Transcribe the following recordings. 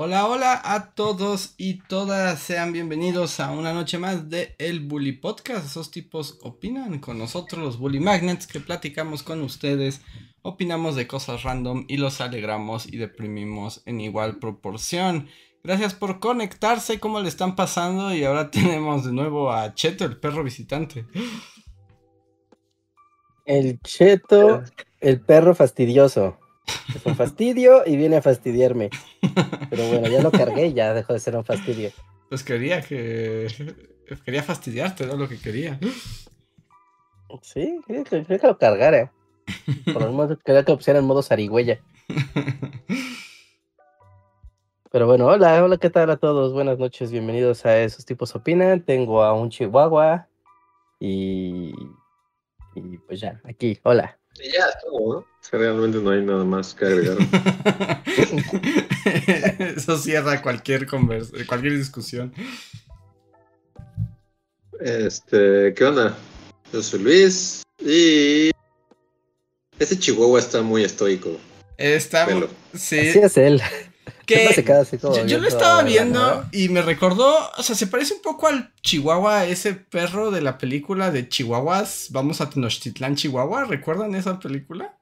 Hola, hola a todos y todas, sean bienvenidos a una noche más de El Bully Podcast. Esos tipos opinan con nosotros, los Bully Magnets, que platicamos con ustedes, opinamos de cosas random y los alegramos y deprimimos en igual proporción. Gracias por conectarse, cómo le están pasando y ahora tenemos de nuevo a Cheto, el perro visitante. El Cheto, el perro fastidioso. Es un fastidio y viene a fastidiarme. Pero bueno, ya lo cargué y ya dejó de ser un fastidio. Pues quería que. Quería fastidiarte, ¿no? Lo que quería. Sí, quería que, quería que lo cargara. Por lo menos quería que lo pusiera en modo zarigüeya. Pero bueno, hola, hola, ¿qué tal a todos? Buenas noches, bienvenidos a Esos Tipos Opinan. Tengo a un chihuahua y. Y pues ya, aquí, hola. Y ya, todo, ¿no? Realmente no hay nada más que agregar. Eso cierra cualquier conversa, cualquier discusión. Este, ¿qué onda? Yo soy Luis y ese chihuahua está muy estoico. Está, Pelo. sí. Así es él. Que Siempre se queda así como yo, yo lo estaba viendo nada. y me recordó, o sea, se parece un poco al Chihuahua, ese perro de la película de Chihuahuas, vamos a Tenochtitlán, Chihuahua, ¿recuerdan esa película?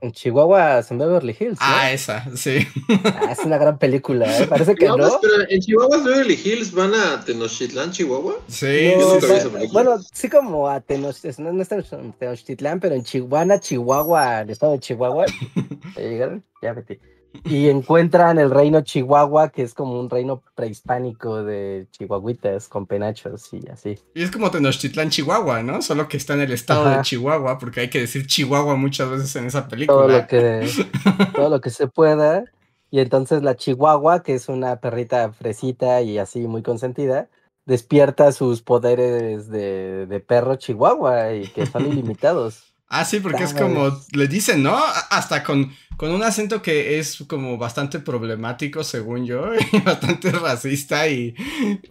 En Chihuahua, en Beverly Hills. ¿no? Ah, esa, sí. Ah, es una gran película, ¿eh? Parece que No, no. pero en Chihuahua, Beverly Hills van a Tenochtitlán, Chihuahua. Sí, No, sí, película. bueno, sí como a Tenoch- no, no está en Tenochtitlán, pero en Chihuahua, Chihuahua, el estado de Chihuahua, ¿ya llegaron? Ya vete. Y encuentran el reino Chihuahua, que es como un reino prehispánico de chihuahuitas con penachos y así. Y es como Tenochtitlán, Chihuahua, ¿no? Solo que está en el estado Ajá. de Chihuahua, porque hay que decir Chihuahua muchas veces en esa Todo película. lo que, todo lo que se pueda. Y entonces la Chihuahua, que es una perrita fresita y así muy consentida, despierta sus poderes de, de perro Chihuahua y que son ilimitados. Ah, sí, porque es como, le dicen, ¿no? Hasta con, con un acento que es como bastante problemático, según yo, y bastante racista, y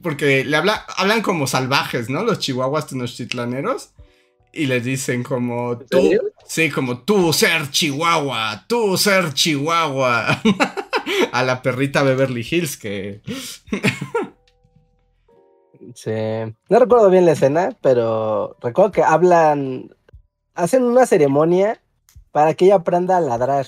porque le habla, hablan como salvajes, ¿no? Los chihuahuas tenochtitlaneros, y les dicen como, ¿En tú, sí, como tú ser chihuahua, tú ser chihuahua, a la perrita Beverly Hills, que... Sí. No recuerdo bien la escena, pero recuerdo que hablan, hacen una ceremonia para que ella aprenda a ladrar.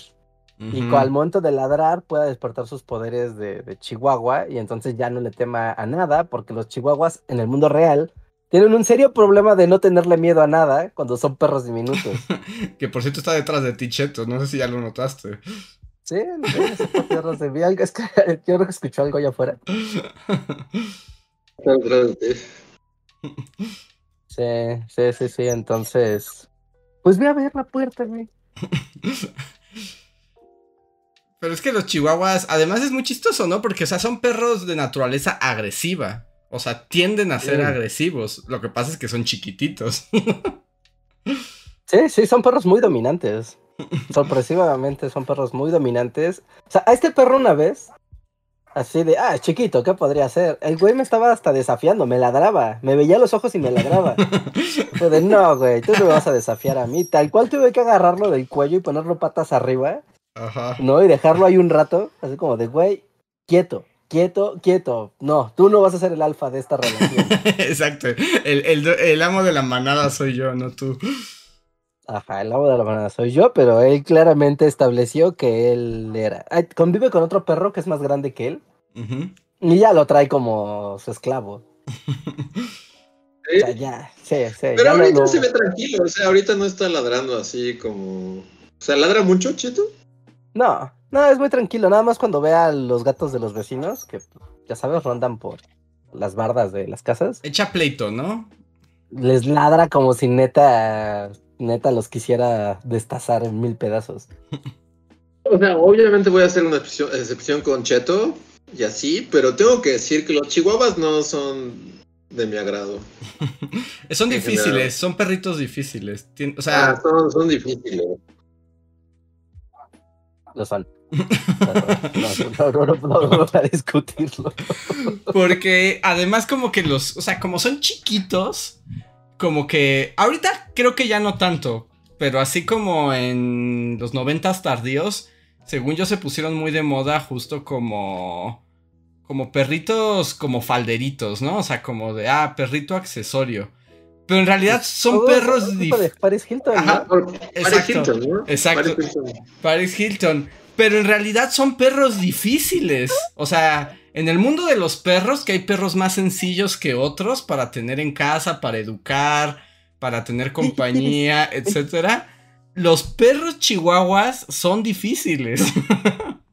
Y Ujú. co- al momento de ladrar pueda despertar sus poderes de, de Chihuahua y entonces ya no le tema a nada porque los chihuahuas en el mundo real tienen un serio problema de no tenerle miedo a nada cuando son perros diminutos. que por cierto está detrás de ti, Cheto, no sé si ya lo notaste. Sí, no sé. Vi algo- es que yo creo que escuchó algo allá afuera. Está detrás de ti. Sí, sí, sí, sí, entonces... Pues voy a ver la puerta, güey. Pero es que los chihuahuas, además es muy chistoso, ¿no? Porque, o sea, son perros de naturaleza agresiva. O sea, tienden a ser agresivos. Lo que pasa es que son chiquititos. Sí, sí, son perros muy dominantes. Sorpresivamente son perros muy dominantes. O sea, a este perro una vez, así de, ah, chiquito, ¿qué podría hacer? El güey me estaba hasta desafiando, me ladraba, me veía los ojos y me ladraba. Fue de, no, güey, tú no me vas a desafiar a mí. Tal cual tuve que agarrarlo del cuello y ponerlo patas arriba, Ajá. ¿no? Y dejarlo ahí un rato, así como de, güey, quieto, quieto, quieto. No, tú no vas a ser el alfa de esta relación. Exacto. El, el- el amo de la manada soy yo, no tú. Ajá, el amo de la manada soy yo, pero él claramente estableció que él era. Ay, convive con otro perro que es más grande que él Y ya lo trae como su esclavo. O sea, ya, sí, sí. Pero ya ahorita lo- se ve tranquilo, o sea, ahorita no está ladrando así como. O sea, ladra mucho, Cheto. No, no, es muy tranquilo. Nada más cuando ve a los gatos de los vecinos, que ya sabes, rondan por las bardas de las casas, Echa pleito, ¿no? les ladra como si neta, neta los quisiera destazar en mil pedazos. O sea, obviamente voy a hacer una excepción, excepción con Cheto y así, pero tengo que decir que los chihuahuas no son de mi agrado. Son En difíciles, general. son perritos difíciles. Tien- o sea, Ah, son, son difíciles. Lo son. No, no, no, no, no, no, no para discutirlo. Porque además como que los, o sea, como son chiquitos, como que ahorita creo que ya no tanto, pero así como en los noventas tardíos, según yo se pusieron muy de moda justo como como perritos como falderitos, ¿no? O sea, como de ah, perrito accesorio. Pero en realidad son Todo perros tipo de dif- Paris Hilton, Ajá. ¿no? Paris Exacto. Hilton, ¿no? Exacto. Paris Hilton. Paris Hilton. Pero en realidad son perros difíciles. O sea, en el mundo de los perros, que hay perros más sencillos que otros para tener en casa, para educar, para tener compañía, etcétera. Los perros chihuahuas son difíciles.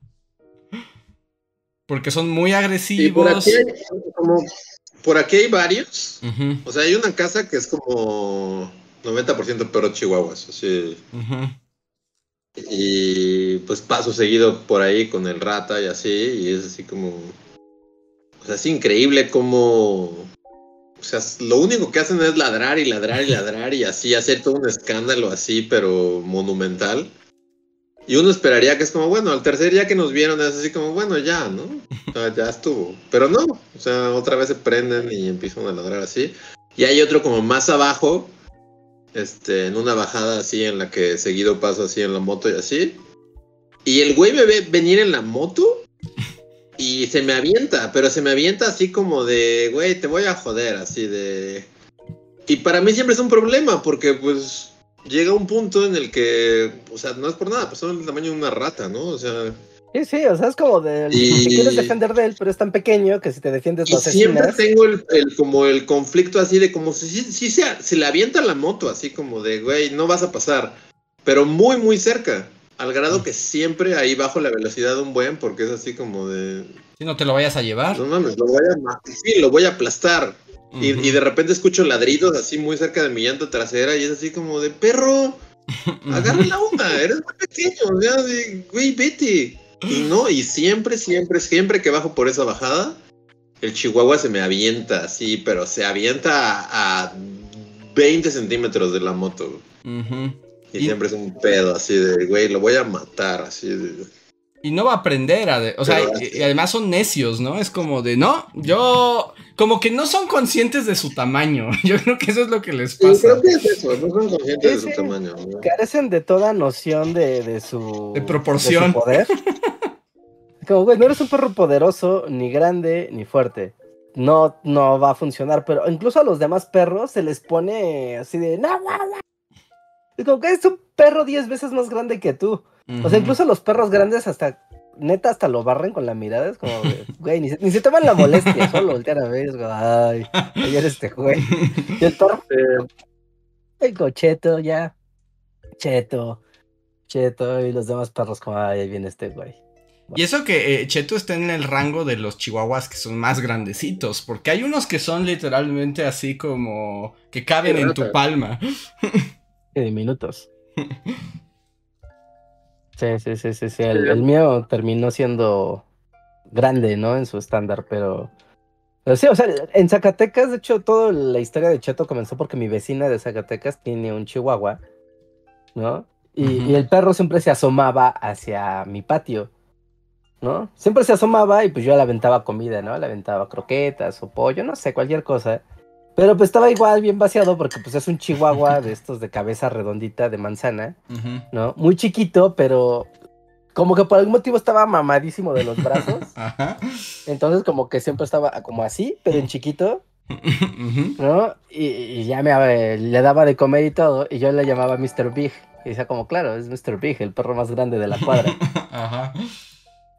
Porque son muy Y por agresivos. aquí, hay, como, por aquí hay varios. O sea, hay una casa que es como 90% perros chihuahuas. Así. Y pues paso seguido por ahí con el rata y así. Y es así como. O sea, es increíble cómo. O sea, lo único que hacen es ladrar y ladrar y ladrar y así hacer todo un escándalo así, pero monumental. Y uno esperaría que es como, bueno, al tercer día que nos vieron es así como, bueno, ya, ¿no? Ya estuvo. Pero no, o sea, otra vez se prenden y empiezan a ladrar así. Y hay otro como más abajo, este, en una bajada así en la que seguido paso así en la moto y así. Y el güey me ve venir en la moto y se me avienta, pero se me avienta así como de, güey, te voy a joder, así de... Y para mí siempre es un problema porque pues llega un punto en el que, o sea, no es por nada, pues son el tamaño de una rata, ¿no? O sea, Sí, sí, o sea, es como de. Y- Te quieres defender de él, pero es tan pequeño que si te defiendes y lo siempre asesinas. tengo el, el- como el conflicto así de como si, si, si se, se le avienta la moto, así como de, güey, no vas a pasar, pero muy, muy cerca. Al grado que siempre ahí bajo la velocidad un buen, porque es así como de. Si no te lo vayas a llevar. No mames, lo voy a sí, lo voy a aplastar. Y, de repente escucho ladridos así muy cerca de mi llanta trasera y es así como de perro, agarra la onda, eres muy pequeño, o sea, de, güey, vete. Y no, y siempre, siempre, siempre que bajo por esa bajada, el chihuahua se me avienta así, pero se avienta a, a 20 centímetros de la moto. Ujú. Y, Y- siempre es un pedo así de, güey, lo voy a matar, así de... Y no va a aprender a... de- o sea, Pero- y, y además son necios, ¿no? Es como de, no, yo... Como que no son conscientes de su tamaño. Yo creo que eso es lo que les Sí, pasa. creo que es eso, no son conscientes Sí, de su sí. tamaño. ¿no? Carecen de toda noción de, de su. De proporción. de su poder. Como, güey, no eres un perro poderoso, ni grande, ni fuerte. No, no va a funcionar, pero incluso a los demás perros se les pone así de. No, no, no". Como que es un perro 10 veces más grande que tú. O sea, incluso los perros grandes hasta, neta, hasta lo barren con la mirada. Es como, güey, ni se, ni se toman la molestia, solo voltean a ver. Es como, ay, ayer este güey. Y el perro, vengo, cheto, ya. Cheto, cheto. Y los demás perros, como, ay, ahí viene este güey. Y eso que eh, Cheto está en el rango de los chihuahuas que son más grandecitos, porque hay unos que son literalmente así como que caben en tu palma. Sí, diminutos. Sí, sí, sí, sí, sí. El, el mío terminó siendo grande, ¿no? En su estándar, pero... Pero sí, o sea, en Zacatecas, de hecho, toda la historia de Cheto comenzó porque mi vecina de Zacatecas tiene un chihuahua, ¿no? Y, y el perro siempre se asomaba hacia mi patio, ¿no? Siempre se asomaba y pues yo le aventaba comida, ¿no? Le aventaba croquetas o pollo, no sé, cualquier cosa. Pero pues estaba igual bien vaciado porque pues es un chihuahua de estos de cabeza redondita de manzana. ¿no? Muy chiquito, pero como que por algún motivo estaba mamadísimo de los brazos. Ajá. Entonces como que siempre estaba como así, pero en chiquito. ¿no? Y, y ya me eh, le daba de comer y todo, y yo le llamaba Mr. Big. Y decía como, claro, es Mr. Big, el perro más grande de la cuadra. Ajá.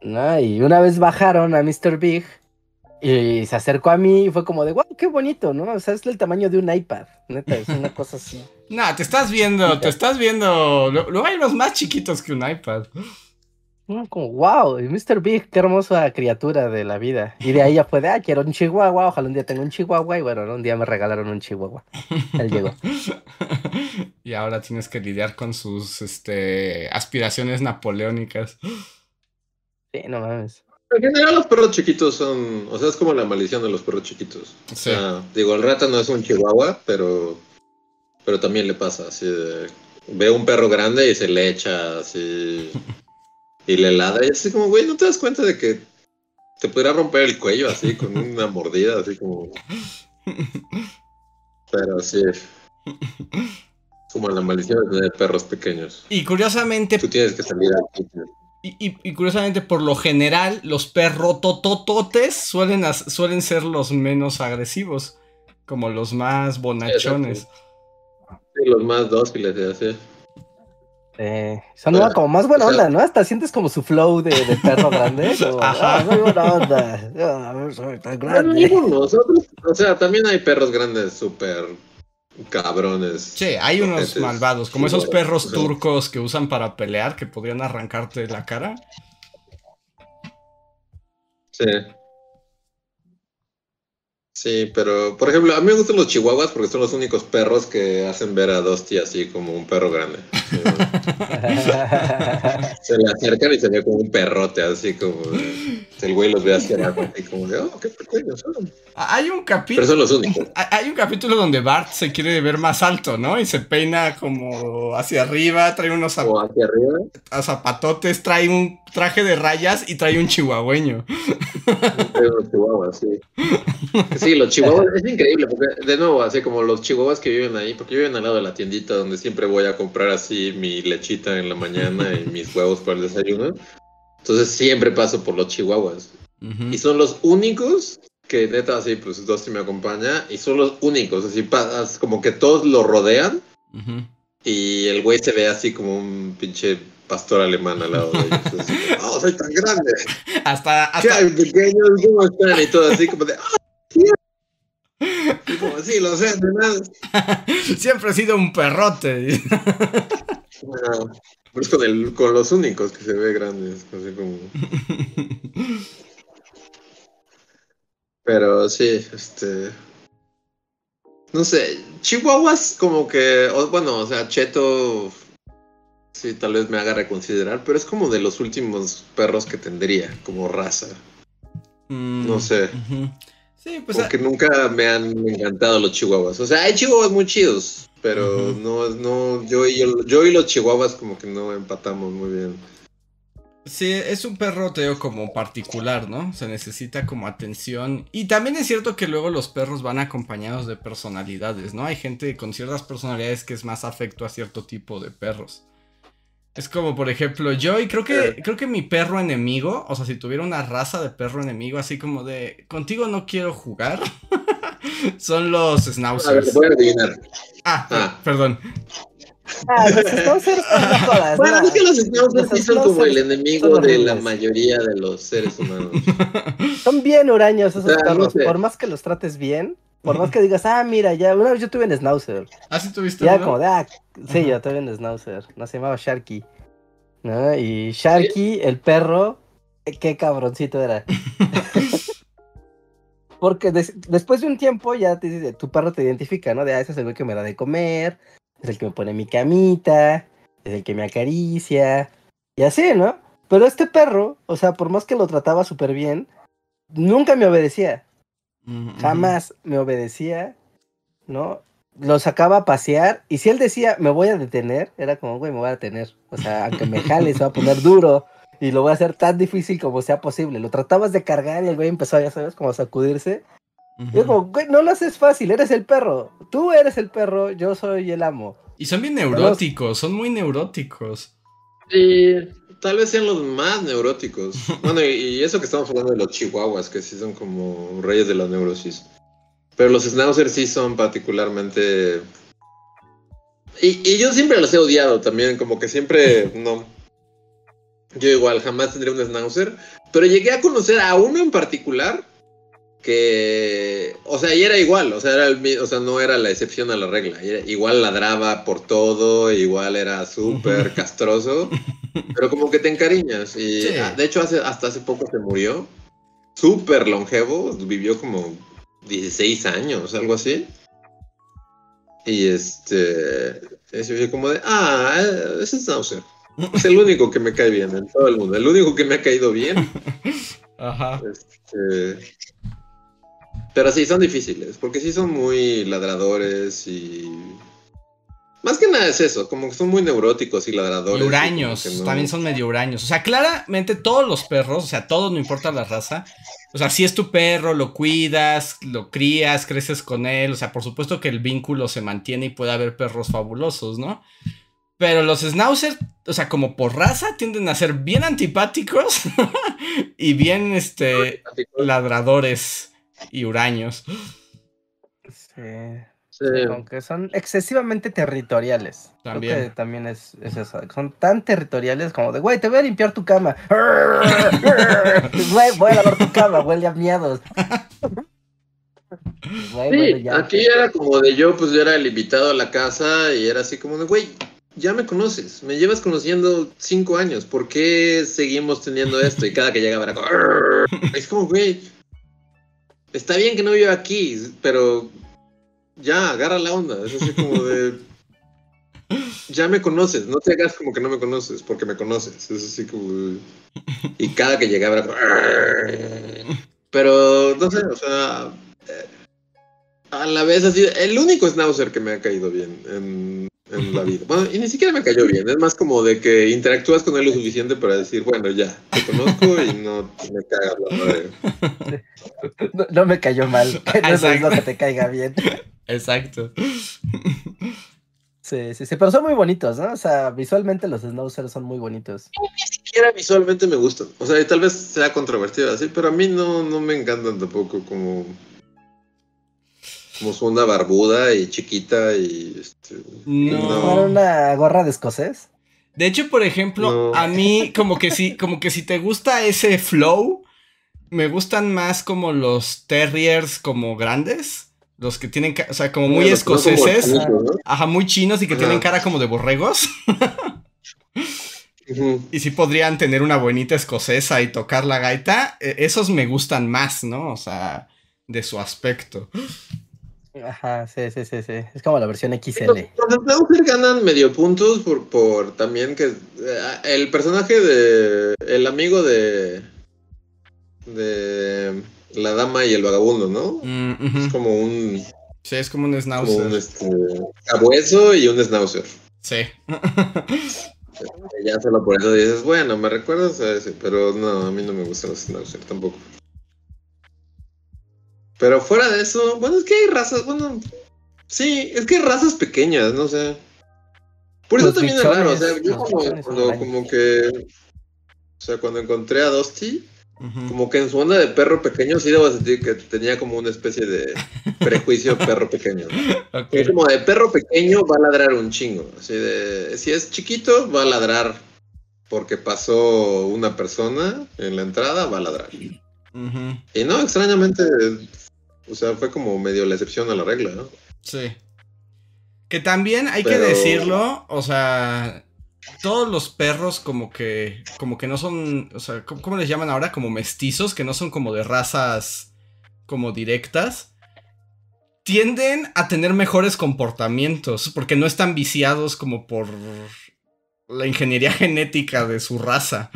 ¿no? Y una vez bajaron a Mr. Big y se acercó a mí y fue como de, wow, qué bonito, ¿no? O sea, es el tamaño de un iPad, neta, es una cosa así. No, te estás viendo, te estás viendo. Luego hay unos más chiquitos que un iPad. ¿no? Como, wow, y Mr. Big, qué hermosa criatura de la vida. Y de ahí ya fue de, ah, quiero un chihuahua, ojalá un día tenga un chihuahua. Y bueno, ¿no? un día me regalaron un chihuahua. Él llegó. y ahora tienes que lidiar con sus este, aspiraciones napoleónicas. Sí, no mames. En general los perros chiquitos son, o sea, es como la maldición de los perros chiquitos. O Sí. sea, digo, el rata no es un chihuahua, pero, pero también le pasa, así de, ve un perro grande y se le echa así y le ladra y así como, güey, ¿no te das cuenta de que te podría romper el cuello así con una mordida, así como... Pero sí, como la maldición de tener perros pequeños. Y curiosamente, Tú tienes que salir aquí. Y, y- y curiosamente, por lo general, los perrototototes suelen, suelen ser los menos agresivos. Como los más bonachones. Sí, los más dóciles y así. Eh, son como- como más buena o sea- onda, ¿no? Hasta sientes como su flow de, de perro grande. Como, Ajá. "Ah, soy buena onda. Ah, soy tan grande. o sea, también hay perros grandes súper cabrones. Sí, hay unos malvados, como esos perros turcos que usan para pelear, que podrían arrancarte la cara. Sí. Sí, pero, por ejemplo, a mí me gustan los chihuahuas porque son los únicos perros que hacen ver a Dusty así como un perro grande. Sí, se le acercan y se ve como un perrote, así como... de- el güey los ve hacia abajo, así como de, oh, qué pequeños son. Ah, Hay un Pero capítulo. son los únicos. Hay un capítulo donde Bart se quiere ver más alto, ¿no? Y se peina como hacia arriba, trae unos zap- O hacia arriba. zapatotes, trae un traje de rayas y trae un chihuahueño. De los chihuahuas, sí. Sí, los chihuahuas, es increíble, porque de nuevo, así como los chihuahuas que viven ahí, porque viven al lado de la tiendita donde siempre voy a comprar así mi lechita en la mañana y mis huevos para el desayuno. Entonces siempre paso por los chihuahuas. Ujú. Y son los únicos que neta así, pues Dusty me acompaña, y son los únicos, así pasas, como que todos lo rodean Ujú. y el güey se ve así como un pinche pastor alemán al lado de ellos. Así, oh, soy tan grande. Hasta, ¿Qué hasta, hay, pequeños? ¿Cómo están? Y todo así como de, ¡ah! Sí". Y como, sí, lo sé, siempre he sido un perrote. Bueno, pero es con, el, con los únicos que se ve grandes, así como... Pero sí, este... No sé, Chihuahuas como que, bueno, o sea, Cheto sí tal vez me haga reconsiderar, pero es como de los últimos perros que tendría como raza. Mm, No sé. ujú. Sí, pues Porque nunca me han encantado los chihuahuas. O sea, hay chihuahuas muy chidos, pero no, no, yo y, yo, yo y los chihuahuas como que no empatamos muy bien. Sí, es un perro, te digo, como particular, ¿no? Se necesita como atención. Y también es cierto que luego los perros van acompañados de personalidades, ¿no? Hay gente con ciertas personalidades que es más afecto a cierto tipo de perros. Es como, por ejemplo, yo y creo que, creo que mi perro enemigo, o sea, si tuviera una raza de perro enemigo, así como de, contigo no quiero jugar, son los A ver, schnauzers. voy a adivinar. Ah, Ah. perdón. Ah, los schnauzers son no jodas, Bueno, no. es que los schnauzers sí son como el schnauzers enemigo de la mayoría de los seres humanos. Son bien huraños esos Ah, no perros. sé. Por más que los trates bien, por más que digas, ah, mira, ya, una vez yo tuve un schnauzer. ¿Ah, sí tuviste Ya uno? como de, ah, sí, Ajá. yo tuve un schnauzer. No se llamaba Sharky. ¿No? Y Sharky, el perro, eh, qué cabroncito era. Porque des- después de un tiempo ya te dice, tu perro te identifica, ¿no? De, ah, ese es el güey que me da de comer, es el que me pone mi camita, es el que me acaricia, y así, ¿no? Pero este perro, o sea, por más que lo trataba súper bien, nunca me obedecía. Jamás me obedecía, ¿no? Lo sacaba a pasear y si él decía, me voy a detener, era como, güey, me voy a detener. O sea, aunque me jale, se va a poner duro y lo voy a hacer tan difícil como sea posible. Lo tratabas de cargar y el güey empezó, ya sabes, como a sacudirse. Y yo Ujú. como, güey, no lo haces fácil, eres el perro. Tú eres el perro, yo soy el amo. Y son bien neuróticos, son muy neuróticos. Sí, tal vez sean los más neuróticos. Bueno, y, y eso que estamos hablando de los chihuahuas, que sí son como reyes de la neurosis. Pero los schnauzers sí son particularmente... Y, y yo siempre los he odiado también, como que siempre no... Yo igual jamás tendría un schnauzer, pero llegué a conocer a uno en particular que, o sea, y era igual, o sea, era el, o sea, no era la excepción a la regla, era- igual ladraba por todo, igual era súper castroso, pero como que te encariñas y Sí. ah, de hecho hace, hasta hace poco se murió, súper longevo, vivió como 16 años, algo así. Y este, fue como de, ah, eh, ese es Schnauzer. Es el único que me cae bien en todo el mundo, el único que me ha caído bien Ajá. Este, Pero sí, son difíciles, porque sí son muy ladradores y... Más que nada es eso, como que son muy neuróticos y ladradores. Y no- también son medio huraños. O sea, claramente todos los perros, o sea, todos, no importa la raza. O sea, si es tu perro, lo cuidas, lo crías, creces con él. O sea, por supuesto que el vínculo se mantiene y puede haber perros fabulosos, ¿no? Pero los schnauzers, o sea, como por raza, tienden a ser bien antipáticos y bien, este, ladradores y huraños. Sí. Sí. Aunque son excesivamente territoriales. Creo También. que también es, es eso. Son tan territoriales como de, güey, te voy a limpiar tu cama. Güey, voy a lavar tu cama, huele a miados. Güey, Sí, bueno, ya. aquí era como de yo, pues yo era el invitado a la casa y era así como de, güey, ya me conoces, me llevas conociendo cinco años, ¿por qué seguimos teniendo esto? Y cada que llegaba era como, es como, güey, está bien que no viva aquí, pero ya, agarra la onda, es así como de, ya me conoces, no te hagas como que no me conoces, porque me conoces, es así como, de- y cada que llegaba era pero no sé, o sea... eh, a la vez así, el único schnauzer que me ha caído bien en, en la vida. Bueno, y ni siquiera me cayó bien, es más como de que interactúas con él lo suficiente para decir, bueno, ya, te conozco y no me cagas la madre. No, no me cayó mal. Que no es lo que te caiga bien. Exacto. Sí, sí, sí. Pero son muy bonitos, ¿no? O sea, visualmente los schnauzers son muy bonitos. Ni siquiera visualmente me gustan. O sea, y tal vez sea controvertido así, pero a mí no, no me encantan tampoco como... Como su onda barbuda y chiquita y este... No. ¿Jugar una gorra de escocés? De hecho, por ejemplo, No. a mí como que si, como que si te gusta ese flow, me gustan más como los terriers como grandes, los que tienen, o sea, como muy Los como escoceses, ajá, muy chinos y que Ajá. tienen cara como de borregos, y sí podrían tener una buenita escocesa y tocar la gaita, eh, esos me gustan más, ¿no? O sea, de su aspecto. Ajá, sí, sí, sí, sí. Es como la versión Los XL. los Schnauzer ganan medio puntos por, por también que eh, el personaje de el amigo de de la dama y el vagabundo, ¿no? Mm. Es como un Sí, es como un como schnauzer. un este sabueso y un schnauzer. Sí. Ya solo por eso dices, bueno, me recuerdas a ese, pero no, a mí no me gustan los schnauzer tampoco. Pero fuera de eso, bueno, es que hay razas, bueno, sí, es que hay razas pequeñas, no sé. Por eso Los también es raro, o sea, yo como, cuando, como que, o sea, cuando encontré a Como que en su onda de perro pequeño sí debo sentir que tenía como una especie de prejuicio perro pequeño. Es como de perro pequeño va a ladrar un chingo. Así de, si es chiquito, va a ladrar porque pasó una persona en la entrada, va a ladrar. Y no, extrañamente, o sea, fue como medio la excepción a la regla, ¿no? Sí. Que también hay que decirlo, o sea, todos los perros como que, como que no son, o sea, ¿cómo, cómo les llaman ahora? Como mestizos, que no son como de razas como directas, tienden a tener mejores comportamientos, porque no están viciados como por la ingeniería genética de su raza.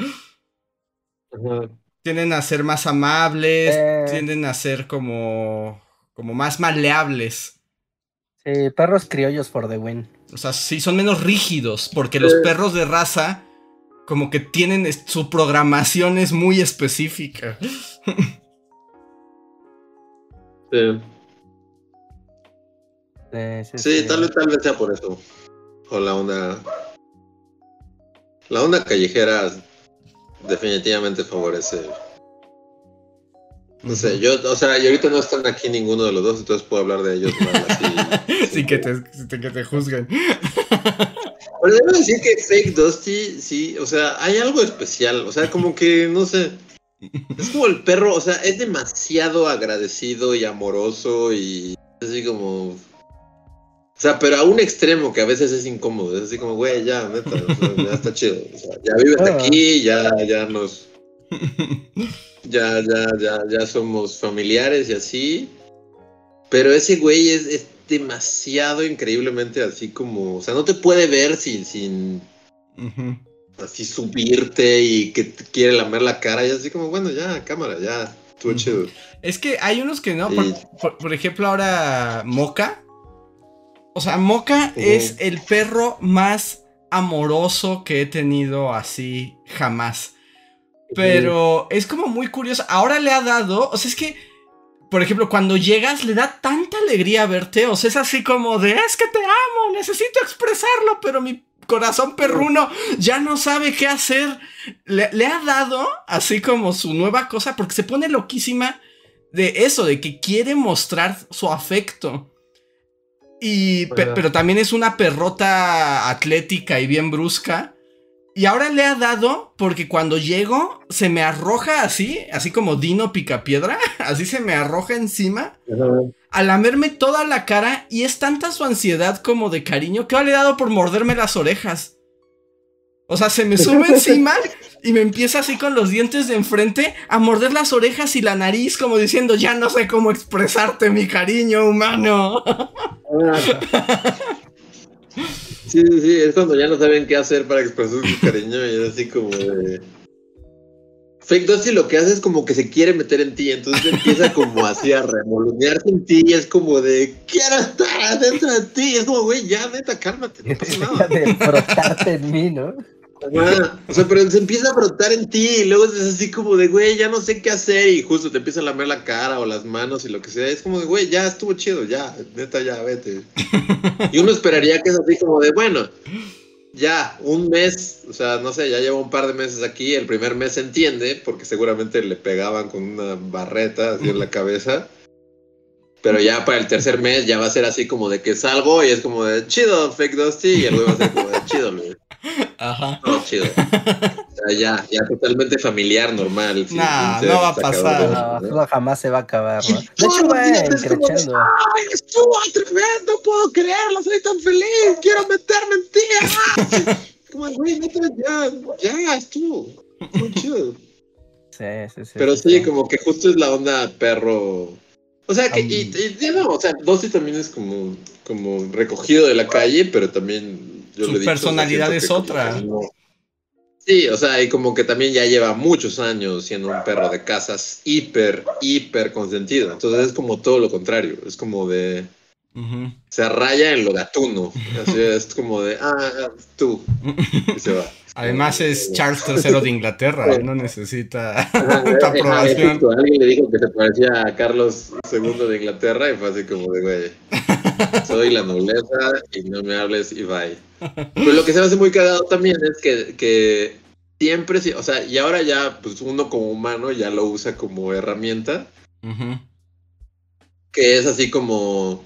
Tienden a ser más amables, Eh. tienden a ser como, como más maleables. Sí, perros criollos for the win. O sea, sí son menos rígidos, porque los perros de raza como que tienen su programación es muy específica. Sí, Sí, sí, sí, tal vez, tal vez sea por eso. O la onda. La onda callejera definitivamente favorece. No sé, yo, o sea, y ahorita no están aquí ninguno de los dos, entonces puedo hablar de ellos mal así. Sin que te, sin que te juzguen. Pero debo decir que Fake Dusty, sí, o sea, hay algo especial, o sea, como que, no sé, es como el perro, o sea, es demasiado agradecido y amoroso y así como... O sea, pero a un extremo que a veces es incómodo, es así como, güey, ya, neta, o sea, ya está chido, o sea, ya vives Ah. aquí, ya, ya nos... Ya, ya, ya, ya somos familiares y así. Pero ese güey es, es demasiado increíblemente así como. O sea, no te puede ver sin, sin. Así subirte y que te quiere lamer la cara y así como, bueno, ya, cámara, ya, estuvo chido. Es que hay unos que no. Sí. Por, por- por ejemplo, ahora Moca. O sea, Moca es el perro más amoroso que he tenido así jamás. Pero es como muy curioso. Ahora le ha dado. O sea, es que. Por ejemplo, cuando llegas le da tanta alegría verte. O sea, es así como de. Es que te amo. Necesito expresarlo. Pero mi corazón perruno ya no sabe qué hacer. Le, le ha dado así como su nueva cosa. Porque se pone loquísima de eso, de que quiere mostrar su afecto. Y, pe- pero también es una perrota atlética y bien brusca. Y ahora le ha dado porque cuando llego se me arroja así, así como Dino Picapiedra, así se me arroja encima a lamerme toda la cara y es tanta su ansiedad como de cariño que ahora le he dado por morderme las orejas. O sea, se me sube encima y me empieza así con los dientes de enfrente a morder las orejas y la nariz como diciendo, ya no sé cómo expresarte mi cariño humano. Sí, sí, sí, es cuando ya no saben qué hacer para expresar su cariño y es así como de... Fake Dusty lo que hace es como que se quiere meter en ti, entonces empieza como así a remolonearse en ti y es como de quiero estar adentro de ti, es como güey, ya neta, cálmate, no pasa nada. de frotarte en mí, ¿no? Ajá, O sea, pero se empieza a frotar en ti y luego es así como de, güey, ya no sé qué hacer y justo te empieza a lamer la cara o las manos y lo que sea. Es como de, güey, ya estuvo chido, ya, neta, ya, vete. Y uno esperaría que es así como de, bueno, ya, un mes, o sea, no sé, ya lleva un par de meses aquí, el primer mes se entiende porque seguramente le pegaban con una barreta así en la cabeza. Pero ya para el tercer mes ya va a ser así como de que salgo y es como de chido, fake Dusty, y el güey va a ser como de chido, güey. Ajá. No, chido. O sea, ya, ya totalmente familiar, normal. sin- Nah, sin ser no va a pasar. No, ¿no? eso jamás se va a acabar, ¿no? De hecho, va creciendo. ¡Ay, estuvo tremendo! No puedo creerlo, soy tan feliz, quiero meterme en ti. ¡ah! Como, güey, ya, ya, estuvo. Estuvo chido. Sí, sí, sí. Pero sí, sí, como que justo es la onda perro. O sea, que, y, y- y no, o sea, Dusty también es como, como recogido de la calle, pero también. Yo Su dicho, personalidad siento es como otra. Sí, o sea, y como que también ya lleva muchos años siendo un perro de casas hiper, hiper consentido. Entonces es como todo lo contrario. Es como de. Ujú. Se raya en lo gatuno. Así es como de. Ah, tú. Y se va. Además es Charles III de Inglaterra, él no necesita tanta aprobación. Alguien le dijo que se parecía a Carlos II de Inglaterra y fue así como de, güey, soy la nobleza y no me hables y bye. Pero lo que se me hace muy cagado también es que, que siempre, sí, o sea, y ahora ya, pues uno como humano ya lo usa como herramienta, que es así como,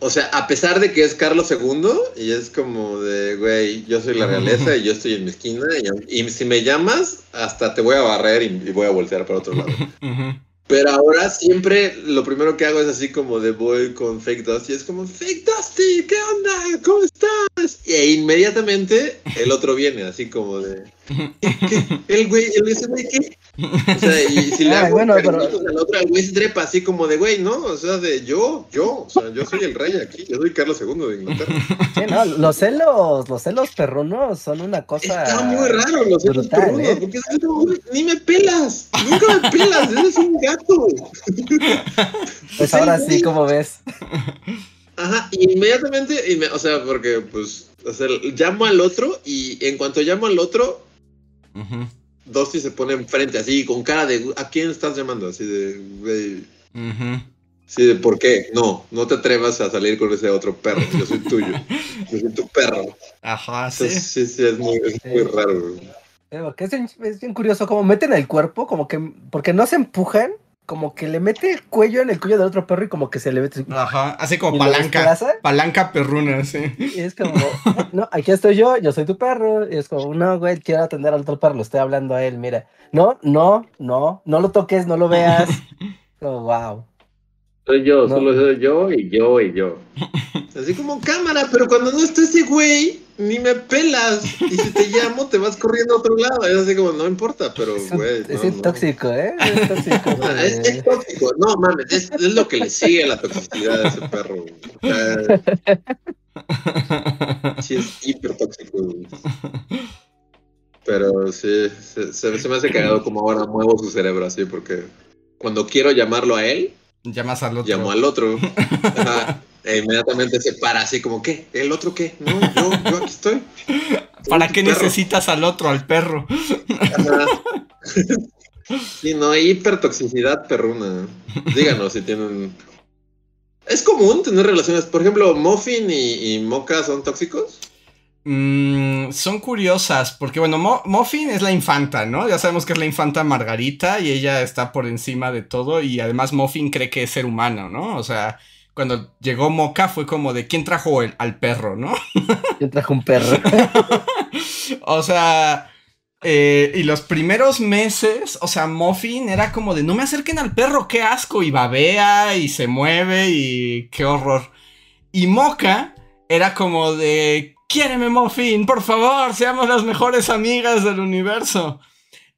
o sea, a pesar de que es Carlos II, y es como de, güey, yo soy la realeza y yo estoy en mi esquina, y, y si me llamas, hasta te voy a barrer y, y voy a voltear para otro lado. Ujú. Pero ahora siempre lo primero que hago es así como de voy con Fake Dusty. Es como, Fake Dusty, ¿qué onda? ¿Cómo estás? E inmediatamente el otro viene así como de... El güey, el ese güey, ¿qué? O sea, y si le hago bueno, pero- al otro, el güey se trepa así como de, güey, ¿no? O sea, de yo, yo. O sea, yo soy el rey aquí. Yo soy Carlos II de Inglaterra. Sí, no, los celos, los celos perrunos son una cosa. Está muy raro los celos brutal, perrunos, ¿eh? porque güey, ni me pelas. Nunca me pelas. Eres un gato. Pues ahora sí, como ves. Aja, y inmediatamente, inme- o sea, porque pues, o sea, llamo al otro y en cuanto llamo al otro, Ujú. Dusty se pone enfrente así, con cara de, ¿a quién estás llamando? Así de, Ujú. así de, ¿por qué? No, no te atrevas a salir con ese otro perro, yo soy tuyo, yo soy tu perro. Ajá, sí. Entonces, sí, sí, es muy, es muy Sí. raro. bien, es bien curioso cómo meten el cuerpo, como que, porque no se empujan, como que le mete el cuello en el cuello del otro perro y como que se le mete. Ajá, así como ¿Y lo palanca. Palanca perruna, sí. Y es como, no, aquí estoy yo, yo soy tu perro. Y es como, no, güey, quiero atender al otro perro, lo estoy hablando a él, mira. No, no, no, no lo toques, no lo veas. Como, wow. Soy yo, No. solo soy yo y yo y yo. Así como cámara, pero cuando no está ese güey, ni me pelas. Y si te llamo, te vas corriendo a otro lado. Es así como, no importa, pero Es, un- güey. es no, no. tóxico, ¿eh? Es tóxico. Ah, es, güey. es tóxico. No mames, es, es lo que le sigue a la toxicidad de ese perro. güey. O sea, sí, es hiper tóxico. güey. Pero sí, se, se- se me hace cagado como ahora muevo su cerebro así, porque cuando quiero llamarlo a él, Llamas al otro. llamo al otro. Ajá. E inmediatamente se para así como, ¿qué? ¿El otro qué? No, yo, yo aquí estoy. ¿Para qué perro. necesitas al otro, al perro? Sí, no, hay hipertoxicidad perruna. Díganos si tienen. ¿Es común tener relaciones? Por ejemplo, Muffin y, y Mocha son tóxicos. Mm, son curiosas, porque bueno, Mo- Muffin es la infanta, ¿no? Ya sabemos que es la infanta Margarita y ella está por encima de todo y además Muffin cree que es ser humano, ¿no? O sea, cuando llegó Mocha fue como de quién trajo el- al perro, ¿no? Yo traje un perro. o sea, eh, y los primeros meses, o sea, Muffin era como de no me acerquen al perro, qué asco, y babea y se mueve y qué horror. Y Mocha era como de quiéreme Muffin, por favor, seamos las mejores amigas del universo.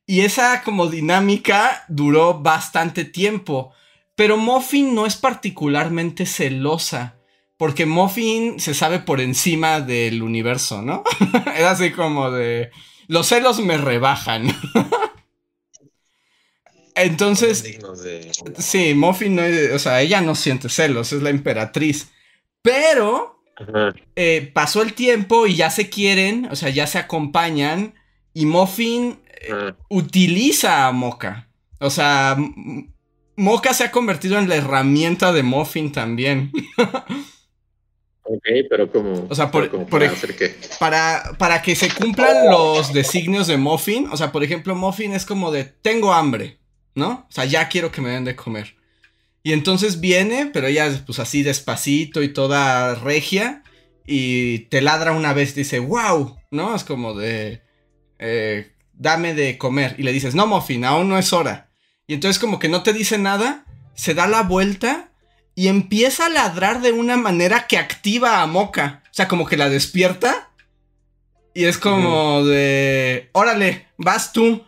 Y esa como dinámica duró bastante tiempo. Pero Muffin no es particularmente celosa. Porque Muffin se sabe por encima del universo, ¿no? es así como de. Los celos me rebajan. Entonces, de- sí, Muffin no es- O sea, ella no siente celos, es la emperatriz. Pero eh, pasó el tiempo y ya se quieren, o sea, ya se acompañan. Y Muffin Ajá. utiliza a Mocha. O sea, Mocha se ha convertido en la herramienta de Muffin también. Ok, pero como. O sea, por- como por para hacer qué. Para, para que se cumplan los designios de Muffin. O sea, por ejemplo, Muffin es como de tengo hambre, ¿no? O sea, ya quiero que me den de comer. Y entonces viene, pero ella pues así despacito y toda regia. Y te ladra una vez, dice, wow, ¿no? Es como de, eh, dame de comer. Y le dices, no, Muffin, aún no es hora. Y entonces como que no te dice nada, se da la vuelta y empieza a ladrar de una manera que activa a Mocha. O sea, como que la despierta. Y es como de, órale, vas tú.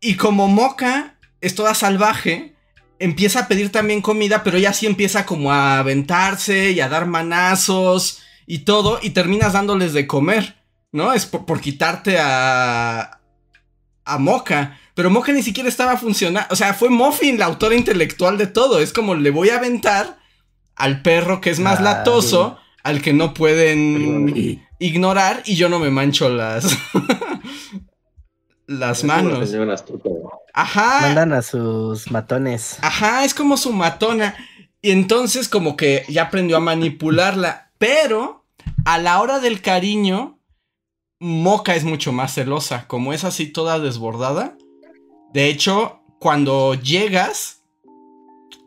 Y como Mocha es toda salvaje, empieza a pedir también comida, pero ella sí empieza como a aventarse y a dar manazos y todo, y terminas dándoles de comer, ¿no? Es por, por quitarte a, a Mocha. Pero Mocha ni siquiera estaba funcionando. O sea, fue Muffin la autora intelectual de todo. Es como le voy a aventar al perro que es más Ah, latoso, al que no pueden ignorar y yo no me mancho las las manos. Ajá. Mandan a sus matones. Ajá, es como su matona. Y entonces como que ya aprendió a manipularla. Pero a la hora del cariño, Moca es mucho más celosa. Como es así toda desbordada. De hecho, cuando llegas,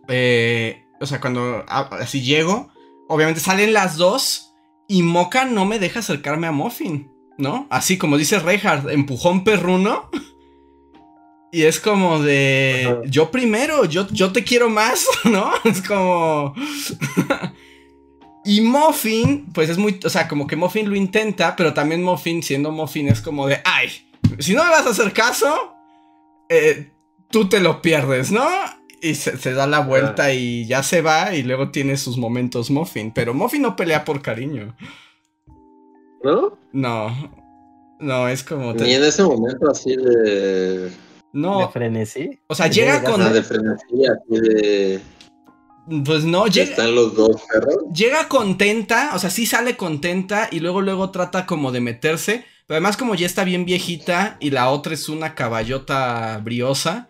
eh, o sea, cuando a- así llego, obviamente salen las dos y Moca no me deja acercarme a Muffin, ¿no? Así como dice Reinhardt, empujón perruno. Y es como de, yo primero, yo, yo te quiero más, ¿no? Es como... y Muffin, pues es muy, o sea, como que Muffin lo intenta, pero también Muffin, siendo Muffin, es como de, ay, si no me vas a hacer caso, eh, tú te lo pierdes, ¿no? Y se, se da la vuelta y ya se va y luego tiene sus momentos Muffin, pero Muffin no pelea por cariño. ¿No? No, no, es como... te- Ni en ese momento así de. De no, frenesí. o sea, llega con... de frenesí, así de. Pues no, llega... Están los dos perros. llega contenta, o sea, sí sale contenta y luego luego trata como de meterse, pero además como ya está bien viejita y la otra es una caballota briosa,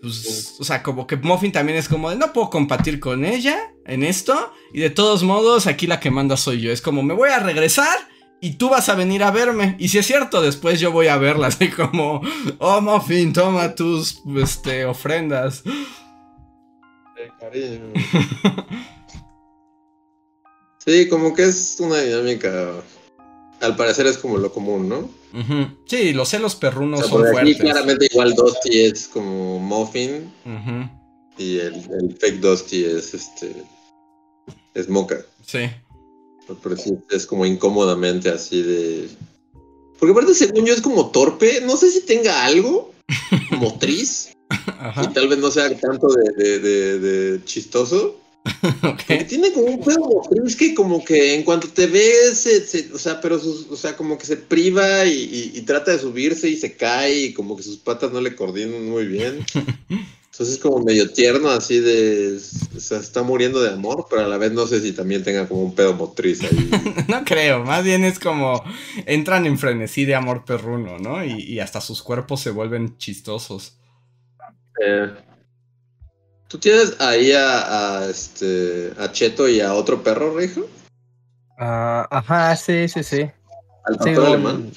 pues, o sea, como que Muffin también es como de no puedo compartir con ella en esto y de todos modos aquí la que manda soy yo, es como me voy a regresar y tú vas a venir a verme y si es cierto después yo voy a verla así como oh Muffin toma tus este ofrendas Sí, como que es una dinámica. Al parecer es como lo común, ¿no? Ujú. sí los celos perrunos O sea, son por aquí fuertes claramente igual Dusty es como Muffin y el, el fake Dusty es este. Es Mocha. sí Pero sí, es como incómodamente así de. Porque aparte, según yo, es como torpe. No sé si tenga algo motriz. Ajá. Y tal vez no sea tanto de, de- de- de chistoso. Tiene como un pedo motriz que como que en cuanto te ves, se, se- o sea, pero sus, o sea, como que se priva y, y- y trata de subirse y se cae y como que sus patas no le coordinan muy bien. Entonces es como medio tierno así de, o sea, está muriendo de amor, pero a la vez no sé si también tenga como un pedo motriz ahí. No creo, más bien es como entran en frenesí de amor perruno, ¿no? Y, y hasta sus cuerpos se vuelven chistosos. Eh, ¿Tú tienes ahí a, a, este, a Cheto y a otro perro, Rijo? Ah, ajá, sí, sí, sí. Al Sí, un- alemán.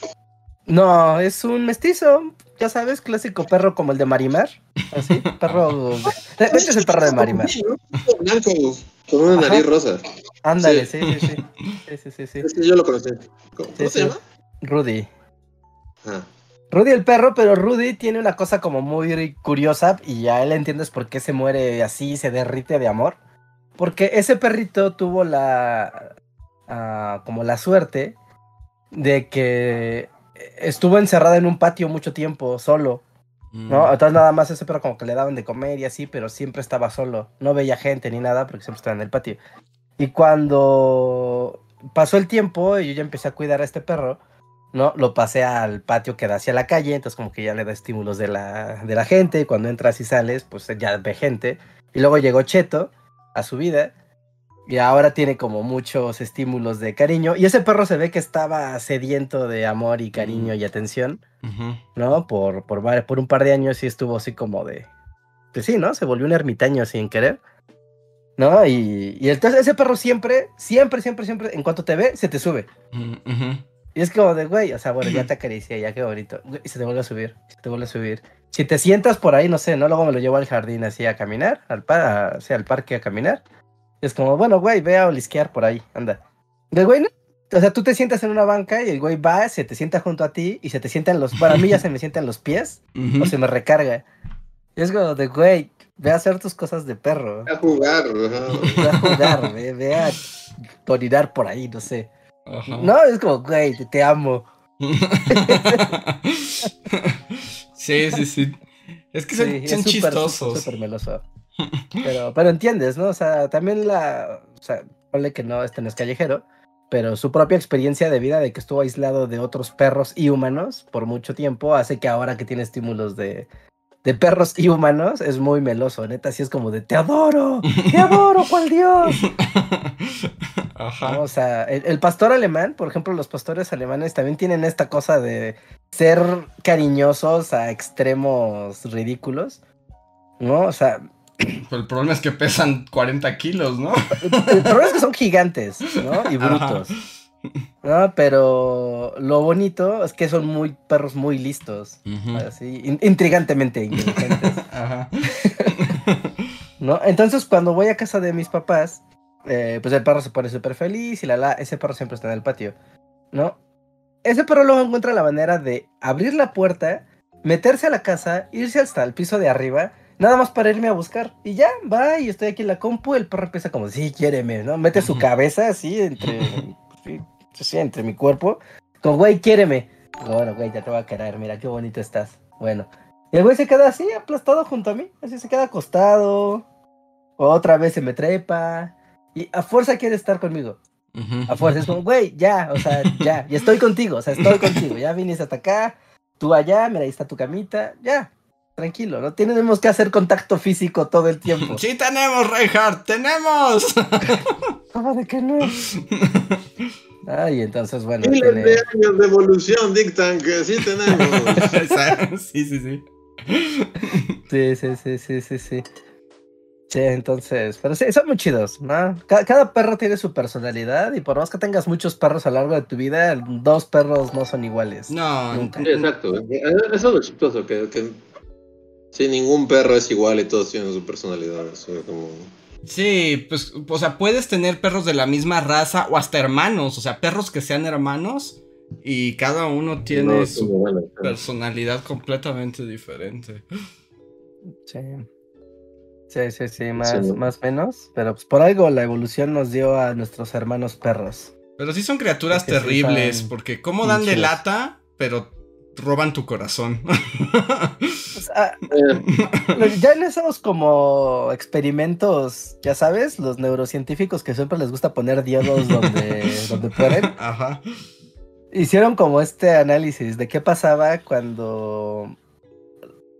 No, es un mestizo, ya sabes, clásico perro como el de Marimar. Así, perro. De hecho es el perro de Marimar. Blanco, con una nariz rosa. Ándale, Sí. sí, sí, sí. Sí, sí, sí, sí. Ese yo lo conocí. ¿Cómo, Sí, cómo se llama? Rudy. Ah. Rudy el perro, pero Rudy tiene una cosa como muy curiosa y ya él entiendes por qué se muere así, se derrite de amor. Porque ese perrito tuvo la. ah, como la suerte de que estuvo encerrado en un patio mucho tiempo, solo. ¿No? Entonces nada más ese perro como que le daban de comer y así, pero siempre estaba solo. No veía gente ni nada porque siempre estaba en el patio. Y cuando pasó el tiempo y yo ya empecé a cuidar a este perro, ¿no? Lo pasé al patio que da hacia la calle, entonces como que ya le da estímulos de la, de la gente. Y cuando entras y sales, pues ya ve gente. Y luego llegó Cheto a su vida. Y ahora tiene como muchos estímulos de cariño. Y ese perro se ve que estaba sediento de amor y cariño y atención. ¿no? Por, por, por un par de años sí estuvo así como de... Pues sí, ¿no? Se volvió un ermitaño sin querer. ¿No? Y, y entonces ese perro siempre, siempre, siempre, siempre, en cuanto te ve, se te sube. Mm, ujú. Y es como de, güey, o sea, bueno, ya te acaricia, ya qué bonito. Y se te vuelve a subir, se te vuelve a subir. Si te sientas por ahí, no sé, ¿no? Luego me lo llevo al jardín así a caminar, al, pa a- sí, al parque a caminar. Es como, bueno, güey, ve a olisquear por ahí, anda. Y el güey, no. O sea, tú te sientas en una banca y el güey va, se te sienta junto a ti y se te sientan los... Para mí ya se me sientan los pies o se me recarga. Y es como de, güey, ve a hacer tus cosas de perro. A jugar. ajá. Ve a jugar, ve, ve a orinar por ahí, no sé. Ajá. No, es como, güey, te, te amo. sí, sí, sí. Es que son, Sí, son es súper, chistosos. súper meloso. Pero, pero entiendes, ¿no? O sea, también la. O sea, ponle que no, este no es callejero, pero su propia experiencia de vida de que estuvo aislado de otros perros y humanos por mucho tiempo hace que ahora que tiene estímulos de, de perros y humanos es muy meloso. Neta, así es como de te adoro, te adoro, cual Dios. Ajá. ¿no? O sea, el, el pastor alemán, por ejemplo, los pastores alemanes también tienen esta cosa de ser cariñosos a extremos ridículos. ¿No? O sea, Pero el problema es que pesan 40 kilos, ¿no? el, el problema es que son gigantes, ¿no? Y brutos. ¿No? Pero lo bonito es que son muy perros muy listos. Así, in- intrigantemente inteligentes. Ajá. ¿no? Entonces, cuando voy a casa de mis papás, eh, pues el perro se pone súper feliz y la, la, ese perro siempre está en el patio, ¿no? Ese perro luego encuentra la manera de abrir la puerta, meterse a la casa, irse hasta el piso de arriba, nada más para irme a buscar. Y ya, va, y estoy aquí en la compu, el perro empieza como, sí, quiéreme, ¿no? Mete su cabeza así entre, sí, entre mi cuerpo, como, güey, quiéreme. Bueno, güey, ya te voy a querer, mira qué bonito estás. Bueno. Y el güey se queda así, aplastado junto a mí, así se queda acostado. Otra vez se me trepa. Y a fuerza quiere estar conmigo. A fuerza es como, güey, ya, o sea, ya. Y estoy contigo, o sea, estoy contigo. Ya viniste hasta acá, tú allá, mira, ahí está tu camita, ya. Tranquilo, no tenemos que hacer contacto físico todo el tiempo. Sí tenemos, Reinhardt, tenemos. ¿Cómo de que no? Ay, entonces, bueno, Miles tiene- de años de evolución dictan que sí tenemos. sí, sí, sí. Sí, sí, sí, sí, sí, sí. Sí, entonces, pero sí, son muy chidos, ¿no? Cada, cada perro tiene su personalidad y por más que tengas muchos perros a lo largo de tu vida, dos perros no son iguales. No, Nunca. Exacto. Eso es lo chistoso, que, que sí, ningún perro es igual y todos tienen su personalidad. eso es como... Sí, pues, o sea, puedes tener perros de la misma raza o hasta hermanos, o sea, perros que sean hermanos y cada uno tiene No, su personalidad completamente diferente. Sí. Sí, sí, sí, más, Sí, ¿no? más menos. Pero pues por algo la evolución nos dio a nuestros hermanos perros. Pero sí son criaturas Porque terribles, porque cómo dan de lata, pero roban tu corazón. Sea, Eh, ya en esos como experimentos, ya sabes, los neurocientíficos que siempre les gusta poner diodos donde, donde pueden, Ajá. hicieron como este análisis de qué pasaba cuando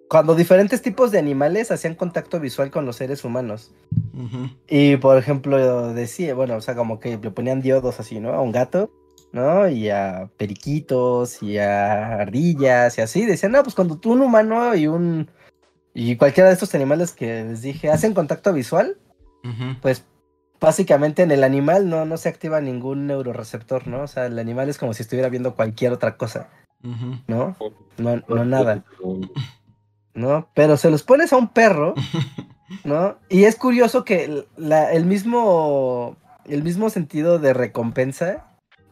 cuando diferentes tipos de animales hacían contacto visual con los seres humanos. Y por ejemplo, decía, bueno, o sea, como que le ponían diodos así, ¿no? A un gato, ¿no? Y a periquitos y a ardillas y así. Decían, no, pues cuando tú un humano y un y cualquiera de estos animales que les dije hacen contacto visual, pues básicamente en el animal no, no se activa ningún neuroreceptor, ¿no? O sea, el animal es como si estuviera viendo cualquier otra cosa. ¿no? No, no nada, ¿no? Pero se los pones a un perro, ¿no? Y es curioso que el- la- el mismo el mismo sentido de recompensa,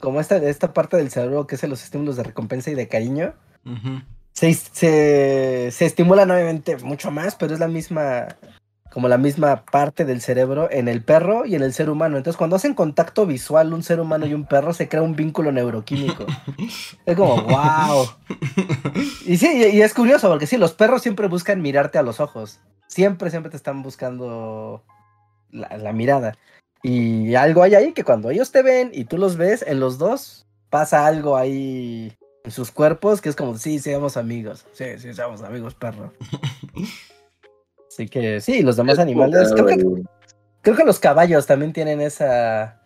como esta, esta parte del cerebro que es los estímulos de recompensa y de cariño, se, se, se estimulan obviamente mucho más, pero es la misma, como la misma parte del cerebro en el perro y en el ser humano. Entonces, cuando hacen contacto visual un ser humano y un perro, se crea un vínculo neuroquímico. Es como, wow. Y sí, y, y es curioso, porque sí, los perros siempre buscan mirarte a los ojos. Siempre, siempre te están buscando la, la mirada. Y algo hay ahí que cuando ellos te ven y tú los ves, en los dos pasa algo ahí en sus cuerpos que es como, sí, seamos amigos. Sí, sí, seamos amigos, perro. Así que sí, los demás animales. Creo que, creo que los caballos también tienen esa,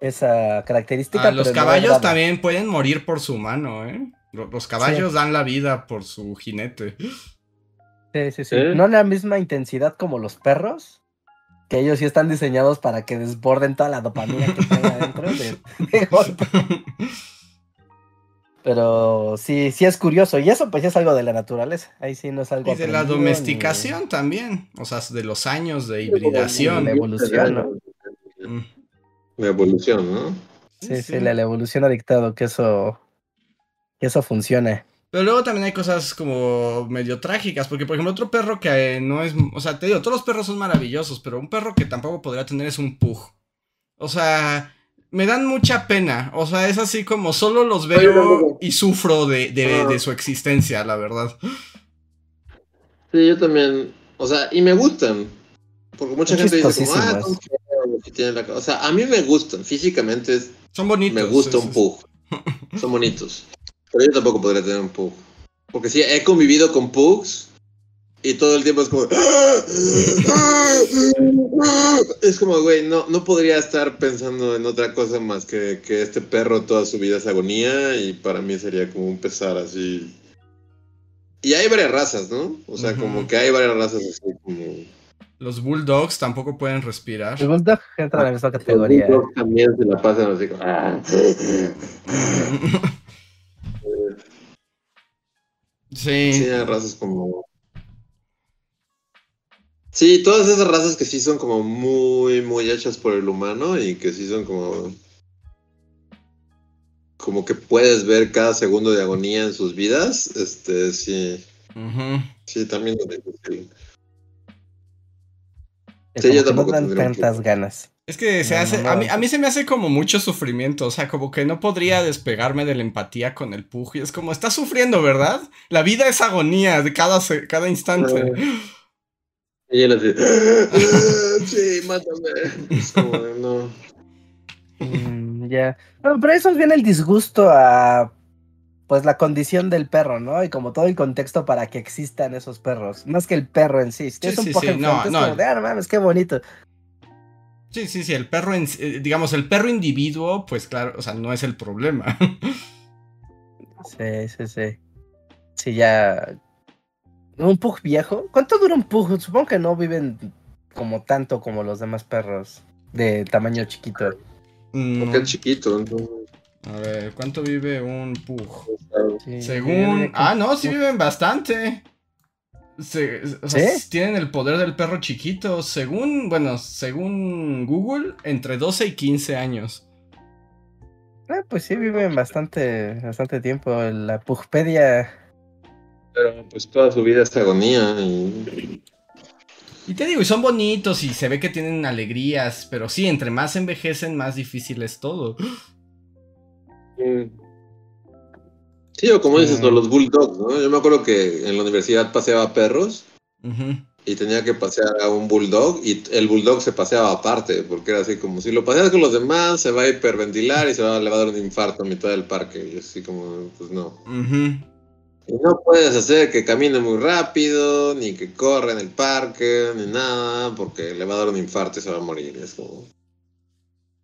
esa característica. Ah, los no caballos también pueden morir por su mano, ¿eh? Lo- Los caballos dan la vida por su jinete. Sí, sí, sí. ¿Eh? No en la misma intensidad como los perros, que ellos sí están diseñados para que desborden toda la dopamina que traen adentro de, de golpe. Pero sí, sí es curioso. Y eso pues ya es algo de la naturaleza. Ahí sí no es algo Y de la domesticación también. O sea, de los años de hibridación. La evolución, ¿no? Mm. La evolución, ¿no? Sí, sí, la, la evolución ha dictado que eso, que eso funcione. Pero luego también hay cosas como medio trágicas, porque por ejemplo otro perro que eh, no es, o sea, te digo, todos los perros son maravillosos, pero un perro que tampoco podría tener es un pug. O sea, me dan mucha pena, o sea, es así como solo los veo y sufro de, de- Ah. de su existencia, la verdad. Sí, yo también. O sea, y me gustan. Porque mucha gente dice como, ah, tienen la ca-". O sea, a mí me gustan. Físicamente es- Son bonitos. me gusta sí, un sí, pug. Son bonitos. Pero yo tampoco podría tener un pug. Porque sí, he convivido con pugs y todo el tiempo es como. Es como, güey, no, no podría estar pensando en otra cosa más que que este perro toda su vida es agonía y para mí sería como un pesar así. Y hay varias razas, ¿no? O sea, como que hay varias razas así como. Los bulldogs tampoco pueden respirar. El bulldog entra en la misma categoría. Los bulldogs también se la pasan así como. Sí, sí. hay razas como. Sí, todas esas razas que sí son como muy, muy hechas por el humano y que sí son como. Como que puedes ver cada segundo de agonía en sus vidas. Este, sí. Sí, también lo digo, sí. que Sí, como yo tampoco no dan tantas ganas. Es que se No, hace, no, a mí, no. a mí se me hace como mucho sufrimiento, o sea, como que no podría despegarme de la empatía con el Pug. Y es como, está sufriendo, ¿verdad? La vida es agonía de cada, cada instante. Y él así. "Ah, Sí, mátame. Es como, de, no. Mm, ya. Bueno, pero eso viene el disgusto a pues la condición del perro, ¿no? Y como todo el contexto para que existan esos perros. Más que el perro en sí. Si sí, un poco sí, no, es no. como de, ah, mames, qué bonito. Sí, sí, sí, el perro, en, eh, digamos, el perro individuo, pues claro, o sea, no es el problema. Sí, sí, sí. Sí, ya. Un pug viejo. ¿Cuánto dura un pug? Supongo que no viven como tanto como los demás perros de tamaño chiquito. Mm, Porque es chiquito, entonces. a ver, ¿cuánto vive un Pug? Sí, Según... Ah, no, sí viven bastante. Se- o sea, ¿Sí? tienen el poder del perro chiquito. Según, bueno, según Google, entre 12 y 15 años. Ah, pues sí, viven bastante, bastante tiempo. La Pugpedia. Pero pues toda su vida es agonía y. Y te digo, y son bonitos y se ve que tienen alegrías, pero sí, entre más envejecen, más difícil es todo. Sí, o como dices, los bulldogs, ¿no? Yo me acuerdo que en la universidad paseaba perros y tenía que pasear a un bulldog y el bulldog se paseaba aparte, porque era así como si lo paseas con los demás se va a hiperventilar y se va, le va a dar un infarto a mitad del parque. Y así como, pues no. Y no puedes hacer que camine muy rápido, ni que corra en el parque, ni nada, porque le va a dar un infarto y se va a morir. Es como...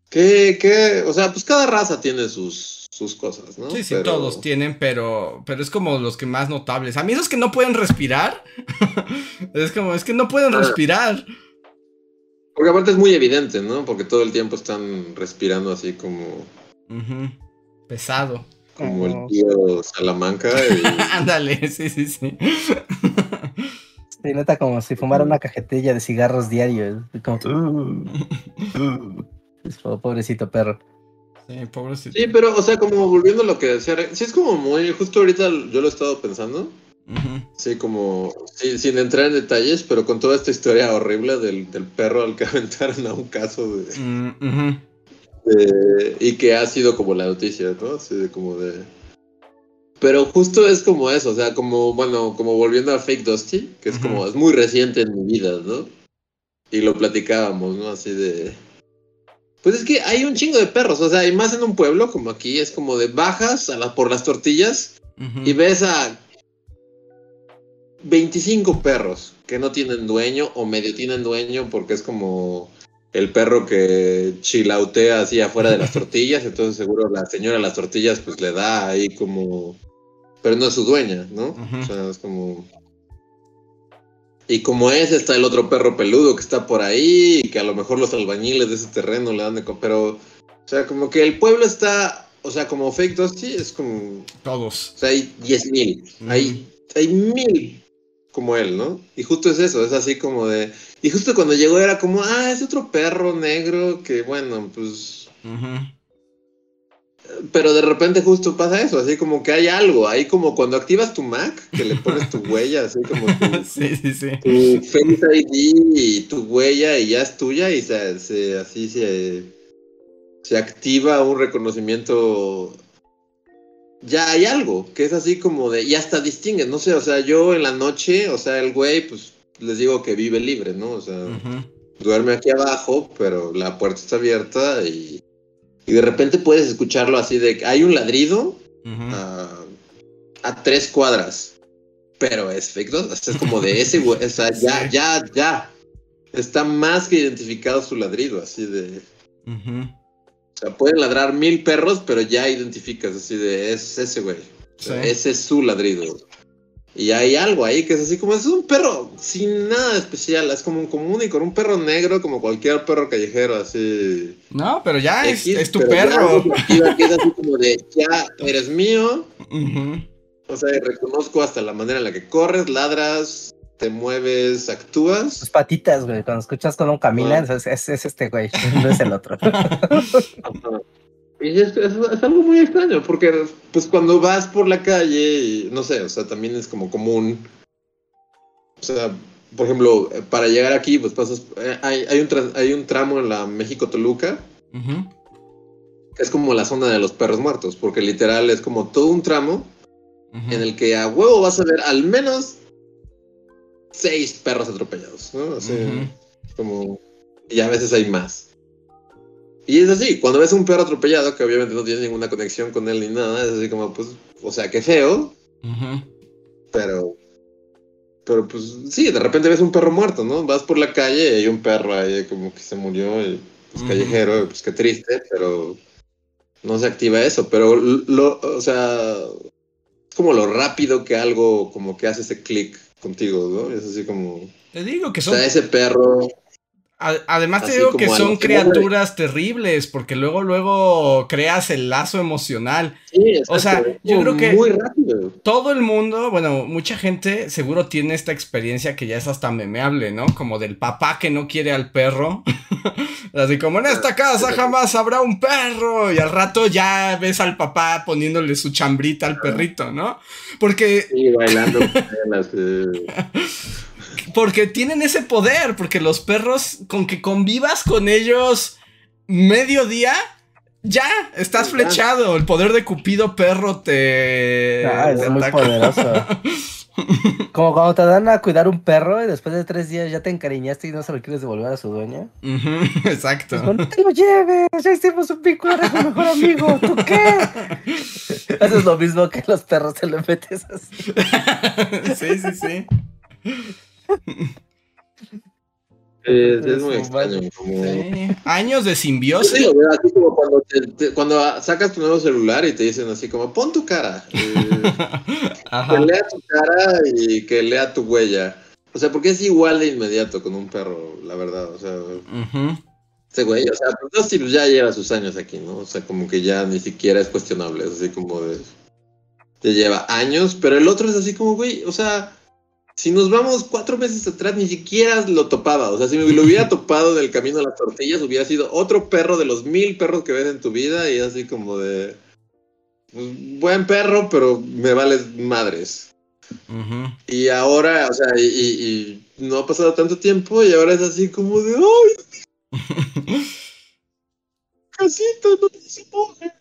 ¿Qué, qué? O sea, pues cada raza tiene sus, sus cosas, ¿no? Sí, sí, todos tienen, pero, pero es como los que más notables. A mí esos que no pueden respirar, es como, es que no pueden ah. respirar. Porque aparte es muy evidente, ¿no? Porque todo el tiempo están respirando así como... Pesado. Como el tío Salamanca. Ándale, sí, sí, sí. Sí, neta, como si fumara una cajetilla de cigarros diarios. Como... pobrecito perro. Sí, pobrecito. Sí, pero, o sea, como volviendo a lo que decía, sí es como muy, justo ahorita yo lo he estado pensando. Sí, como, sin entrar en detalles, pero con toda esta historia horrible del, perro al que aventaron a un caso mm, de, y que ha sido como la noticia, ¿no? Así como de... Pero justo es como eso, o sea, como, bueno, como volviendo a Fake Dusty, que es como, es muy reciente en mi vida, ¿no? Y lo platicábamos, ¿no? Así de pues es que hay un chingo de perros, o sea, y más en un pueblo como aquí, es como de bajas a la, por las tortillas y ves a 25 perros que no tienen dueño o medio tienen dueño porque es como el perro que chilautea así afuera de las tortillas, entonces seguro la señora de las tortillas pues le da ahí como... Pero no es su dueña, ¿no? O sea, es como... Y como ese está el otro perro peludo que está por ahí, y que a lo mejor los albañiles de ese terreno le dan de... Pero, o sea, como que el pueblo está, o sea, como Fake Dusty es como... Todos. O sea, hay 10 mil, hay, hay mil como él, ¿no? Y justo es eso, es así como de... Y justo cuando llegó era como, ah, es otro perro negro que, bueno, pues pero de repente justo pasa eso, así como que hay algo, ahí como cuando activas tu Mac, que le pones tu huella, así como tu, sí, sí, sí. tu Face ID y tu huella y ya es tuya y se, así se, se activa un reconocimiento. Ya hay algo, que es así como de, y hasta distingue, no sé, o sea, yo en la noche, o sea, el güey, pues les digo que vive libre, ¿no? O sea, duerme aquí abajo, pero la puerta está abierta y y de repente puedes escucharlo así de que hay un ladrido a, tres cuadras. Pero es fake, es como de ese. O sea, ya, ya, ya. Está más que identificado su ladrido, así de. O sea, pueden ladrar mil perros, pero ya identificas así de es ese güey. ese es su ladrido. Y hay algo ahí que es así como es un perro sin nada especial, es como un común y con un perro negro como cualquier perro callejero así. No, pero ya es, tu perro. es así como de ya eres mío. O sea, reconozco hasta la manera en la que corres, ladras, te mueves, actúas. Tus patitas, güey, cuando escuchas cómo caminas, es, es, este güey, no es el otro. Y es, algo muy extraño, porque pues cuando vas por la calle, no sé, o sea, también es como común. O sea, por ejemplo, para llegar aquí, pues pasas, eh, hay, hay, un, hay un tramo en la México-Toluca, que es como la zona de los perros muertos, porque literal es como todo un tramo en el que a huevo vas a ver al menos seis perros atropellados, ¿no? Así, como, y a veces hay más. Y es así, cuando ves un perro atropellado, que obviamente no tiene ninguna conexión con él ni nada, es así como, pues, o sea, qué feo. Pero, pero pues sí, de repente ves un perro muerto, ¿no? Vas por la calle y hay un perro ahí como que se murió, y, pues callejero, pues qué triste, pero no se activa eso. Pero, lo, o sea, es como lo rápido que algo como que hace ese clic contigo, ¿no? Es así como... Te digo que son... O sea, ese perro Además te digo que son criaturas terribles, porque luego, luego creas el lazo emocional. o sea, yo creo que todo el mundo, bueno, mucha gente seguro tiene esta experiencia que ya es hasta memeable, ¿no? Como del papá que no quiere al perro. Así como en esta casa jamás habrá un perro. Y al rato ya ves al papá poniéndole su chambrita al perrito, ¿no? Porque... Sí, bailando. Porque tienen ese poder, porque los perros, con que convivas con ellos medio día, Ya, estás flechado. El poder de Cupido perro te. Ah, es te muy ataca. poderoso. Como cuando te dan a cuidar un perro y después de tres días ya te encariñaste y no se lo quieres devolver a su dueña. Exacto. Pues, no te lo lleves, ya hicimos un vínculo de tu mejor amigo, ¿tú qué? Haces lo mismo que los perros, te lo metes así. sí, sí, sí. Eh, es muy Su extraño. Como... Sí. Años de sí simbiosis. veo así como cuando, te- te- cuando sacas tu nuevo celular y te dicen así como, pon tu cara. eh, Ajá. que lea tu cara y que lea tu huella. O sea, porque es igual de inmediato con un perro, la verdad. O sea, Ujú. ese güey, o sea, pues Dusty pues, ya lleva sus años aquí, ¿no? O sea, como que ya ni siquiera es cuestionable, es así como de... Ya lleva años, pero el otro es así como, güey, o sea, si nos vamos cuatro meses atrás, ni siquiera lo topaba. O sea, si me lo hubiera topado del camino a las tortillas, hubiera sido otro perro de los mil perros que ves en tu vida y así como de... pues, buen perro, pero me vales madres. Y ahora, o sea, y, y- y no ha pasado tanto tiempo y ahora es así como de, ¡ay! Casita, no te enojes".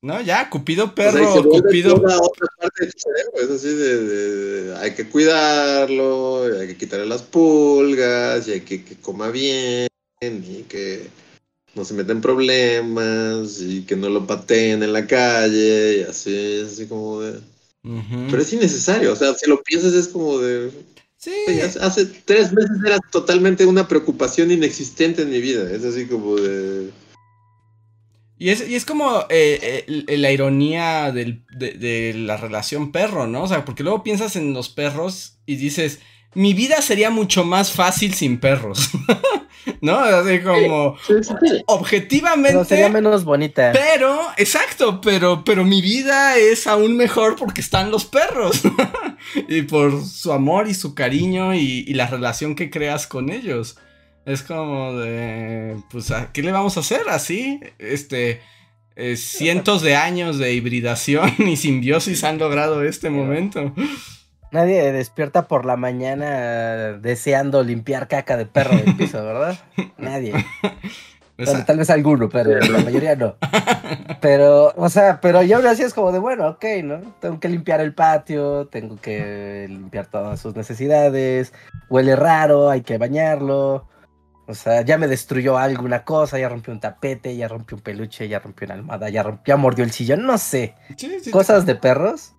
No, ya, Cupido O sea, y perro, Cupido. otra parte de tu cerebro, es así de, de- de- hay que cuidarlo, hay que quitarle las pulgas, y hay que que coma bien, y que no se meta en problemas, y que no lo pateen en la calle, y así, es así como de... Pero es innecesario, o sea, si lo piensas es como de... Sí. Hace, hace tres meses era totalmente una preocupación inexistente en mi vida. Es así como de. Y es, y es como eh, eh, la ironía del- de, de la relación perro, ¿no? O sea, porque luego piensas en los perros y dices, mi vida sería mucho más fácil sin perros. ¿No? Así como, objetivamente... Pero sería menos bonita. Pero, exacto, pero, pero mi vida es aún mejor porque están los perros. y por su amor y su cariño y, y la relación que creas con ellos. Es como de, pues, ¿a ¿qué le vamos a hacer así? Este, eh, cientos de años de hibridación y simbiosis han logrado este momento. Nadie despierta por la mañana deseando limpiar caca de perro del piso, ¿verdad? Nadie. Bueno, tal vez alguno, pero la mayoría no. Pero, o sea, pero yo ahora sí es como de, bueno, ok, ¿no? Tengo que limpiar el patio, tengo que limpiar todas sus necesidades, huele raro, hay que bañarlo. O sea, ya me destruyó alguna cosa, ya rompió un tapete, ya rompió un peluche, ya rompió una almohada, ya, rompió, ya mordió el sillón, no sé. sí, sí, Cosas de perros.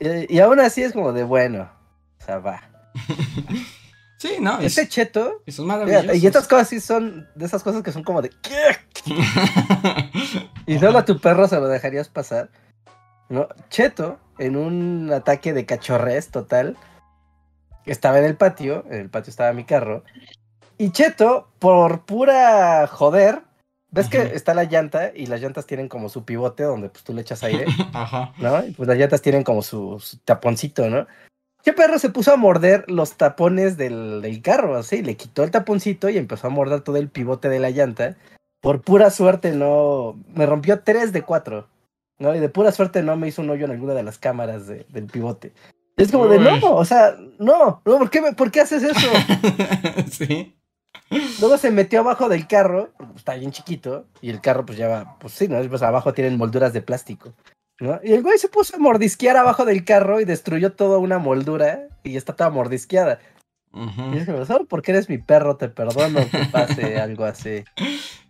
y, y aún así es como de, bueno, o sea, va. sí, no, Este cheto, y son fíjate, maravillosos. y estas cosas sí son de esas cosas que son como de, ¿qué? Y solo a tu perro se lo dejarías pasar. ¿no? Cheto, en un ataque de cachorrés total, estaba en el patio, en el patio estaba mi carro, y Cheto, por pura joder, ves que está la llanta y las llantas tienen como su pivote donde pues tú le echas aire, Ajá. ¿no? Y pues las llantas tienen como su, su taponcito, ¿no? ¿Qué perro se puso a morder los tapones del, del carro? Así, le quitó el taponcito y empezó a morder todo el pivote de la llanta. Por pura suerte no. Me rompió tres de cuatro. ¿No? Y de pura suerte no me hizo un hoyo en alguna de las cámaras de- del pivote. Es como de no, o sea, no, no, ¿por qué, ¿por qué haces eso? sí. Luego se metió abajo del carro, está bien chiquito, y el carro pues ya va, pues sí, ¿no? Pues abajo tienen molduras de plástico, ¿no? Y el güey se puso a mordisquear abajo del carro y destruyó toda una moldura y está toda mordisqueada. Ujú. Y es solo porque eres mi perro te perdono que pase algo así.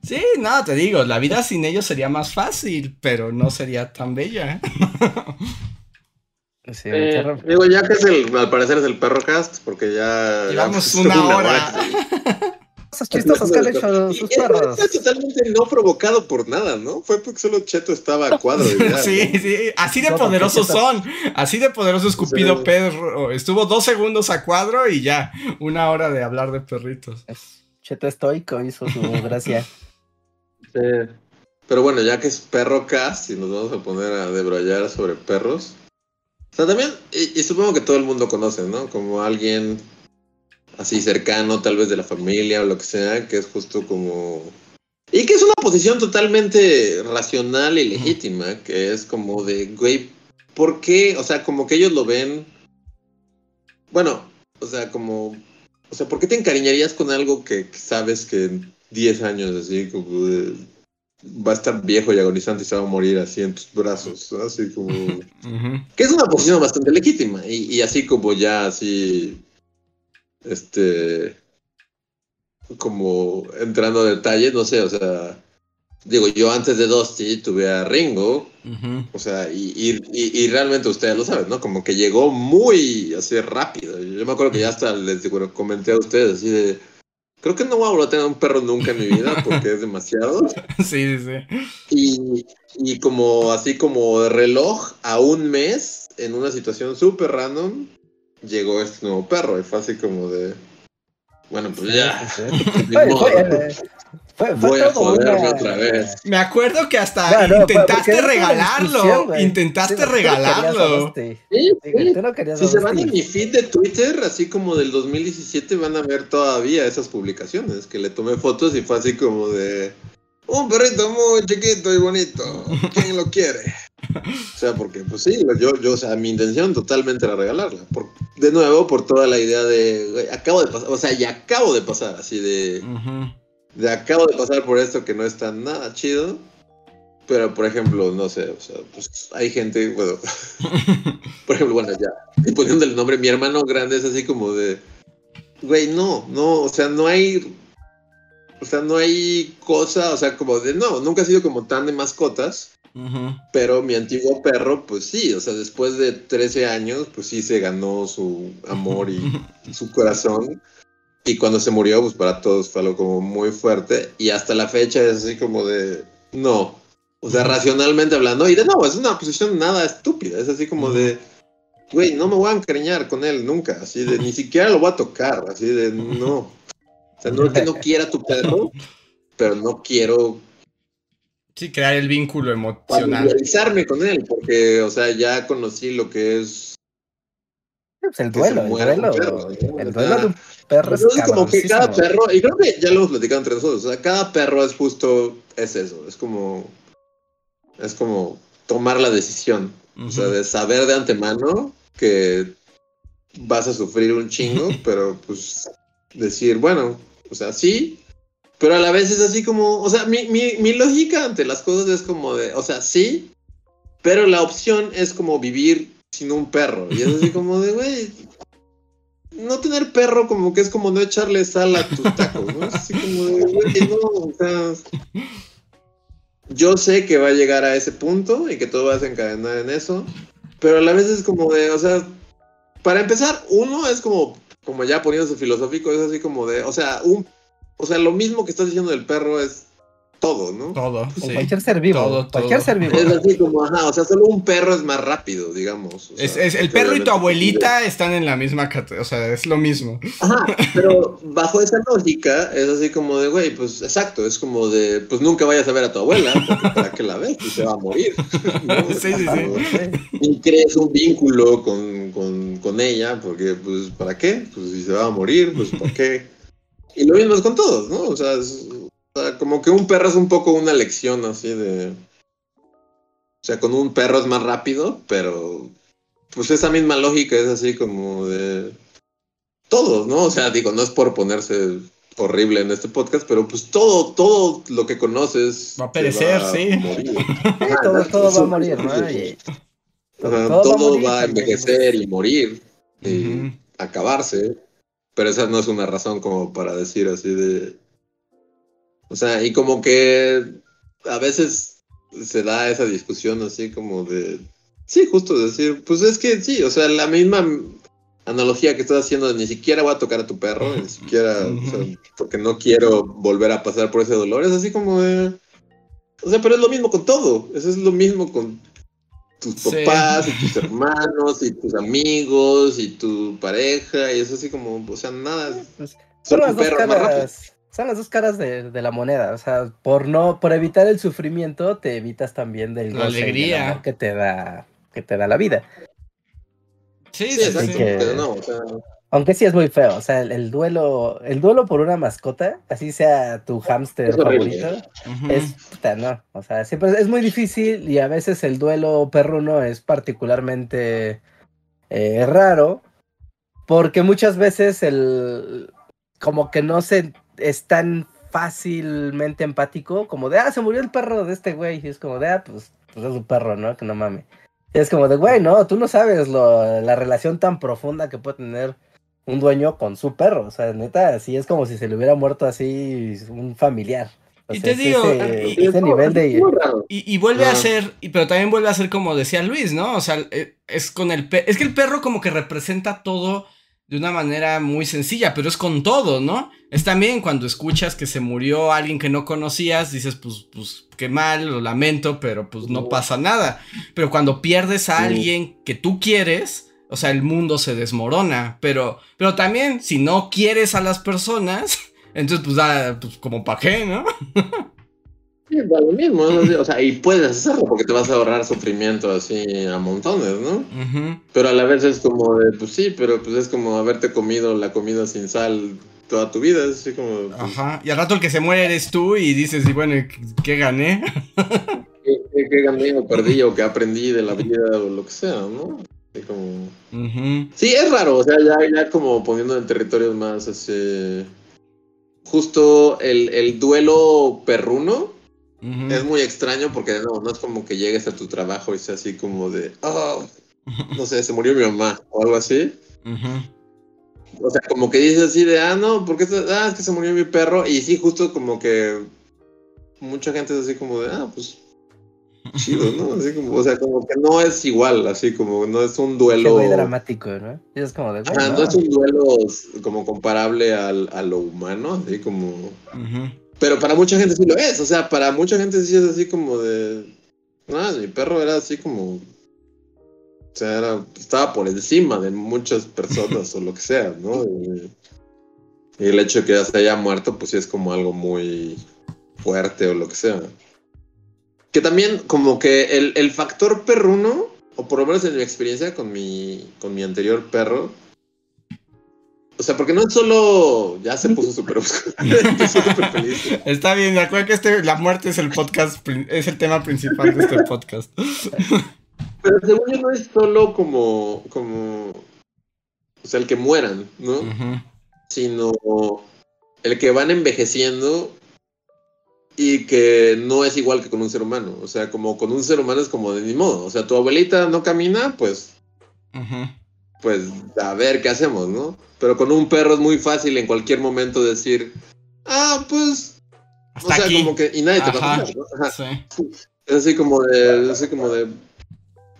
Sí, no, te digo, la vida sin ellos sería más fácil, pero no sería tan bella. Sí, Eh, perro- digo, ya que es el, al parecer es el perro cast, porque ya. Llevamos una hora. Cosas chistosas que han hecho sus perros. fue totalmente no provocado por nada, ¿no? Fue porque solo Cheto estaba a cuadro. ya, Sí, ¿no? sí, así de No, poderosos son. Así de poderoso es Cupido Sí. Perro. Estuvo dos segundos a cuadro y ya, una hora de hablar de perritos. Cheto estoico hizo su gracia. Sí. Pero bueno, ya que es perro cast y nos vamos a poner a debrayar sobre perros. O sea, también, y, y supongo que todo el mundo conoce, ¿no? Como alguien así cercano, tal vez de la familia o lo que sea, que es justo como... Y que es una posición totalmente racional y legítima, que es como de, güey, ¿por qué? O sea, como que ellos lo ven... Bueno, o sea, como... O sea, ¿por qué te encariñarías con algo que, sabes que en 10 años así, como de... va a estar viejo y agonizante y se va a morir así en tus brazos, así como... Que es una posición bastante legítima. Y, y así como ya, así. Este. Como entrando a detalle, no sé, o sea. Digo, yo antes de Dusty tuve a Ringo, o sea, y, y, y- y realmente ustedes lo saben, ¿no? Como que llegó muy así rápido. Yo me acuerdo que ya hasta les digo, comenté a ustedes así de. Creo que no voy a volver a tener un perro nunca en mi vida porque es demasiado. Sí, sí, sí. Y, y como así como de reloj a un mes, en una situación súper random, llegó este nuevo perro. Y fue así como de. Bueno, pues ya. Fue, fue, voy a todo joderme una- otra vez. Me acuerdo que hasta No, no, intentaste regalarlo. Intentaste Sí, no a regalarlo. Sí, Sí, Si a se van en mi feed de Twitter, así como del 2017, van a ver todavía esas publicaciones. Que le tomé fotos y fue así como de. Un perrito muy chiquito y bonito. ¿Quién lo quiere? O sea, porque, pues sí, yo, yo, o sea, mi intención totalmente era regalarla. Por, de nuevo, por toda la idea de. güey, acabo de pasar, o sea, ya acabo de pasar, así de. De acabo de pasar por esto que no está nada chido. Pero, por ejemplo, no sé, o sea, pues hay gente, bueno, por ejemplo, bueno, ya, y poniéndole el nombre, mi hermano grande es así como de, güey, no, no, o sea, no hay, o sea, no hay cosa, o sea, como de, no, nunca ha sido como tan de mascotas, Ujú. pero mi antiguo perro, pues sí, o sea, después de 13 años, pues sí se ganó su amor y su corazón. Y cuando se murió, pues para todos fue algo como muy fuerte. Y hasta la fecha es así como de, no. O sea, racionalmente hablando, y de nuevo, es una posición nada estúpida. Es así como de, güey, no me voy a encariñar con él nunca. Así de, ni siquiera lo voy a tocar. Así de, no. O sea, no es que no quiera tu perro, pero no quiero Sí, crear el vínculo emocional. familiarizarme con él, porque, o sea, ya conocí lo que es Pues el duelo, el duelo. perro, ¿no? El duelo de un perro es Entonces, como que cada perro, y creo que ya lo hemos platicado entre nosotros, o sea, cada perro es justo, es eso, es como, es como tomar la decisión, o sea, de saber de antemano que vas a sufrir un chingo, pero pues decir, bueno, o sea, sí, pero a la vez es así como, o sea, mi, mi, mi lógica ante las cosas es como de, o sea, sí, pero la opción es como vivir sin un perro, y es así como de, güey, no tener perro como que es como no echarle sal a tus tacos, ¿no? Así como de, güey, no, o sea, yo sé que va a llegar a ese punto y que todo va a desencadenar en eso, pero a la vez es como de, o sea, para empezar, uno es como, como ya poniéndose filosófico, es así como de, o sea, un, o sea, lo mismo que estás diciendo del perro es todo, ¿no? Todo, En sí. Cualquier ser vivo. Todo, cualquier todo. ser vivo. Es así como, ajá, o sea, solo un perro es más rápido, digamos. o sea, Es, es- el perro y tu abuelita están en la misma categoría, o sea, es lo mismo. Ajá, pero bajo esa lógica es así como de, güey, pues exacto, es como de, pues nunca vayas a ver a tu abuela, porque para qué la ves, pues se va a morir. ¿no? Sí, sí, sí. Sí. Y crees un vínculo con, con, con ella, porque, pues, ¿para qué? Pues si se va a morir, pues, ¿para qué? Y lo mismo es con todos, ¿no? O sea, es- o sea, como que un perro es un poco una lección así de... O sea, con un perro es más rápido, pero pues esa misma lógica es así como de... Todos, ¿no? O sea, digo, no es por ponerse horrible en este podcast, pero pues todo, todo lo que conoces... Va a perecer, va a sí. todo, todo va a morir, ¿no? Todo todo, va a morir va a también. envejecer y morir y acabarse, pero esa no es una razón como para decir así de... O sea, y como que a veces se da esa discusión así como de... Sí, justo decir, pues es que sí, o sea, la misma analogía que estás haciendo de ni siquiera voy a tocar a tu perro, ni siquiera, o sea, porque no quiero volver a pasar por ese dolor, es así como de... O sea, pero es lo mismo con todo, eso es lo mismo con tus Sí. papás y tus hermanos y tus amigos y tu pareja y es así como, o sea, nada. Pues, son las dos caras. Son las dos caras de, de la moneda. O sea, por no, por evitar el sufrimiento, te evitas también del La del alegría. amor que te da, que te da la vida. Sí, Sí, sí, que- no, o sea, Aunque sí es muy feo. O sea, el, el duelo, el duelo por una mascota, así sea tu hámster favorito, es puta, no. O sea, siempre es muy difícil y a veces el duelo perruno es particularmente eh, raro. Porque muchas veces el como que no se es tan fácilmente empático, como de, ah, se murió el perro de este güey, y es como de, ah, pues, pues es un perro, ¿no? Que no mames. Es como de, güey, no, tú no sabes lo, la relación tan profunda que puede tener un dueño con su perro. O sea, neta, así es como si se le hubiera muerto así un familiar. y te digo, ese, nivel de... Y, vuelve a ser, pero también vuelve a ser como decía Luis, ¿no? O sea, eh, es con el es que el perro como que representa todo de una manera muy sencilla, pero es con todo, ¿no? Es también cuando escuchas que se murió alguien que no conocías, dices, pues, pues, qué mal, lo lamento, pero pues no pasa nada. Pero cuando pierdes a alguien que tú quieres, o sea, el mundo se desmorona. Pero, pero también, si no quieres a las personas, entonces, pues, da, pues como pa' qué, ¿no? Sí, da lo mismo, o sea, y puedes hacerlo porque te vas a ahorrar sufrimiento así a montones, ¿no? Pero a la vez es como de, pues sí, pero pues es como haberte comido la comida sin sal toda tu vida, es así como... Pues Ajá, y al rato el que se muere eres tú y dices, y bueno, ¿qué gané? ¿Qué, qué, gané o perdí o qué aprendí de la vida o lo que sea, ¿no? Como... Sí, es raro, o sea, ya, ya como poniendo en territorios más así... Justo el, el duelo perruno es muy extraño porque no, no es como que llegues a tu trabajo y sea así como de, oh, no sé, se murió mi mamá o algo así. O sea, como que dices así de, ah, no, porque ah, es que se murió mi perro. Y sí, justo como que mucha gente es así como de, ah, pues chido, ¿no? Así como, o sea, como que no es igual, así como no es un duelo. muy dramático, ¿no? Es como de. no es un duelo como comparable al, a lo humano, así como. Pero para mucha gente sí lo es, o sea, para mucha gente sí es así como de... Ah, mi perro era así como... O sea, era, estaba por encima de muchas personas o lo que sea, ¿no? Y, el hecho de que ya se haya muerto, pues sí es como algo muy fuerte o lo que sea. Que también como que el, el factor perruno, o por lo menos en mi experiencia con mi, con mi anterior perro, o sea, porque no es solo. Ya se puso súper feliz. Está bien, me acuerdo que este, la muerte es el podcast, es el tema principal de este podcast. Pero según yo no es solo como. como. O sea, el que mueran, ¿no? Sino el que van envejeciendo y que no es igual que con un ser humano. O sea, como con un ser humano es como de ni modo. O sea, tu abuelita no camina, pues. Ajá pues a ver qué hacemos, ¿no? Pero con un perro es muy fácil en cualquier momento decir, ah, pues, o sea, como que, y nadie te va a ¿no? Es así como de, así como de,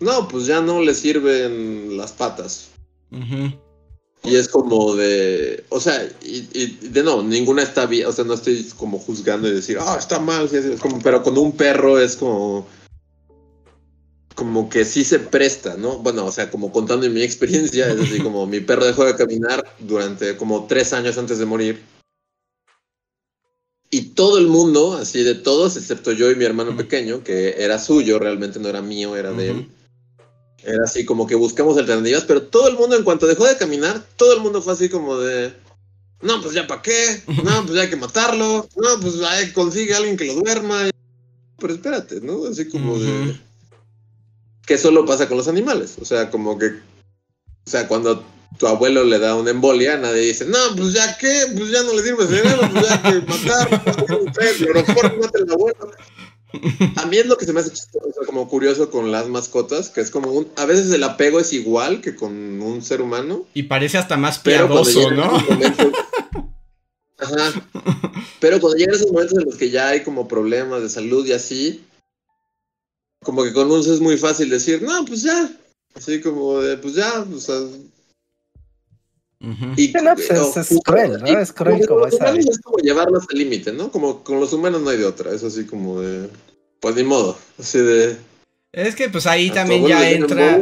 no, pues ya no le sirven las patas. Y es como de, o sea, y, de no, ninguna está bien, o sea, no estoy como juzgando y decir, ah, está mal, como, pero con un perro es como, como que sí se presta, ¿no? Bueno, o sea, como contando mi experiencia, es así como mi perro dejó de caminar durante como tres años antes de morir. Y todo el mundo, así de todos, excepto yo y mi hermano pequeño, que era suyo, realmente no era mío, era de él. Era así como que buscamos alternativas, pero todo el mundo en cuanto dejó de caminar, todo el mundo fue así como de, no, pues ya para qué, no, pues ya hay que matarlo, no, pues consigue a alguien que lo duerma. Pero espérate, ¿no? Así como de que solo pasa con los animales. O sea, como que, o sea, cuando tu abuelo le da una embolia, nadie dice, no, pues ya qué, pues ya no le sirve cerebro, pues ya que matar, mate al abuelo. A mí es lo que se me hace chistoso, como curioso con las mascotas, que es como un, a veces el apego es igual que con un ser humano. Y parece hasta más piadoso, ¿no? ajá. Pero cuando llegan esos momentos en los que ya hay como problemas de salud y así, como que con uns es muy fácil decir, no, pues ya. Así como de, pues ya, o sea. y, pues es, cruel, ¿no? Es cruel como, esa. Es como llevarlos al límite, ¿no? Como con los humanos no hay de otra. Es así como de. Pues ni modo. Así de. Es que pues ahí también ya entra.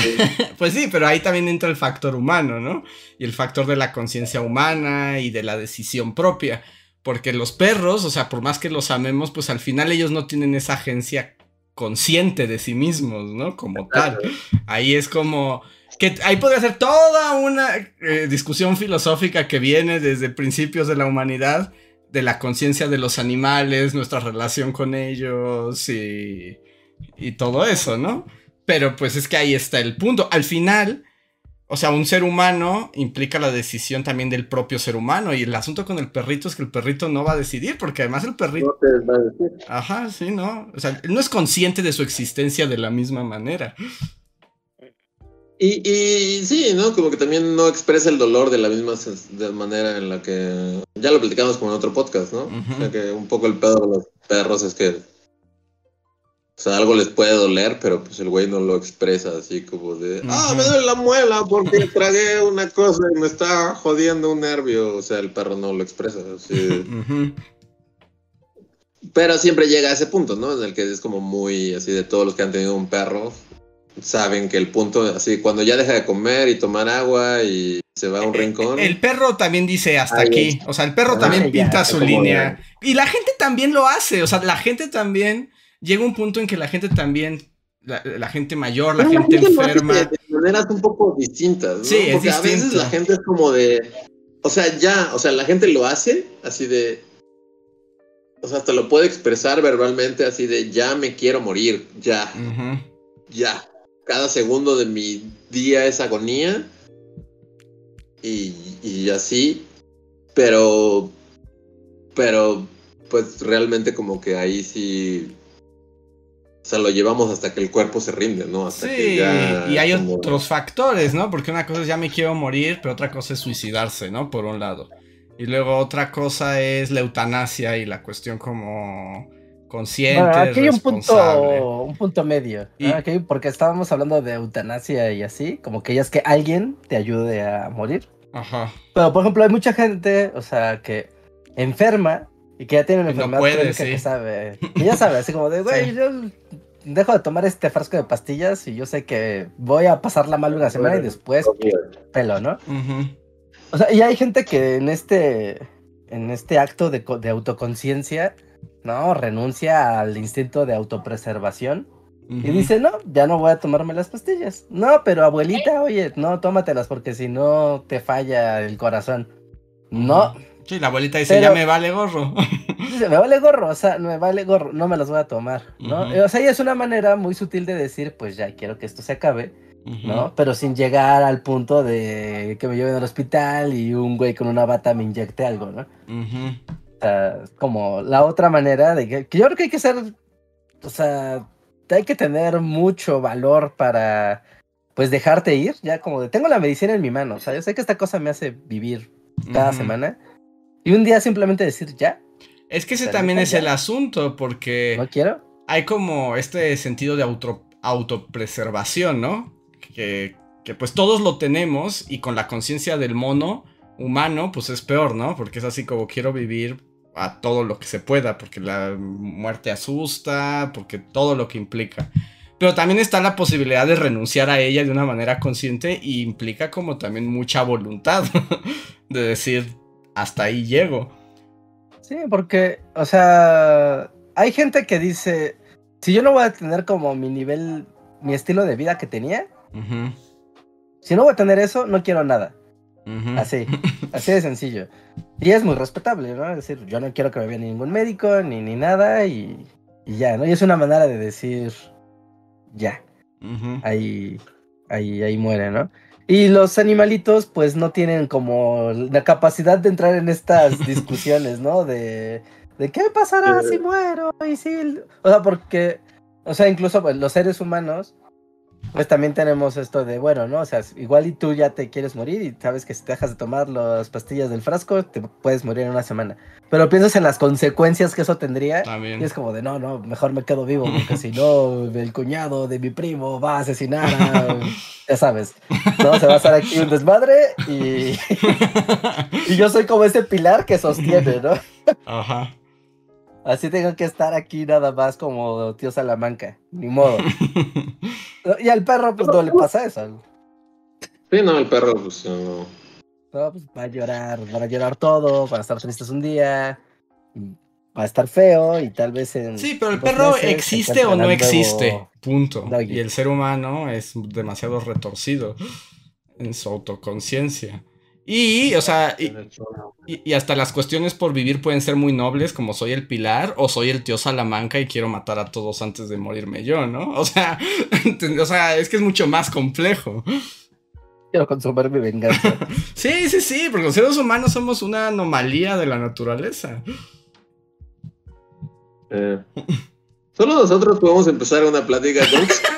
pues sí, pero ahí también entra el factor humano, ¿no? Y el factor de la conciencia humana y de la decisión propia. Porque los perros, o sea, por más que los amemos, pues al final ellos no tienen esa agencia consciente de sí mismos, ¿no? Como tal. Ahí es como que ahí podría ser toda una eh, discusión filosófica que viene desde principios de la humanidad, de la conciencia de los animales, nuestra relación con ellos y, y todo eso, ¿no? Pero pues es que ahí está el punto. Al final, o sea, un ser humano implica la decisión también del propio ser humano. Y el asunto con el perrito es que el perrito no va a decidir, porque además el perrito. No te va a decir. Ajá, sí, ¿no? O sea, él no es consciente de su existencia de la misma manera. Y, y sí, ¿no? Como que también no expresa el dolor de la misma de manera en la que. Ya lo platicamos como en otro podcast, ¿no? O sea, que un poco el pedo de los perros es que. O sea, algo les puede doler, pero pues el güey no lo expresa así como de. Ah, me duele la muela porque tragué una cosa y me está jodiendo un nervio. O sea, el perro no lo expresa. así. Ujú. Pero siempre llega a ese punto, ¿no? En el que es como muy así de todos los que han tenido un perro. Saben que el punto, así, cuando ya deja de comer y tomar agua y se va a un rincón. El perro también dice hasta aquí. O sea, el perro Ah, también ya, pinta su línea. Y la gente también lo hace. O sea, la gente también. Llega un punto en que la gente también. La, la gente mayor, la Pero gente enferma. De, de maneras un poco distintas, ¿no? Sí, es Porque a veces la gente es como de. O sea, ya, o sea, la gente lo hace así de. O sea, hasta lo puede expresar verbalmente así de ya me quiero morir, ya, ya. Cada segundo de mi día es agonía. Y, y así. Pero. Pero. Pues realmente como que ahí sí. O sea, lo llevamos hasta que el cuerpo se rinde, ¿no? Hasta que Sí, ya y hay como- otros factores, ¿no? Porque una cosa es ya me quiero morir, pero otra cosa es suicidarse, ¿no? Por un lado. Y luego otra cosa es la eutanasia y la cuestión como consciente, Bueno, aquí hay un punto, un punto medio. ¿no? Y- Aquí, porque estábamos hablando de eutanasia y así, como que ya es que alguien te ayude a morir. Ajá. Pero, por ejemplo, hay mucha gente, o sea, que enferma y que ya tiene una Y no enfermedad puede, crónica sí. que sabe. Y ya sabe, así como de, güey, Sí. yo dejo de tomar este frasco de pastillas y yo sé que voy a pasarla mal una semana y después pelo, ¿no? O sea, y hay gente que en este, en este acto de autoconciencia, ¿no? Renuncia al instinto de autopreservación y dice, no, ya no voy a tomarme las pastillas. No, pero abuelita, oye, no, tómatelas porque si no te falla el corazón. No, Sí, la abuelita dice, Pero- ya me vale gorro. dice, me vale gorro, o sea, me vale gorro, no me las voy a tomar, ¿no? O sea, y es una manera muy sutil de decir, pues ya quiero que esto se acabe. ¿no? Pero sin llegar al punto de que me lleven al hospital y un güey con una bata me inyecte algo, ¿no? Sea, como la otra manera de que, que yo creo que hay que ser, o sea, hay que tener mucho valor para, pues, dejarte ir, ya como de, tengo la medicina en mi mano, o sea, yo sé que esta cosa me hace vivir cada semana, y un día simplemente decir, ya, Es que ese también ya- es el asunto, porque no quiero. hay como este sentido de auto, autopreservación, ¿no? Que, que pues todos lo tenemos y con la conciencia del mono humano, pues es peor, ¿no? Porque es así como quiero vivir a todo lo que se pueda, porque la muerte asusta, porque todo lo que implica. Pero también está la posibilidad de renunciar a ella de una manera consciente y implica como también mucha voluntad de decir, hasta ahí llego. Sí, porque, o sea, hay gente que dice, si yo no voy a tener como mi nivel, mi estilo de vida que tenía, si no voy a tener eso, no quiero nada. Ujú. Así, así de sencillo. Y es muy respetable, ¿no? Es decir, yo no quiero que me vea ningún médico ni, ni nada y, y ya, ¿no? Y es una manera de decir, ya, Ujú. ahí, ahí, ahí muere, ¿no? Y los animalitos, pues no tienen como la capacidad de entrar en estas discusiones, ¿no? De, de qué pasará si muero y si... el-?" O sea, porque, o sea, incluso pues, los seres humanos, pues también tenemos esto de, bueno, ¿no? O sea, igual y tú ya te quieres morir y sabes que si te dejas de tomar las pastillas del frasco, te puedes morir en una semana. Pero piensas en las consecuencias que eso tendría. También. Y es como de, no, no, mejor me quedo vivo, porque si no, el cuñado de mi primo va a asesinar a... Ya sabes, ¿no? Se va a hacer aquí un desmadre y, y yo soy como ese pilar que sostiene, ¿no? Ajá. Así tengo que estar aquí nada más como tío Salamanca, ni modo. Y al perro, pues no le pasa eso. Sí, no, el perro, pues no. No, pues va a llorar, van a llorar todo, van a estar tristes un día, va a estar feo y tal vez en... Sí, pero el perro meses existe o no existe. Punto. Doggy. Y el ser humano es demasiado retorcido en su autoconciencia. Y, o sea, y, hasta las cuestiones por vivir pueden ser muy nobles, como soy el pilar o soy el tío Salamanca y quiero matar a todos antes de morirme yo, ¿no? O sea, o sea, es que es mucho más complejo. Quiero consumir mi venganza. sí, sí, sí, porque los seres humanos somos una anomalía de la naturaleza. Eh, solo nosotros podemos empezar una plática con...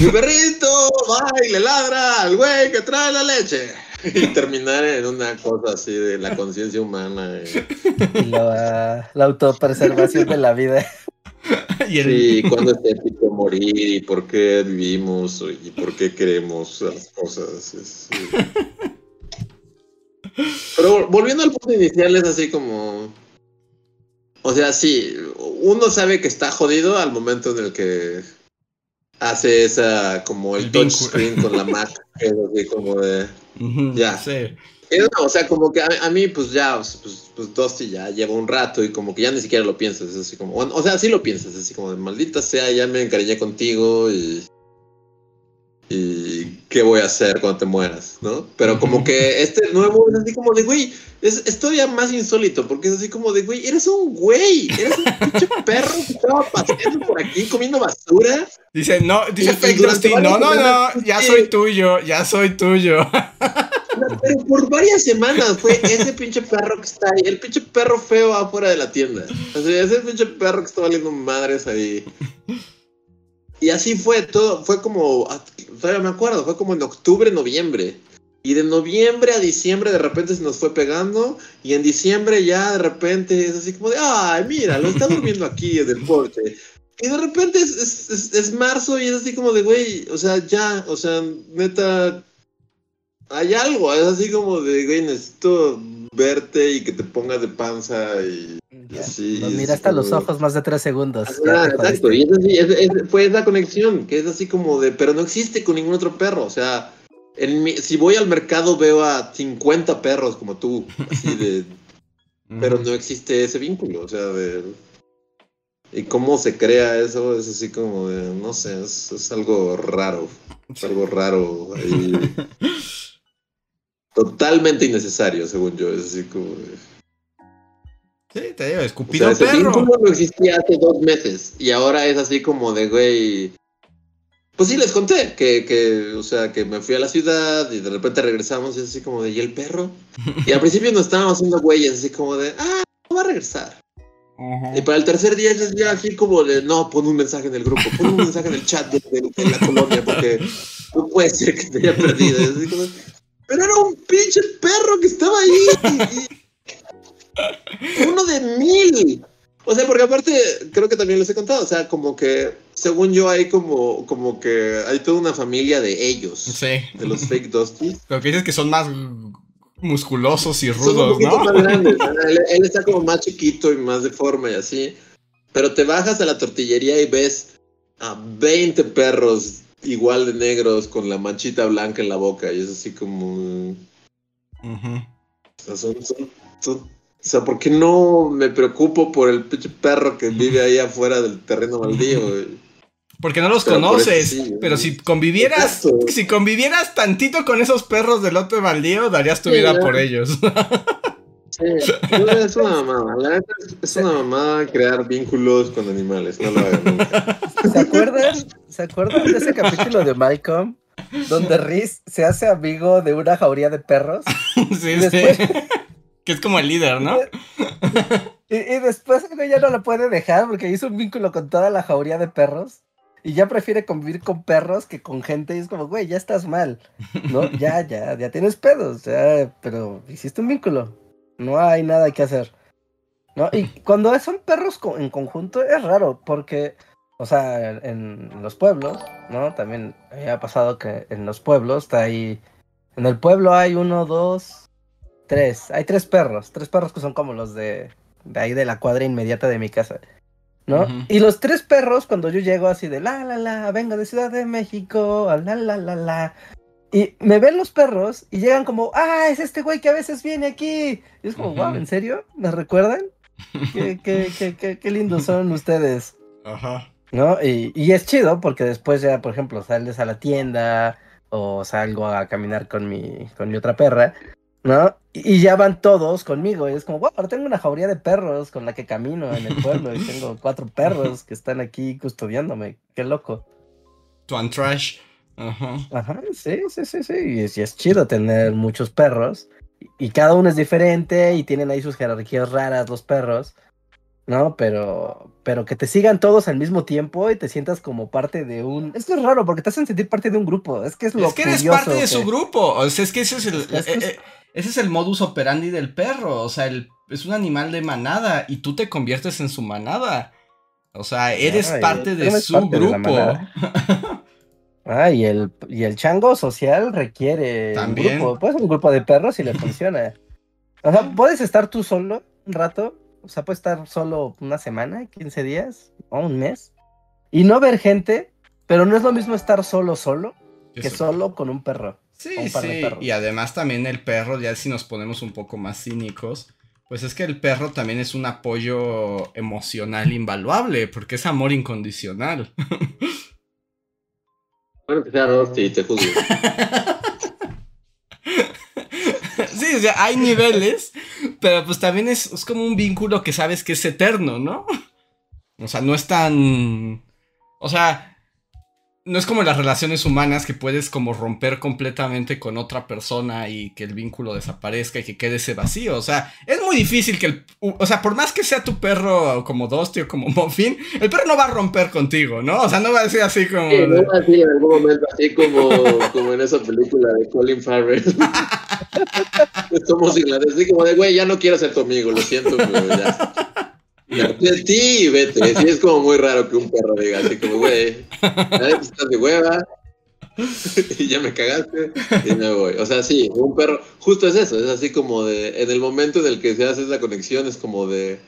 Mi perrito va y le ladra al güey que trae la leche. Y terminar en una cosa así de la conciencia humana. Y la, la autopreservación de la vida. y el... Sí, cuándo es ético morir y por qué vivimos y por qué queremos las cosas. Pero volviendo al punto inicial, es así como. O sea, sí, uno sabe que está jodido al momento en el que hace esa, como el, touchscreen con la Mac, como ya. Sí. o sea, como que a, mí, pues ya, pues, pues Dusty ya lleva un rato y como que ya ni siquiera lo piensas, así como, o sea, sí lo piensas, así como de maldita sea, ya me encariñé contigo y y qué voy a hacer cuando te mueras, ¿no? Pero como que este nuevo es así como de, güey, es, todavía más insólito, porque es así como de, güey, eres un güey, eres un pinche perro que estaba paseando por aquí comiendo basura. Dice, no, dice Fake no, no, no, ya soy tuyo, ya soy tuyo. Pero por varias semanas fue ese pinche perro que está ahí, el pinche perro feo afuera de la tienda. O sea, ese pinche perro que está valiendo madres ahí. Y así fue todo, fue como, todavía me acuerdo, fue como en octubre, noviembre. Y de noviembre a diciembre de repente se nos fue pegando. Y en diciembre ya de repente es así como de, ay, mira, lo está durmiendo aquí en el porte. Y de repente es, es, marzo y es así como de, güey, o sea, ya, o sea, neta, hay algo, es así como de, güey, necesito verte y que te pongas de panza y así. Nos miraste a los ojos más de tres segundos. Ah, exacto, y fue esa conexión, que es así como de, pero no existe con ningún otro perro, o sea, en si voy al mercado veo a 50 perros como tú, así de, pero no existe ese vínculo, o sea, de... Y cómo se crea eso es así como de, no sé, es, es algo raro, es algo raro ahí. totalmente innecesario, según yo. Es así como. Sí, te digo, escupido o sea, perro. no existía hace dos meses y ahora es así como de güey. Pues sí, les conté que, que, o sea, que me fui a la ciudad y de repente regresamos y es así como de, ¿y el perro? Y al principio nos estábamos haciendo güeyes, así como de, ah, no va a regresar. Y para el tercer día es ya así como de, no, pon un mensaje en el grupo, pon un mensaje en el chat de, la colonia porque no puede ser que te haya perdido. Y así como, pero era un pinche perro que estaba ahí. Uno de mil. O sea, porque aparte, creo que también les he contado, o sea, como que, según yo, hay como, como que hay toda una familia de ellos. Sí. De los fake Dusty. Lo que dices que son más musculosos y rudos, ¿no? Más grandes, él, él, está como más chiquito y más deforme y así. Pero te bajas a la tortillería y ves a 20 perros igual de negros con la manchita blanca en la boca y es así como... o, sea, o sea, ¿por qué no me preocupo por el pinche perro que vive ahí afuera del terreno baldío? Porque no los conoces, pero si convivieras, si convivieras tantito con esos perros del lote baldío, darías tu vida por ellos. es una mamada. es, una mamada crear vínculos con animales. No lo hagan nunca. ¿Se acuerdan? ¿Se acuerdan de ese capítulo de Malcolm? Donde Riz se hace amigo de una jauría de perros. Sí, sí. Que es como el líder, ¿no? Y, y después ya no lo puede dejar porque hizo un vínculo con toda la jauría de perros. Y ya prefiere convivir con perros que con gente. Y es como, güey, ya estás mal. ¿No? Ya, ya, ya tienes pedos. Ya, pero hiciste un vínculo. No hay nada que hacer. ¿no? Y cuando son perros en conjunto es raro, porque, o sea, en, los pueblos, ¿no? También ha pasado que en los pueblos está ahí. En el pueblo hay uno, dos, tres. Hay tres perros. Tres perros que son como los de, de ahí de la cuadra inmediata de mi casa. ¿no? Y los tres perros, cuando yo llego así de la, la, la, vengo de Ciudad de México, la, la, la, la, y me ven los perros y llegan como, ah, es este güey que a veces viene aquí. Y es como, wow, ¿en serio? ¿Me recuerdan? qué, qué, qué, qué, lindos son ustedes. Ajá. ¿No? Y, y, es chido porque después ya, por ejemplo, sales a la tienda o salgo a caminar con mi, con mi otra perra, ¿no? Y, ya van todos conmigo. Y es como, wow, ahora tengo una jauría de perros con la que camino en el pueblo y tengo cuatro perros que están aquí custodiándome. Qué loco. Tu trash Ajá. Ajá, sí, sí, sí, sí. Y es, y es chido tener muchos perros. Y, y cada uno es diferente y tienen ahí sus jerarquías raras los perros. ¿No? Pero, pero que te sigan todos al mismo tiempo y te sientas como parte de un... Es que es raro porque te hacen sentir parte de un grupo. Es que es lo Es que eres parte de su que- grupo. O sea, es que ese es el, Es que eh, eh, ese es el modus operandi del perro. O sea, el, es un animal de manada y tú te conviertes en su manada. O sea, eres Ay, parte de eres su parte grupo. Ah, y el, y el chango social requiere También. un grupo. Puede ser un grupo de perros y le funciona. O sea, puedes estar tú solo un rato. O sea, puedes estar solo una semana, 15 días o un mes. Y no ver gente. Pero no es lo mismo estar solo, solo, que solo con un perro. Sí, sí. Y además también el perro, ya si nos ponemos un poco más cínicos, pues es que el perro también es un apoyo emocional invaluable, porque es amor incondicional. Bueno, que sea te juzgo. sí, o sea, hay niveles, pero pues también es, es como un vínculo que sabes que es eterno, ¿no? O sea, no es tan... O sea, no es como en las relaciones humanas que puedes como romper completamente con otra persona y que el vínculo desaparezca y que quede ese vacío. O sea, es muy difícil que el... O sea, por más que sea tu perro como Dusty o como Muffin, el perro no va a romper contigo, ¿no? O sea, no va a ser así como... Sí, no era así en algún momento, así como, como en esa película de Colin Farrell. Somos ingleses, así como de, güey, ya no quiero ser tu amigo, lo siento, pero ya. Ya, ti, vete. Sí, es como muy raro que un perro diga así como, güey, neta estás de hueva. y ya me cagaste y me voy. O sea, sí, un perro, justo es eso, es así como de, en el momento en el que se hace esa conexión, es como de,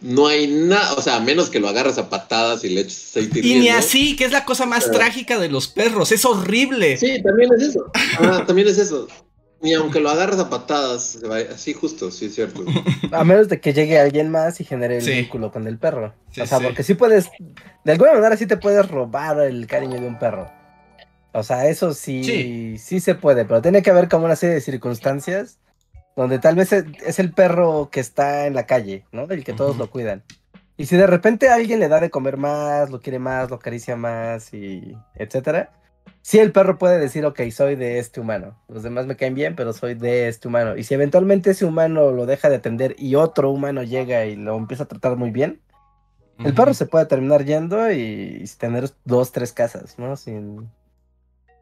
no hay nada, o sea, a menos que lo agarras a patadas y le eches aceite Y ni así, que es la cosa más Pero- trágica de los perros. Es horrible. Sí, también es eso. Ah, también es eso. Ni aunque lo agarras a patadas, así justo, sí es cierto. A menos de que llegue alguien más y genere el Sí. vínculo con el perro. Sí, o sea, sí. porque sí puedes, de alguna manera sí te puedes robar el cariño de un perro. O sea, eso sí, Sí. sí, se puede, pero tiene que haber como una serie de circunstancias donde tal vez es, el perro que está en la calle, ¿no? El que todos lo cuidan. Y si de repente alguien le da de comer más, lo quiere más, lo acaricia más y etcétera, sí el perro puede decir, ok, soy de este humano. Los demás me caen bien, pero soy de este humano. Y si eventualmente ese humano lo deja de atender y otro humano llega y lo empieza a tratar muy bien, el perro se puede terminar yendo y, y tener dos, tres casas, ¿no? Sin,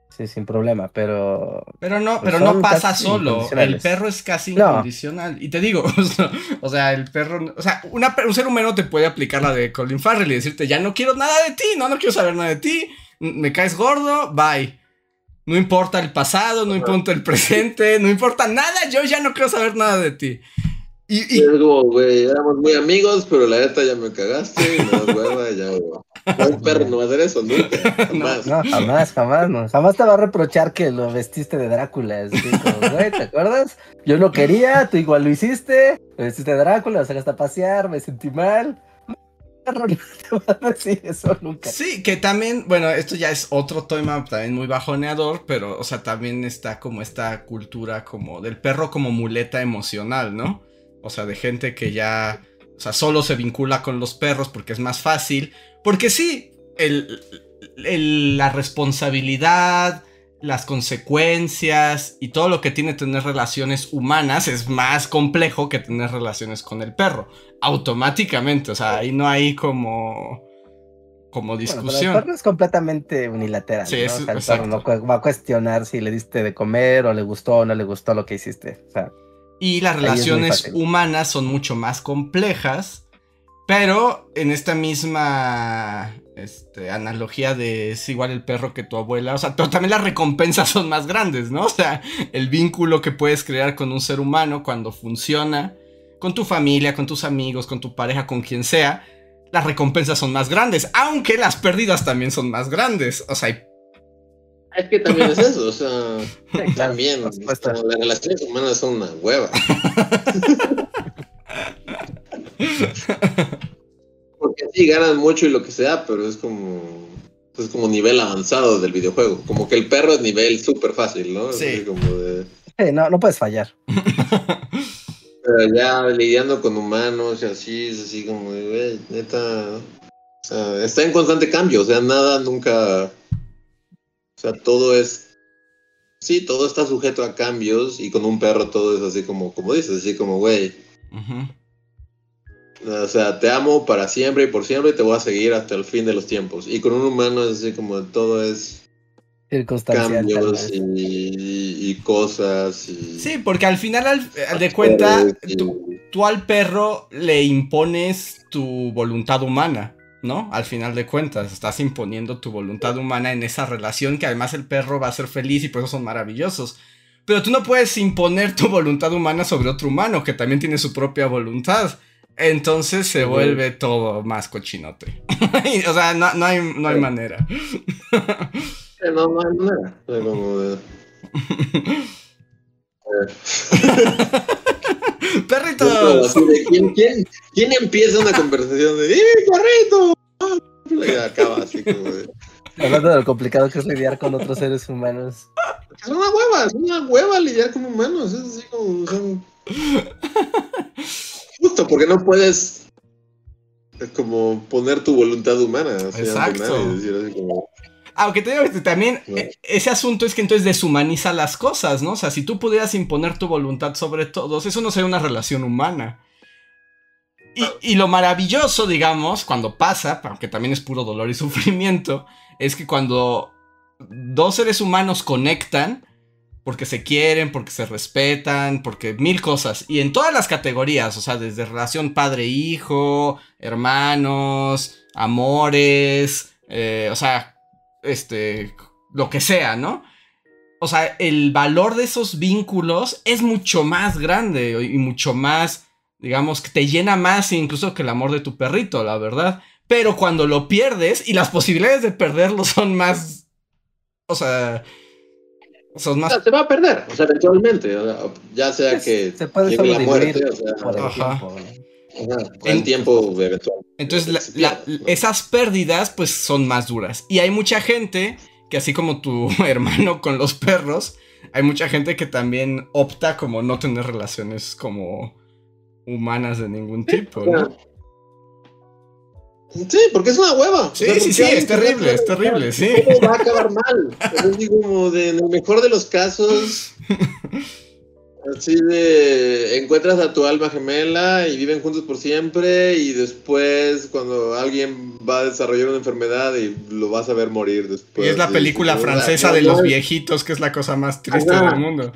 sí, sin problema, pero... Pero no, Pues pero no pasa solo. El perro es casi No. incondicional. Y te digo, o sea, el perro. O sea, una, un ser humano te puede aplicar la de Colin Farrell y decirte, ya no quiero nada de ti, no, no quiero saber nada de ti. Me caes gordo, bye. No importa el pasado, no importa el presente, no importa nada, yo ya no quiero saber nada de ti. Y, Y es como, güey, éramos muy amigos, pero la neta ya me cagaste, hueva, y ya, güey. No, Un perro no va a hacer eso nunca, jamás. No, jamás, jamás, no. Jamás te va a reprochar que lo vestiste de Drácula. así como, güey, ¿te acuerdas? Yo no quería, tú igual lo hiciste. Lo vestiste de Drácula, lo sacaste a pasear, me sentí mal. Sí, que también, bueno, esto ya es otro tema también muy bajoneador, pero, o sea, también está como esta cultura como del perro como muleta emocional, ¿no? O sea, de gente que ya, o sea, solo se vincula con los perros porque es más fácil, porque sí, el- la responsabilidad, las consecuencias y todo lo que tiene tener relaciones humanas es más complejo que tener relaciones con el perro, automáticamente, o sea, ahí no hay como como Bueno, discusión. el perro es completamente unilateral. Sí, ¿no? es- o sea, el exacto. perro no va a cuestionar si le diste de comer o le gustó o no le gustó lo que hiciste. O sea, Y las relaciones humanas son mucho más complejas, pero en esta misma este, analogía de es igual el perro que tu abuela, o sea, pero también las recompensas son más grandes, ¿no? O sea, el vínculo que puedes crear con un ser humano cuando funciona, con tu familia, con tus amigos, con tu pareja, con quien sea, las recompensas son más grandes, aunque las pérdidas también son más grandes, o sea, hay Es que también es eso, o sea, sí, también, las relaciones humanas son una hueva. Porque sí, ganan mucho y lo que sea, pero es como, es como nivel avanzado del videojuego. Como que el perro es nivel súper fácil, ¿no? Sí. así como de- sí, no, no puedes fallar. Pero ya lidiando con humanos y así, es así como de, güey, neta. O sea, está en constante cambio, o sea, nada nunca. O sea, todo es. Sí, todo está sujeto a cambios y con un perro todo es así como, como dices, así como, güey. Ujú. O sea, te amo para siempre y por siempre y te voy a seguir hasta el fin de los tiempos. Y con un humano es así como todo es cambios vez. y, y cosas. Y Sí, porque al final, al, al de cuenta, y- tú, tú al perro le impones tu voluntad humana, ¿no? Al final de cuentas, estás imponiendo tu voluntad humana en esa relación que además el perro va a ser feliz y por eso son maravillosos. Pero tú no puedes imponer tu voluntad humana sobre otro humano que también tiene su propia voluntad. Entonces se vuelve todo más cochinote. o sea, no, no hay, no hay manera. No, no hay manera. O sea, como de- ¡Perritos! Así de, ¿quién, quién, quién empieza una conversación de ¡Eh, perrito! Y acaba así como de. Hablando de lo complicado que es lidiar con otros seres humanos. Es una hueva, es una hueva lidiar con humanos. Es así como. son- Justo porque no puedes. eh, Como poner tu voluntad humana. Exacto. nadie, como, Aunque te digo que también No. e- ese asunto es que entonces deshumaniza las cosas, ¿no? O sea, si tú pudieras imponer tu voluntad sobre todos, eso no sería una relación humana. Y, y lo maravilloso, digamos, cuando pasa, aunque también es puro dolor y sufrimiento, es que cuando dos seres humanos conectan, porque se quieren, porque se respetan, porque mil cosas, y en todas las categorías, o sea, desde relación padre-hijo, hermanos, amores, eh, o sea, este, lo que sea, ¿no? O sea, el valor de esos vínculos es mucho más grande y mucho más, digamos, que te llena más incluso que el amor de tu perrito, la verdad. Pero cuando lo pierdes y las posibilidades de perderlo son más, o sea, son o sea, se va a perder, o sea, eventualmente. o sea, ya sea que se puede llegue la muerte, o sea, por el Ajá. tiempo. ¿no? ajá, el En- tiempo eventual. Entonces, la- se la- pierde, ¿no? esas pérdidas, pues, son más duras. Y hay mucha gente que, así como tu hermano con los perros, hay mucha gente que también opta como no tener relaciones como humanas de ningún tipo, ¿no? Sí, porque es una hueva. Sí, O sea, sí, sí, es va terrible, es terrible, sí. todo va a acabar mal. Es digo, como de, en el mejor de los casos, así de encuentras a tu alma gemela y viven juntos por siempre y después cuando alguien va a desarrollar una enfermedad y lo vas a ver morir después. Y es la Sí, película sí, francesa no, de los viejitos, que es la cosa más triste Ajá. del mundo.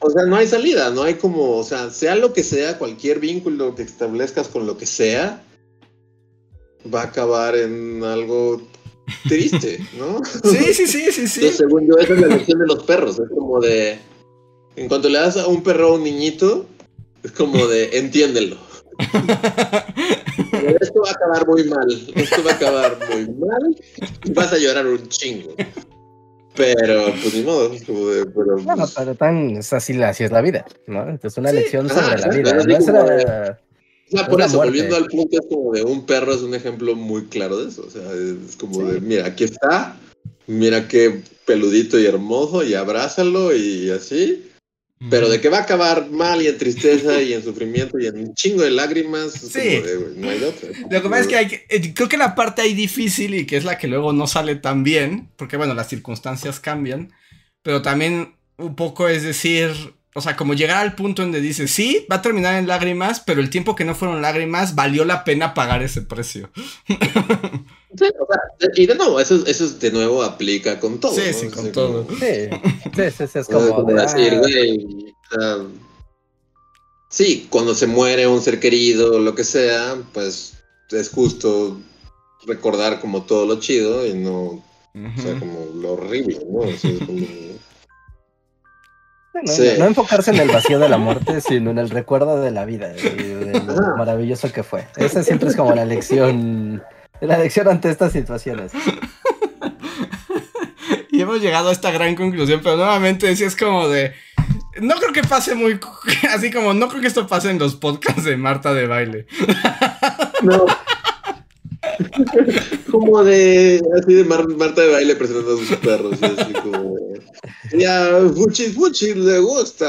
O sea, no hay salida, no hay como, o sea, sea lo que sea, cualquier vínculo que establezcas con lo que sea, va a acabar en algo triste, ¿no? Sí, sí, sí, sí, sí. Entonces, según yo, esa es la lección de los perros. Es como de. En cuanto le das a un perro a un niñito, es como de entiéndelo. Esto va a acabar muy mal. Esto va a acabar muy mal. Y vas a llorar un chingo. Pero, pues ni modo. es como de, pero, Bueno, pues, pero tan, es así, así es la vida, ¿no? Entonces una lección sobre la vida. No es o sea, por eso, muerte. volviendo al punto, es como de un perro es un ejemplo muy claro de eso. O sea, es como de, mira, aquí está. Mira qué peludito y hermoso y abrázalo y así. Pero de que va a acabar mal y en tristeza y en sufrimiento y en un chingo de lágrimas, Sí. de, no hay otra. Lo que pasa es que hay que, eh, creo que la parte ahí difícil y que es la que luego no sale tan bien, porque bueno, las circunstancias cambian, pero también un poco es decir, o sea, como llegar al punto donde dices, sí, va a terminar en lágrimas, pero el tiempo que no fueron lágrimas valió la pena pagar ese precio. Sí, o sea, y de nuevo, eso, eso es- de nuevo aplica con todo. Sí, ¿no? sí, Es con todo. Sí, sí, sí, sí, es o sea, como de, decir, ah, güey, sí, cuando se muere un ser querido o lo que sea, pues es justo recordar como todo lo chido y no, o sea, como lo horrible, ¿no? O sea, como- no, sí. no enfocarse en el vacío de la muerte, sino en el recuerdo de la vida de lo maravilloso que fue. Esa siempre es como la lección, la lección ante estas situaciones. Y hemos llegado a esta gran conclusión, pero nuevamente sí es como de... No creo que pase muy... Así como, no creo que esto pase en los podcasts de Marta de baile. No. como de así de Mar- Marta de baile presentando a sus perros y así como y a Fuchi Fuchi le gusta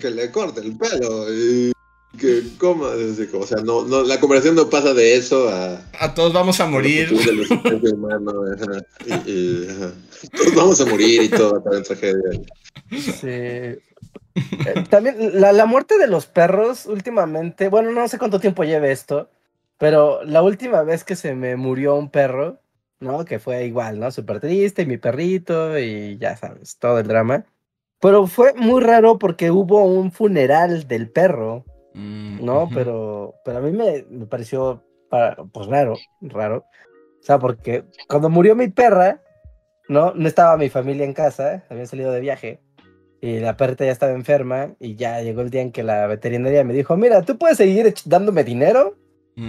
que le corte el pelo y que, como, O sea, no, no, la conversación no pasa de eso a... A todos vamos a morir. los humanos, y- y. Todos vamos a morir y todo va a tragedia. Sí. Eh, También la, la muerte de los perros últimamente, bueno, no sé cuánto tiempo lleve esto, pero la última vez que se me murió un perro, ¿no? Que fue igual, ¿no? Súper triste, y mi perrito, y ya sabes, todo el drama. Pero fue muy raro porque hubo un funeral del perro, Mm, ¿no? Pero, pero a mí me, me pareció, pa- pues raro, raro. O sea, porque cuando murió mi perra, ¿no? No estaba mi familia en casa, habían salido de viaje. Y la perrita ya estaba enferma y ya llegó el día en que la veterinaria me dijo, mira, tú puedes seguir dándome dinero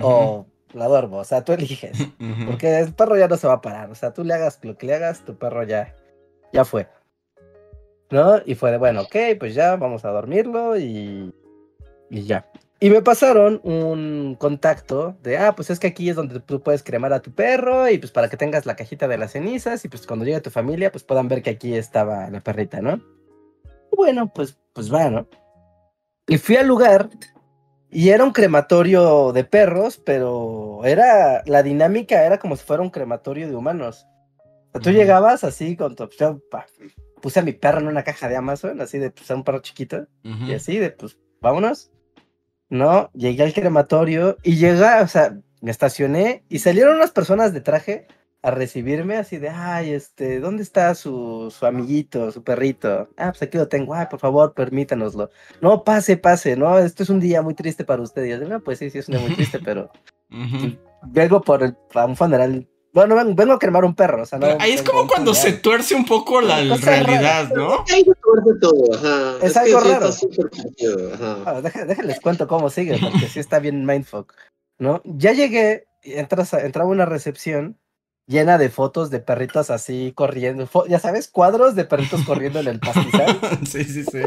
o la duermo, o sea, tú eliges. Porque el perro ya no se va a parar, o sea, tú le hagas lo que le hagas, tu perro ya, ya fue. ¿No? Y fue de, bueno, ok, pues ya, vamos a dormirlo y, y ya. Y me pasaron un contacto de, ah, pues es que aquí es donde tú puedes cremar a tu perro y pues para que tengas la cajita de las cenizas y pues cuando llegue tu familia pues puedan ver que aquí estaba la perrita, ¿no? Bueno, pues, pues va, ¿no? Y fui al lugar y era un crematorio de perros, pero era, la dinámica era como si fuera un crematorio de humanos. O sea, tú llegabas así con tu, pa, puse a mi perro en una caja de Amazon, así de, pues, era un perro chiquito. Ujú. Y así de, pues, vámonos. No, llegué al crematorio y llega, o sea, me estacioné y salieron unas personas de traje a recibirme así de, ay, este, ¿dónde está su, su amiguito, su perrito? Ah, pues aquí lo tengo, ay, por favor, permítanoslo. No, pase, pase, no, esto es un día muy triste para usted. Y yo, no, pues sí, sí, es un día muy triste, pero vengo por el, a un funeral, bueno, vengo, vengo a cremar un perro, o sea, no. Ahí es como cuando se tuerce un poco la realidad, ¿no? Ahí se tuerce todo, ajá. Es que algo raro. ajá. Ah, deja- déjenles cuento cómo sigue, porque sí está bien mindfuck, ¿no? Ya llegué, entras a- entraba una recepción llena de fotos de perritos así corriendo, fo- ya sabes, cuadros de perritos corriendo en el pastizal, sí, sí, sí.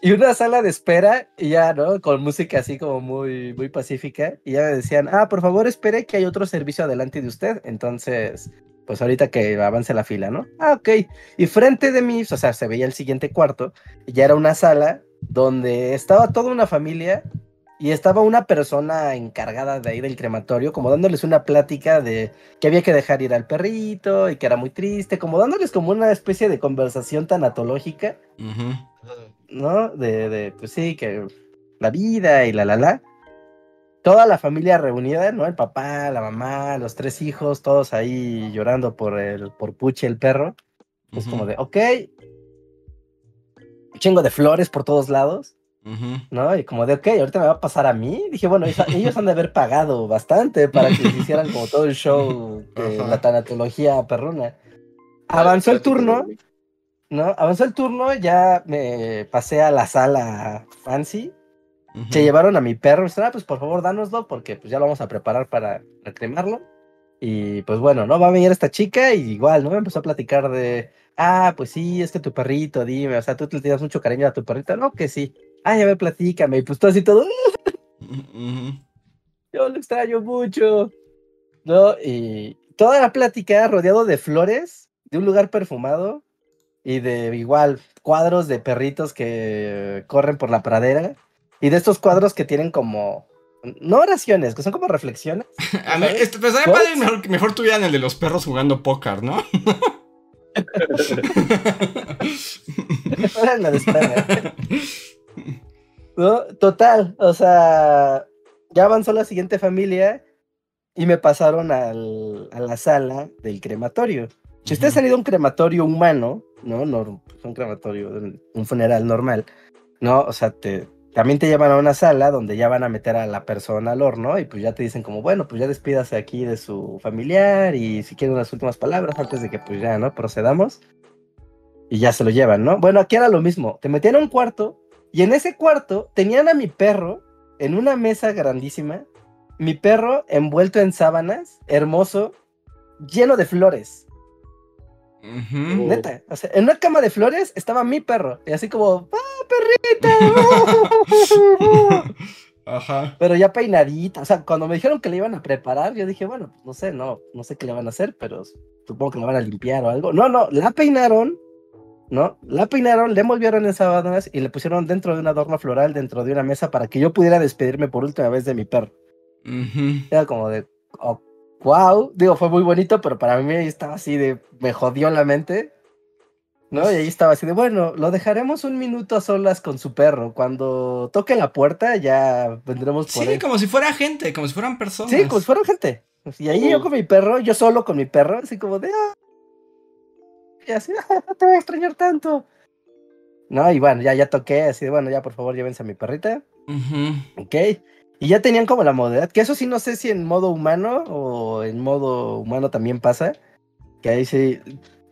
y una sala de espera, y ya, ¿no? Con música así como muy, muy pacífica, y ya me decían, ah, por favor, espere que hay otro servicio adelante de usted, entonces, pues ahorita que avance la fila, ¿no? Ah, ok, y frente de mí, o sea, se veía el siguiente cuarto, y ya era una sala donde estaba toda una familia y estaba una persona encargada de ahí del crematorio, como dándoles una plática de que había que dejar ir al perrito y que era muy triste, como dándoles como una especie de conversación tanatológica. ¿no? De, de pues sí, que la vida y la la la. Toda la familia reunida, ¿no? El papá, la mamá, los tres hijos, todos ahí llorando por el, por Puche, el perro. Es como de, ok. Un chingo de flores por todos lados. ¿No? Y como de, ok, ahorita me va a pasar a mí. Dije, bueno, ellos, han de haber pagado bastante para que les hicieran como todo el show de Ajá. la tanatología perruna. Avanzó el turno, ¿no? Avanzó el turno, ya me pasé a la sala fancy. Se llevaron a mi perro. y dijeron, ah, pues por favor, dánoslo, porque pues ya lo vamos a preparar para, para cremarlo. Y pues bueno, ¿no? Va a venir esta chica y igual, ¿no? Me empezó a platicar de, ah, pues sí, es que tu perrito, dime, o sea, tú le tienes mucho cariño a tu perrito. No, que sí. Ah, ya me platícame. Y pues todo así todo, Ujú. yo lo extraño mucho. ¿No? Y toda la plática rodeado de flores, de un lugar perfumado y de igual cuadros de perritos que corren por la pradera y de estos cuadros que tienen como, no oraciones, que son como reflexiones. A mí, este, pues, padre, mejor, mejor tuvieran el de los perros jugando póker, ¿no? La de España. ¿No? Total, o sea, ya avanzó la siguiente familia y me pasaron al- a la sala del crematorio. Si ustedes han ido a un crematorio humano, ¿no? no un crematorio, un funeral normal, ¿no? O sea, te, también te llevan a una sala donde ya van a meter a la persona al horno y pues ya te dicen como, bueno, pues ya despídase aquí de su familiar y si quieren unas últimas palabras antes de que pues ya, ¿no? Procedamos. Y ya se lo llevan, ¿no? Bueno, aquí era lo mismo. Te metían a un cuarto y en ese cuarto tenían a mi perro en una mesa grandísima. Mi perro envuelto en sábanas, hermoso, lleno de flores. Ujú. Neta. O sea, en una cama de flores estaba mi perro. Y así como, ¡ah, perrita! Ajá. pero ya peinadita. O sea, cuando me dijeron que le iban a preparar, yo dije, bueno, pues no sé, no, no sé qué le van a hacer, pero supongo que le van a limpiar o algo. No, no, la peinaron, ¿no? La peinaron, le envolvieron en sábanas y le pusieron dentro de un adorno floral, dentro de una mesa, para que yo pudiera despedirme por última vez de mi perro. Era como de, wow, oh, digo, fue muy bonito, pero para mí estaba así de, me jodió la mente. ¿no? Y ahí estaba así de, bueno, lo dejaremos un minuto a solas con su perro. Cuando toque la puerta ya vendremos por Sí, como si fuera gente, como si fueran personas. Sí, como si fueran gente. Y ahí yo con mi perro, yo solo con mi perro, así como de, ah". Y así, ah, te voy a extrañar tanto. No, y bueno, ya, ya toqué, así de, bueno, ya por favor llévense a mi perrita. Ok. Y ya tenían como la modalidad, que eso sí no sé si en modo humano o en modo humano también pasa. Que ahí sí,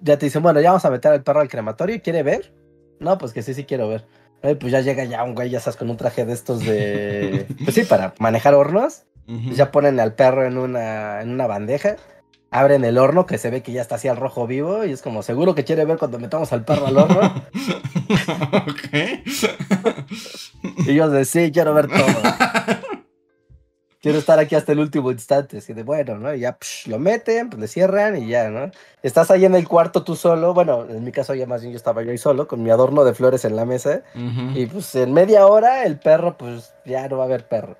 ya te dicen, bueno, ya vamos a meter al perro al crematorio, ¿quiere ver? No, pues que sí, sí quiero ver. pues ya llega ya un güey, ya estás con un traje de estos de. Pues sí, para manejar hornos. Ya ponen al perro en una, en una bandeja. Abren el horno que se ve que ya está así al rojo vivo. Y es como, seguro que quiere ver cuando metamos al perro al horno. ok. y yo de sí, quiero ver todo. quiero estar aquí hasta el último instante. Así de bueno, ¿no? Y ya lo meten, pues le cierran y ya, ¿no? Estás ahí en el cuarto tú solo. Bueno, en mi caso ya más bien yo estaba yo ahí solo, con mi adorno de flores en la mesa. Y pues en media hora el perro, pues ya no va a haber perro.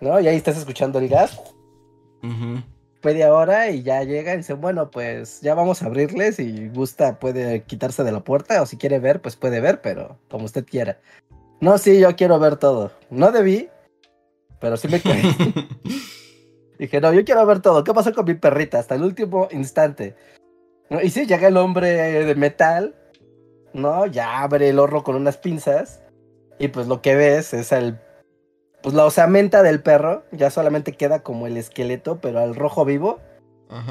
¿No? Y ahí estás escuchando el gas. Media hora y ya llega y dice, bueno, pues ya vamos a abrirles y gusta, puede quitarse de la puerta o si quiere ver, pues puede ver, pero como usted quiera. No, sí, yo quiero ver todo. No debí, pero sí me quedé. Dije, no, yo quiero ver todo. ¿Qué pasó con mi perrita? Hasta el último instante. Y sí, llega el hombre de metal, ¿no? Ya abre el horno con unas pinzas. Y pues lo que ves es el. Pues la osamenta del perro. Ya solamente queda como el esqueleto, pero al rojo vivo.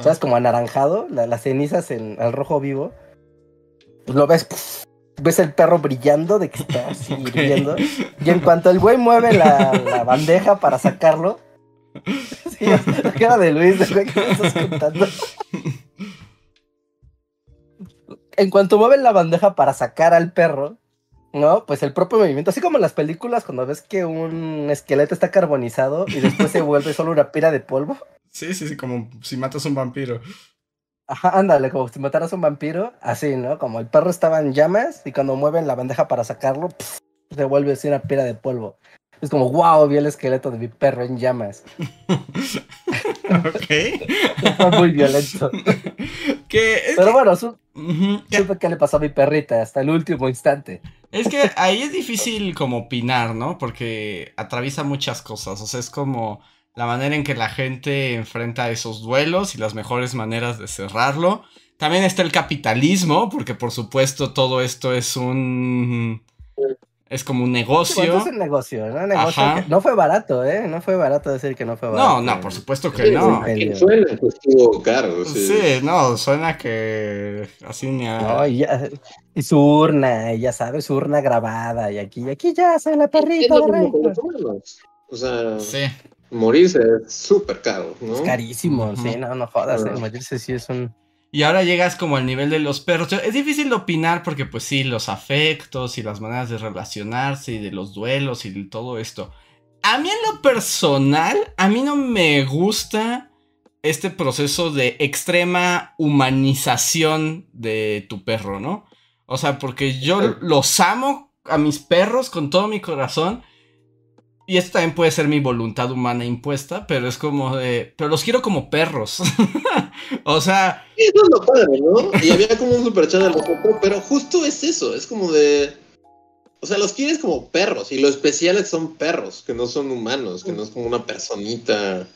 ¿Sabes? Como anaranjado. las cenizas en, al rojo vivo. Pues lo ves ves el perro brillando de que está así hirviendo. Y en cuanto el güey mueve la, bandeja para sacarlo, sí, la cara de Luis, de que me estás contando. En cuanto mueve la bandeja para sacar al perro, ¿no? Pues el propio movimiento, así como en las películas cuando ves que un esqueleto está carbonizado y después se vuelve solo una pira de polvo. Sí, sí, sí, como si matas a un vampiro. Ajá, ándale, como si mataras a un vampiro, así, ¿no? Como el perro estaba en llamas y cuando mueven la bandeja para sacarlo, se vuelve así una pira de polvo. Es como, wow, vi el esqueleto de mi perro en llamas. ok. Fue muy violento. Pero bueno, supe qué le pasó a mi perrita hasta el último instante. Es que ahí es difícil como opinar, ¿no? Porque atraviesa muchas cosas. O sea, es como la manera en que la gente enfrenta esos duelos y las mejores maneras de cerrarlo. También está el capitalismo, porque por supuesto todo esto es un... Es como un negocio. es un negocio, ¿no? negocio no fue barato, ¿eh? No fue barato decir que no fue barato. No, no, por supuesto que no. suena que estuvo caro. Sí. sí. no, suena que así ni a... No, y, ya, y su urna, ya sabes, su urna grabada, y aquí, aquí ya se la perrita. O sea, sí morirse es súper caro, ¿no? Es carísimo, sí, no, no jodas, eh, morirse sí es un... Y ahora llegas como al nivel de los perros. Es difícil de opinar porque pues sí, los afectos y las maneras de relacionarse y de los duelos y todo esto. A mí en lo personal, a mí no me gusta este proceso de extrema humanización de tu perro, ¿no? O sea, porque yo los amo a mis perros con todo mi corazón, y esto también puede ser mi voluntad humana impuesta, pero es como de. Pero los quiero como perros. o sea. Eso es lo padre, ¿no? Y había como un superchat al otro, pero justo es eso. Es como de. O sea, los quieres como perros. Y lo especial es que son perros, que no son humanos, que no es como una personita.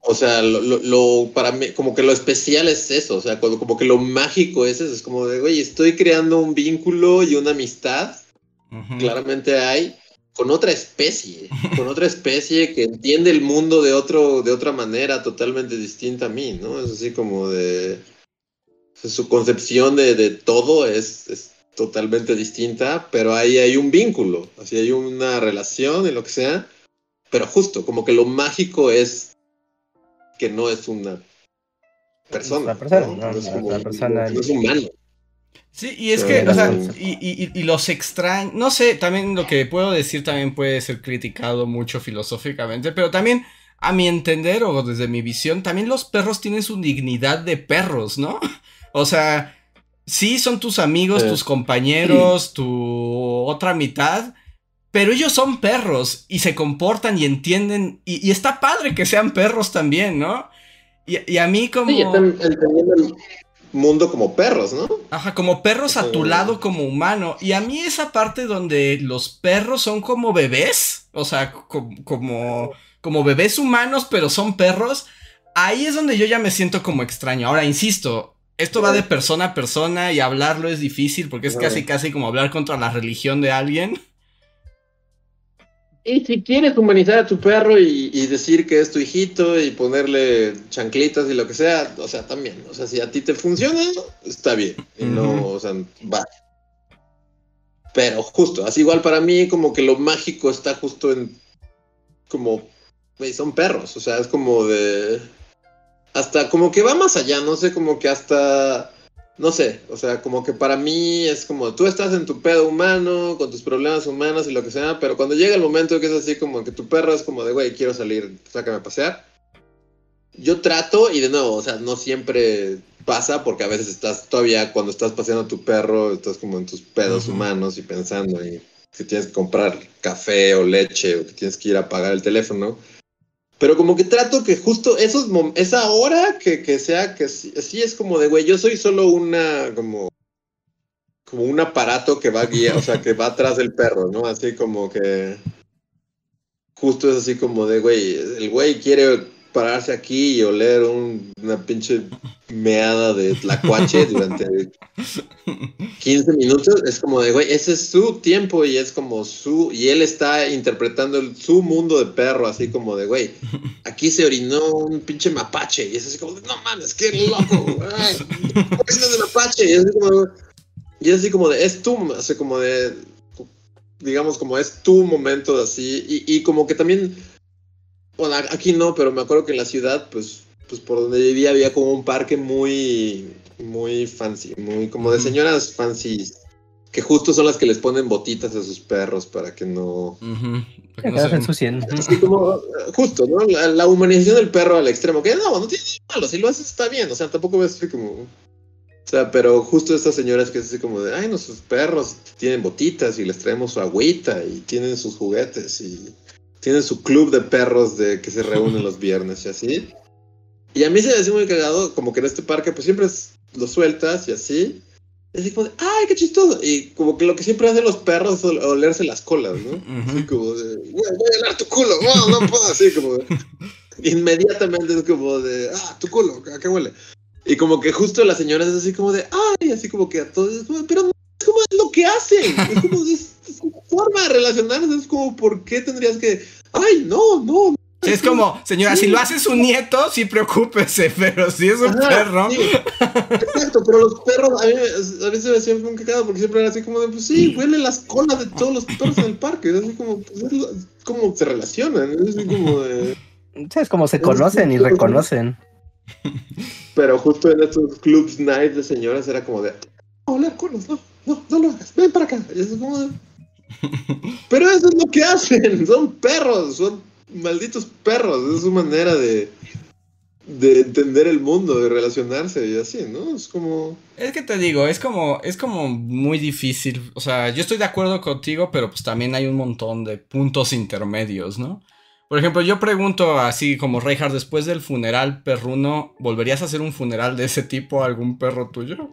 O sea, lo, para mí, como que lo especial es eso. O sea, como que lo mágico es eso. Es como de, oye, estoy creando un vínculo y una amistad. Claramente hay con otra especie, con otra especie que entiende el mundo de otro, de otra manera totalmente distinta a mí, ¿no? Es así como de su concepción de, todo es, totalmente distinta, pero ahí hay un vínculo, así hay una relación en lo que sea, pero justo, como que lo mágico es que no es una persona. ¿no? es humano. Sí, y es que, o sea, y, los extraños, no sé, también lo que puedo decir también puede ser criticado mucho filosóficamente, pero también a mi entender o desde mi visión, también los perros tienen su dignidad de perros, ¿no? O sea, sí son tus amigos, Sí. tus compañeros, tu otra mitad, pero ellos son perros y se comportan y entienden, y, y está padre que sean perros también, ¿no? Y, y a mí como... Sí, están entendiendo mundo como perros, ¿no? Ajá, como perros a tu Sí. lado como humano. Y a mí esa parte donde los perros son como bebés, o sea, co- como, como bebés humanos, pero son perros, ahí es donde yo ya me siento como extraño. Ahora, insisto, esto va de persona a persona y hablarlo es difícil porque es Sí. casi, casi como hablar contra la religión de alguien. Y si quieres humanizar a tu perro y, y decir que es tu hijito y ponerle chanclitas y lo que sea, o sea, también. O sea, si a ti te funciona, está bien. Y no, o sea, va. Pero justo, así igual para mí, como que lo mágico está justo en. Como. güey, son perros. O sea, es como de. Hasta como que va más allá, no sé, como que hasta. No sé, o sea, como que para mí es como tú estás en tu pedo humano, con tus problemas humanos y lo que sea, pero cuando llega el momento que es así como que tu perro es como de, güey, quiero salir, sácame a pasear. Yo trato y de nuevo, o sea, no siempre pasa porque a veces estás todavía cuando estás paseando a tu perro, estás como en tus pedos humanos y pensando y que tienes que comprar café o leche o que tienes que ir a pagar el teléfono. Pero como que trato que justo esos esa hora que, que sea que sí, sí es como de, güey, yo soy solo una, como, como un aparato que va a guiar, o sea, que va atrás del perro, ¿no? Así como que justo es así como de, güey, el güey quiere pararse aquí y oler un- una pinche meada de tlacuache durante 15 minutos, es como de, güey, ese es su tiempo y es como su, y él está interpretando el- su mundo de perro, así como de, güey, aquí se orinó un pinche mapache, y es así como de, no mames, qué loco, orinas de mapache, y es así como, y es así como de, es tu, así como de, digamos, como es tu momento así, y, y como que también, bueno, aquí no, pero me acuerdo que en la ciudad, pues, pues por donde vivía había como un parque muy, muy fancy, muy como de señoras fancy, que justo son las que les ponen botitas a sus perros para que no... Para que no se- ensucien. Así como, eh, justo, ¿no? La, la humanización del perro al extremo, que no, no tiene nada malo, si lo haces está bien, o sea, tampoco ves así como... O sea, pero justo estas señoras que es así como de, ay, nuestros perros tienen botitas y les traemos su agüita y tienen sus juguetes y tienen su club de perros de que se reúnen los viernes y así. Y a mí se me hace muy cagado, como que en este parque pues siempre es- lo sueltas y así. Y así como de, ay, qué chistoso. Y como que lo que siempre hacen los perros es ol- olerse las colas, ¿no? Así Ujú. como de, "Güey, voy a oler tu culo, no, no puedo, así como de- inmediatamente es como de, ah, tu culo, ¿a qué huele? Y como que justo las señoras es así como de, ay, así como que a todos, pero es como es lo que hacen, es como es, es forma de relacionarse, es como, ¿por qué tendrías que, ay, no, no? Sí, es como, señora, si lo hace su nieto, sí preocúpese, pero si es un Ajá, perro. sí. Exacto, pero los perros a mí me- a veces me hacían un cagado porque siempre era así como de, pues sí, huele las colas de todos los perros en el parque. Es así como, pues, es como se relacionan. Es así como de. Sí, es como se conocen y reconocen. Pero justo en estos clubs night de señoras era como de, colas, no, no, no lo hagas, ven para acá. Es como pero eso es lo que hacen, son perros, son malditos perros, es su manera de, de entender el mundo, de relacionarse y así, ¿no? Es como... Es que te digo, es como, es como muy difícil. O sea, yo estoy de acuerdo contigo, pero pues también hay un montón de puntos intermedios, ¿no? Por ejemplo, yo pregunto así como Reinhardt, después del funeral perruno, ¿volverías a hacer un funeral de ese tipo a algún perro tuyo?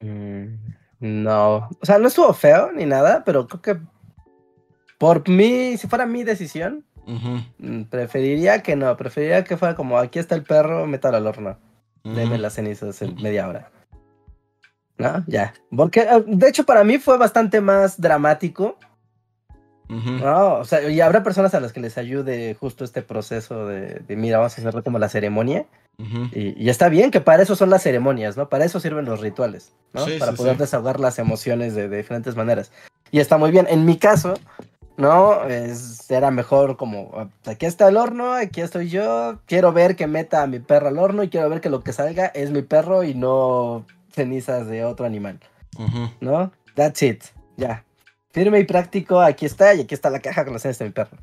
Mm, No, o sea, no estuvo feo ni nada, pero creo que por mí, si fuera mi decisión, mm, preferiría que no, preferiría que fuera como aquí está el perro, métalo al horno, ujú. deme las cenizas en media hora. ¿No? Ya. Porque, eh, de hecho, para mí fue bastante más dramático, ¿no? O sea, y habrá personas a las que les ayude justo este proceso de, de mira, vamos a hacerlo como la ceremonia. Ujú. Y, y está bien que para eso son las ceremonias, ¿no? Para eso sirven los rituales, ¿no? Sí, para sí, poder sí. desahogar las emociones de, de diferentes maneras. Y está muy bien. En mi caso, ¿no? Es- era mejor como, ah, aquí está el horno, aquí estoy yo, quiero ver que meta a mi perro al horno y quiero ver que lo que salga es mi perro y no cenizas de otro animal, Ujú. ¿no? That's it, ya. firme y práctico, aquí está, y aquí está la caja con los señas de mi perro.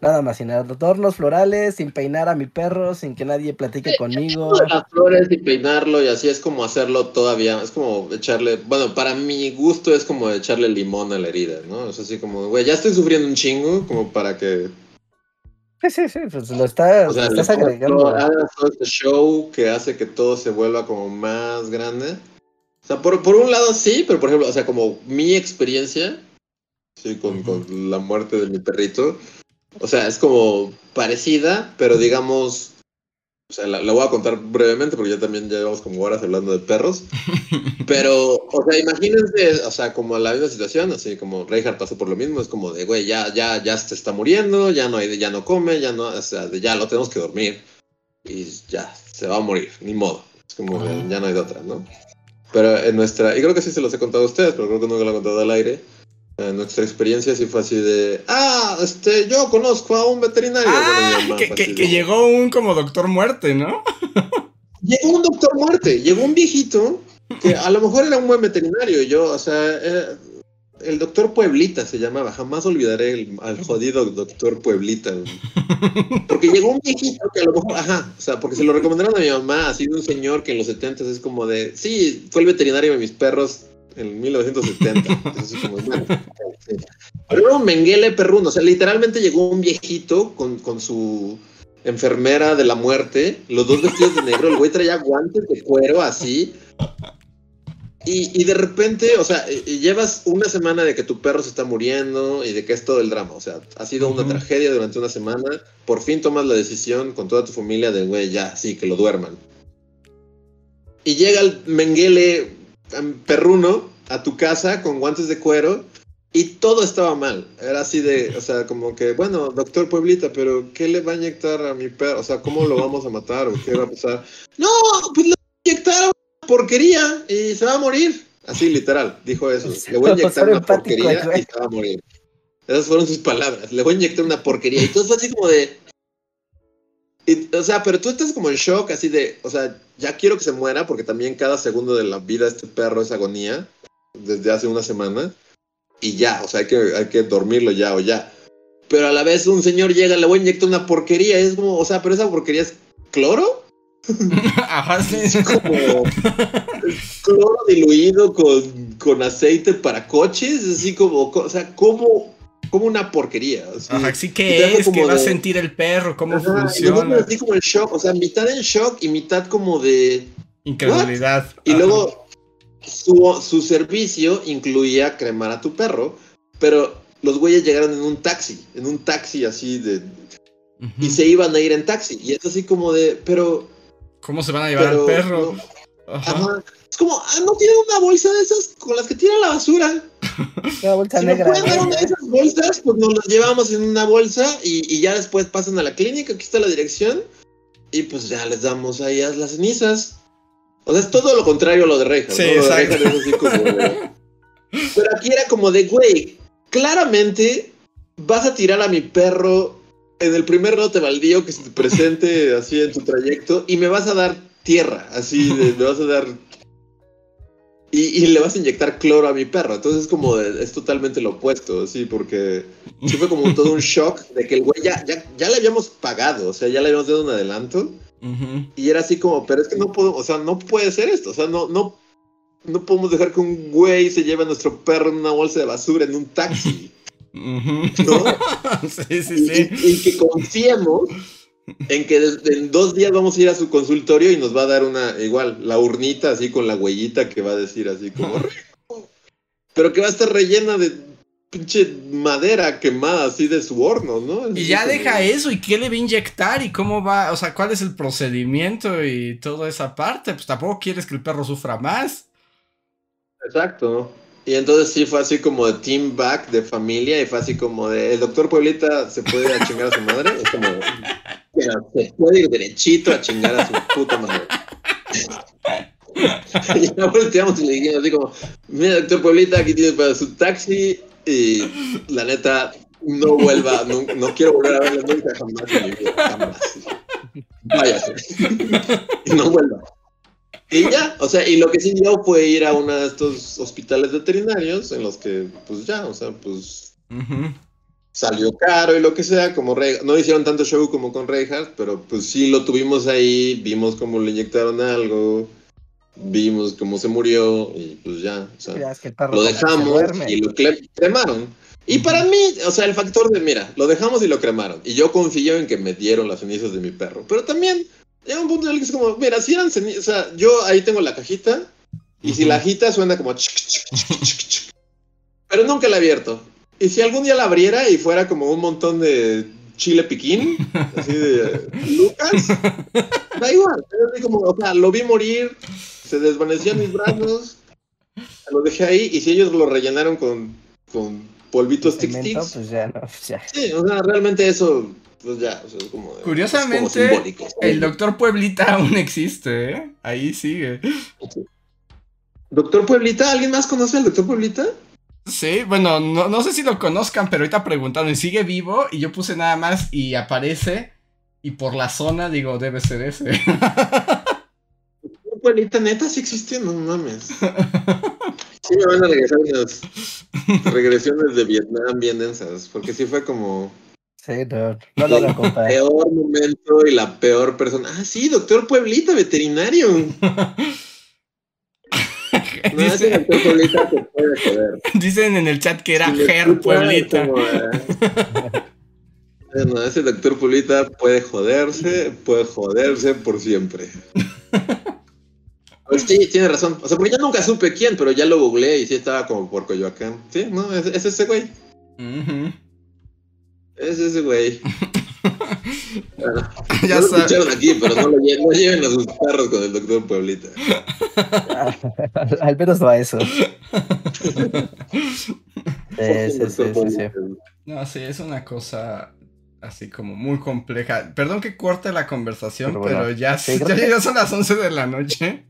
Nada más, sin adornos florales, sin peinar a mi perro, sin que nadie platique conmigo. Las flores y peinarlo y así es como hacerlo todavía, es como echarle, bueno, para mi gusto es como echarle limón a la herida, ¿no? Es así como, güey, ya estoy sufriendo un chingo como para que... Sí, sí, sí, pues lo, está, o sea, lo estás agregando. hagas todo este show que hace que todo se vuelva como más grande. O sea, por, por un lado sí, pero por ejemplo, o sea, como mi experiencia, sí, con, con la muerte de mi perrito, o sea, es como parecida, pero digamos, o sea, la, la voy a contar brevemente porque ya también llevamos como horas hablando de perros. Pero, o sea, imagínense, o sea, como la misma situación, así como Reinhardt pasó por lo mismo, es como de, güey, ya, ya, ya se está muriendo, ya no hay, ya no come, ya no, o sea, de, ya lo tenemos que dormir y ya, se va a morir, ni modo. Es como, de, ya no hay de otra, ¿no? Pero en nuestra, y creo que sí se los he contado a ustedes, pero creo que nunca lo he contado al aire. En nuestra experiencia sí fue así de, ah, este, yo conozco a un veterinario. Ah, que, que- llegó un como doctor muerte, ¿no? Llegó un doctor muerte, llegó un viejito que a lo mejor era un buen veterinario. Yo, o sea, era- el doctor Pueblita se llamaba. Jamás olvidaré el- al jodido doctor Pueblita. Porque llegó un viejito que a lo mejor, ajá, o sea, porque se lo recomendaron a mi mamá, así de un señor que en los 70 es como de, sí, fue el veterinario de mis perros en 1970. Entonces, es como, bueno, sí. Pero era un menguele perruno, o sea, literalmente llegó un viejito con, con su enfermera de la muerte, los dos vestidos de negro, el güey traía guantes de cuero así. Y, y de repente, o sea, y- y llevas una semana de que tu perro se está muriendo y de que es todo el drama. O sea, ha sido una tragedia durante una semana. Por fin tomas la decisión con toda tu familia de, güey, ya, sí, que lo duerman. Y llega el menguele perruno a tu casa con guantes de cuero y todo estaba mal. Era así de, o sea, como que, bueno, doctor Pueblita, pero ¿qué le va a inyectar a mi perro? O sea, ¿cómo lo vamos a matar o qué va a pasar? No, pues le voy a inyectar una porquería y se va a morir. Así, literal, dijo eso. Le voy a inyectar una porquería y se va a morir. Esas fueron sus palabras. Le voy a inyectar una porquería. Y todo fue así como de. Y, o sea, pero tú estás como en shock, así de. O sea, ya quiero que se muera, porque también cada segundo de la vida de este perro es agonía. Desde hace una semana. Y ya, o sea, hay que, hay que dormirlo ya o ya. Pero a la vez un señor llega, le voy a inyectar una porquería. Es como, o sea, pero esa porquería es cloro. Ajá, sí. Como cloro diluido con, con aceite para coches. Así como, co- o sea, como, como una porquería. así. Ajá, sí Y te que es, que como va a de- sentir el perro, cómo Ajá, y funciona. así como en shock, o sea, mitad en shock y mitad como de... Incredulidad. Y luego su, su servicio incluía cremar a tu perro, pero los güeyes llegaron en un taxi, en un taxi así de... Y se iban a ir en taxi. Y es así como de... Pero... ¿Cómo se van a llevar pero al perro? no, Ajá. ajá. Es como, ah, no tienen una bolsa de esas con las que tiran la basura. Una bolsa Si nos negra. pueden dar una de esas bolsas, pues nos las llevamos en una bolsa y, y ya después pasan a la clínica, aquí está la dirección, y pues ya les damos ahí a las cenizas. O sea, es todo lo contrario a lo de Reinhardt. Sí, ¿no? Lo de exacto. Reinhardt es así como de- Pero aquí era como de, güey, claramente vas a tirar a mi perro en el primer lote baldío que se te presente así en tu trayecto y me vas a dar tierra, así, de- me vas a dar y, y le vas a inyectar cloro a mi perro. Entonces es como, de- es totalmente lo opuesto, sí, porque sí fue como todo un shock de que el güey ya, ya, ya le habíamos pagado, o sea, ya le habíamos dado un adelanto. Y era así como, pero es que no puedo, o sea, no puede ser esto, o sea, no, no, no podemos dejar que un güey se lleve a nuestro perro en una bolsa de basura en un taxi. ¿no? sí, sí, Y, sí. y- y que confiemos en que en dos días vamos a ir a su consultorio y nos va a dar una, igual, la urnita así con la huellita que va a decir así como, "Rico", pero que va a estar rellena de pinche madera quemada así de su horno, ¿no? Y ya como- deja eso, ¿y qué le va a inyectar? ¿Y cómo va? O sea, ¿cuál es el procedimiento y toda esa parte? Pues tampoco quieres que el perro sufra más. Exacto. Y entonces sí fue así como de team back de familia y fue así como de el doctor Pueblita se puede chingar a su madre. Es como pero se puede ir derechito a chingar a su puta madre. y ya volteamos y le dijimos así como, mira doctor Pueblita, aquí tienes para su taxi y la neta no vuelva, no, no quiero volver a verlo nunca jamás en mi vida, jamás. Váyase. y no vuelva. Y ya, o sea, y lo que sí dio fue ir a uno de estos hospitales veterinarios en los que, pues ya, o sea, pues. Salió caro y lo que sea, como Rey, no hicieron tanto show como con Reinhardt, pero pues sí lo tuvimos ahí, vimos cómo le inyectaron algo, vimos cómo se murió y pues ya, o sea, Ya es que lo dejamos y lo cremaron. Y para mí, o sea, el factor de, mira, lo dejamos y lo cremaron. Y yo confío en que me dieron las cenizas de mi perro. Pero también llega un punto en el que es como, mira, si eran cenizas, o sea, yo ahí tengo la cajita. Y si la agita suena como... Pero nunca la he abierto. Y si algún día la abriera y fuera como un montón de chile piquín, así de Lucas, da igual. Es así como, o sea, lo vi morir, se desvaneció en mis brazos, lo dejé ahí y si ellos lo rellenaron con, con polvitos tic pues ya no, pues ya. sí, o sea, realmente eso, pues ya, o sea, es como... Curiosamente, es como. El doctor Pueblita aún existe, ¿eh? Ahí sigue. Doctor Pueblita, ¿alguien más conoce al doctor Pueblita? Sí, bueno, no, no sé si lo conozcan, pero ahorita preguntaron y sigue vivo y yo puse nada más y aparece y por la zona digo, debe ser ese. Doctor Pueblita, neta, sí existe, no mames. Sí me van a regresar unas regresiones de Vietnam bien densas, porque sí fue como Sí, no, no lo compa. peor momento y la peor persona. Ah, sí, doctor Pueblita, veterinario. No, ese Dice- doctor Pueblita se puede joder. dicen en el chat que era Si Ger Pueblita. como, eh, No, ese doctor Pueblita puede joderse, puede joderse por siempre. Pues sí, tiene razón. O sea, porque yo nunca supe quién, pero ya lo googleé y sí estaba como por Coyoacán. Sí, no, es, es ese güey. Es ese güey. Ya no lo sabes. escucharon aquí, pero no, lo lle- no lleven a sus perros con el doctor Pueblita. Al menos no a eso. Sí, sí, sí, sí, sí. No, sí, es una cosa así como muy compleja. Perdón que corte la conversación, Pero pero, bueno, ya, sí, ya, que- ya son las 11 de la noche.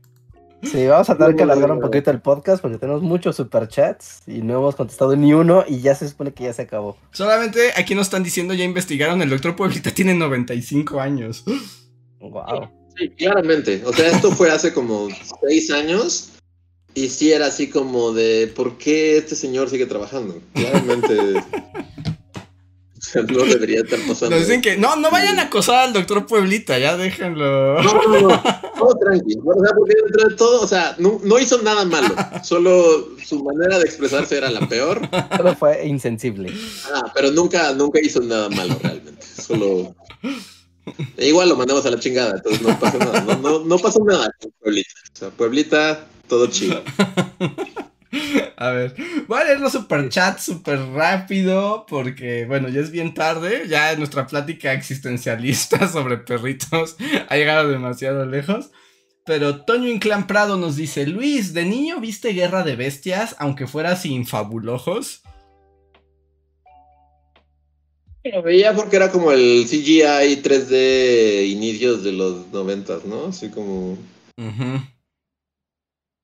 Sí, vamos a tener que alargar un poquito el podcast porque tenemos muchos superchats y no hemos contestado ni uno y ya se supone que ya se acabó. Solamente aquí nos están diciendo, ya investigaron, el doctor Pueblita tiene 95 años. Wow. Sí, claramente. O sea, esto fue hace como seis años y sí era así como de ¿por qué este señor sigue trabajando? Claramente. o sea, no debería estar pasando. Nos dicen que no, no vayan a acosar al doctor Pueblita, ya déjenlo. No, no, no. Todo tranqui. O sea, porque dentro de todo, o sea, no, no hizo nada malo. Solo su manera de expresarse era la peor. Solo fue insensible. Ah, pero nunca, nunca hizo nada malo realmente. Solo. E igual lo mandamos a la chingada, entonces no pasó nada. No, no, no pasó nada con Pueblita. O sea, Pueblita, todo chido. A ver, voy a leer los superchats súper rápido porque, bueno, ya es bien tarde, ya nuestra plática existencialista sobre perritos ha llegado demasiado lejos. Pero Toño Inclán Prado nos dice, Luis, ¿de niño viste Guerra de Bestias aunque fuera sin fabulojos? Lo veía porque era como el CGI 3D inicios de los noventas, ¿no? Así como... Ujú.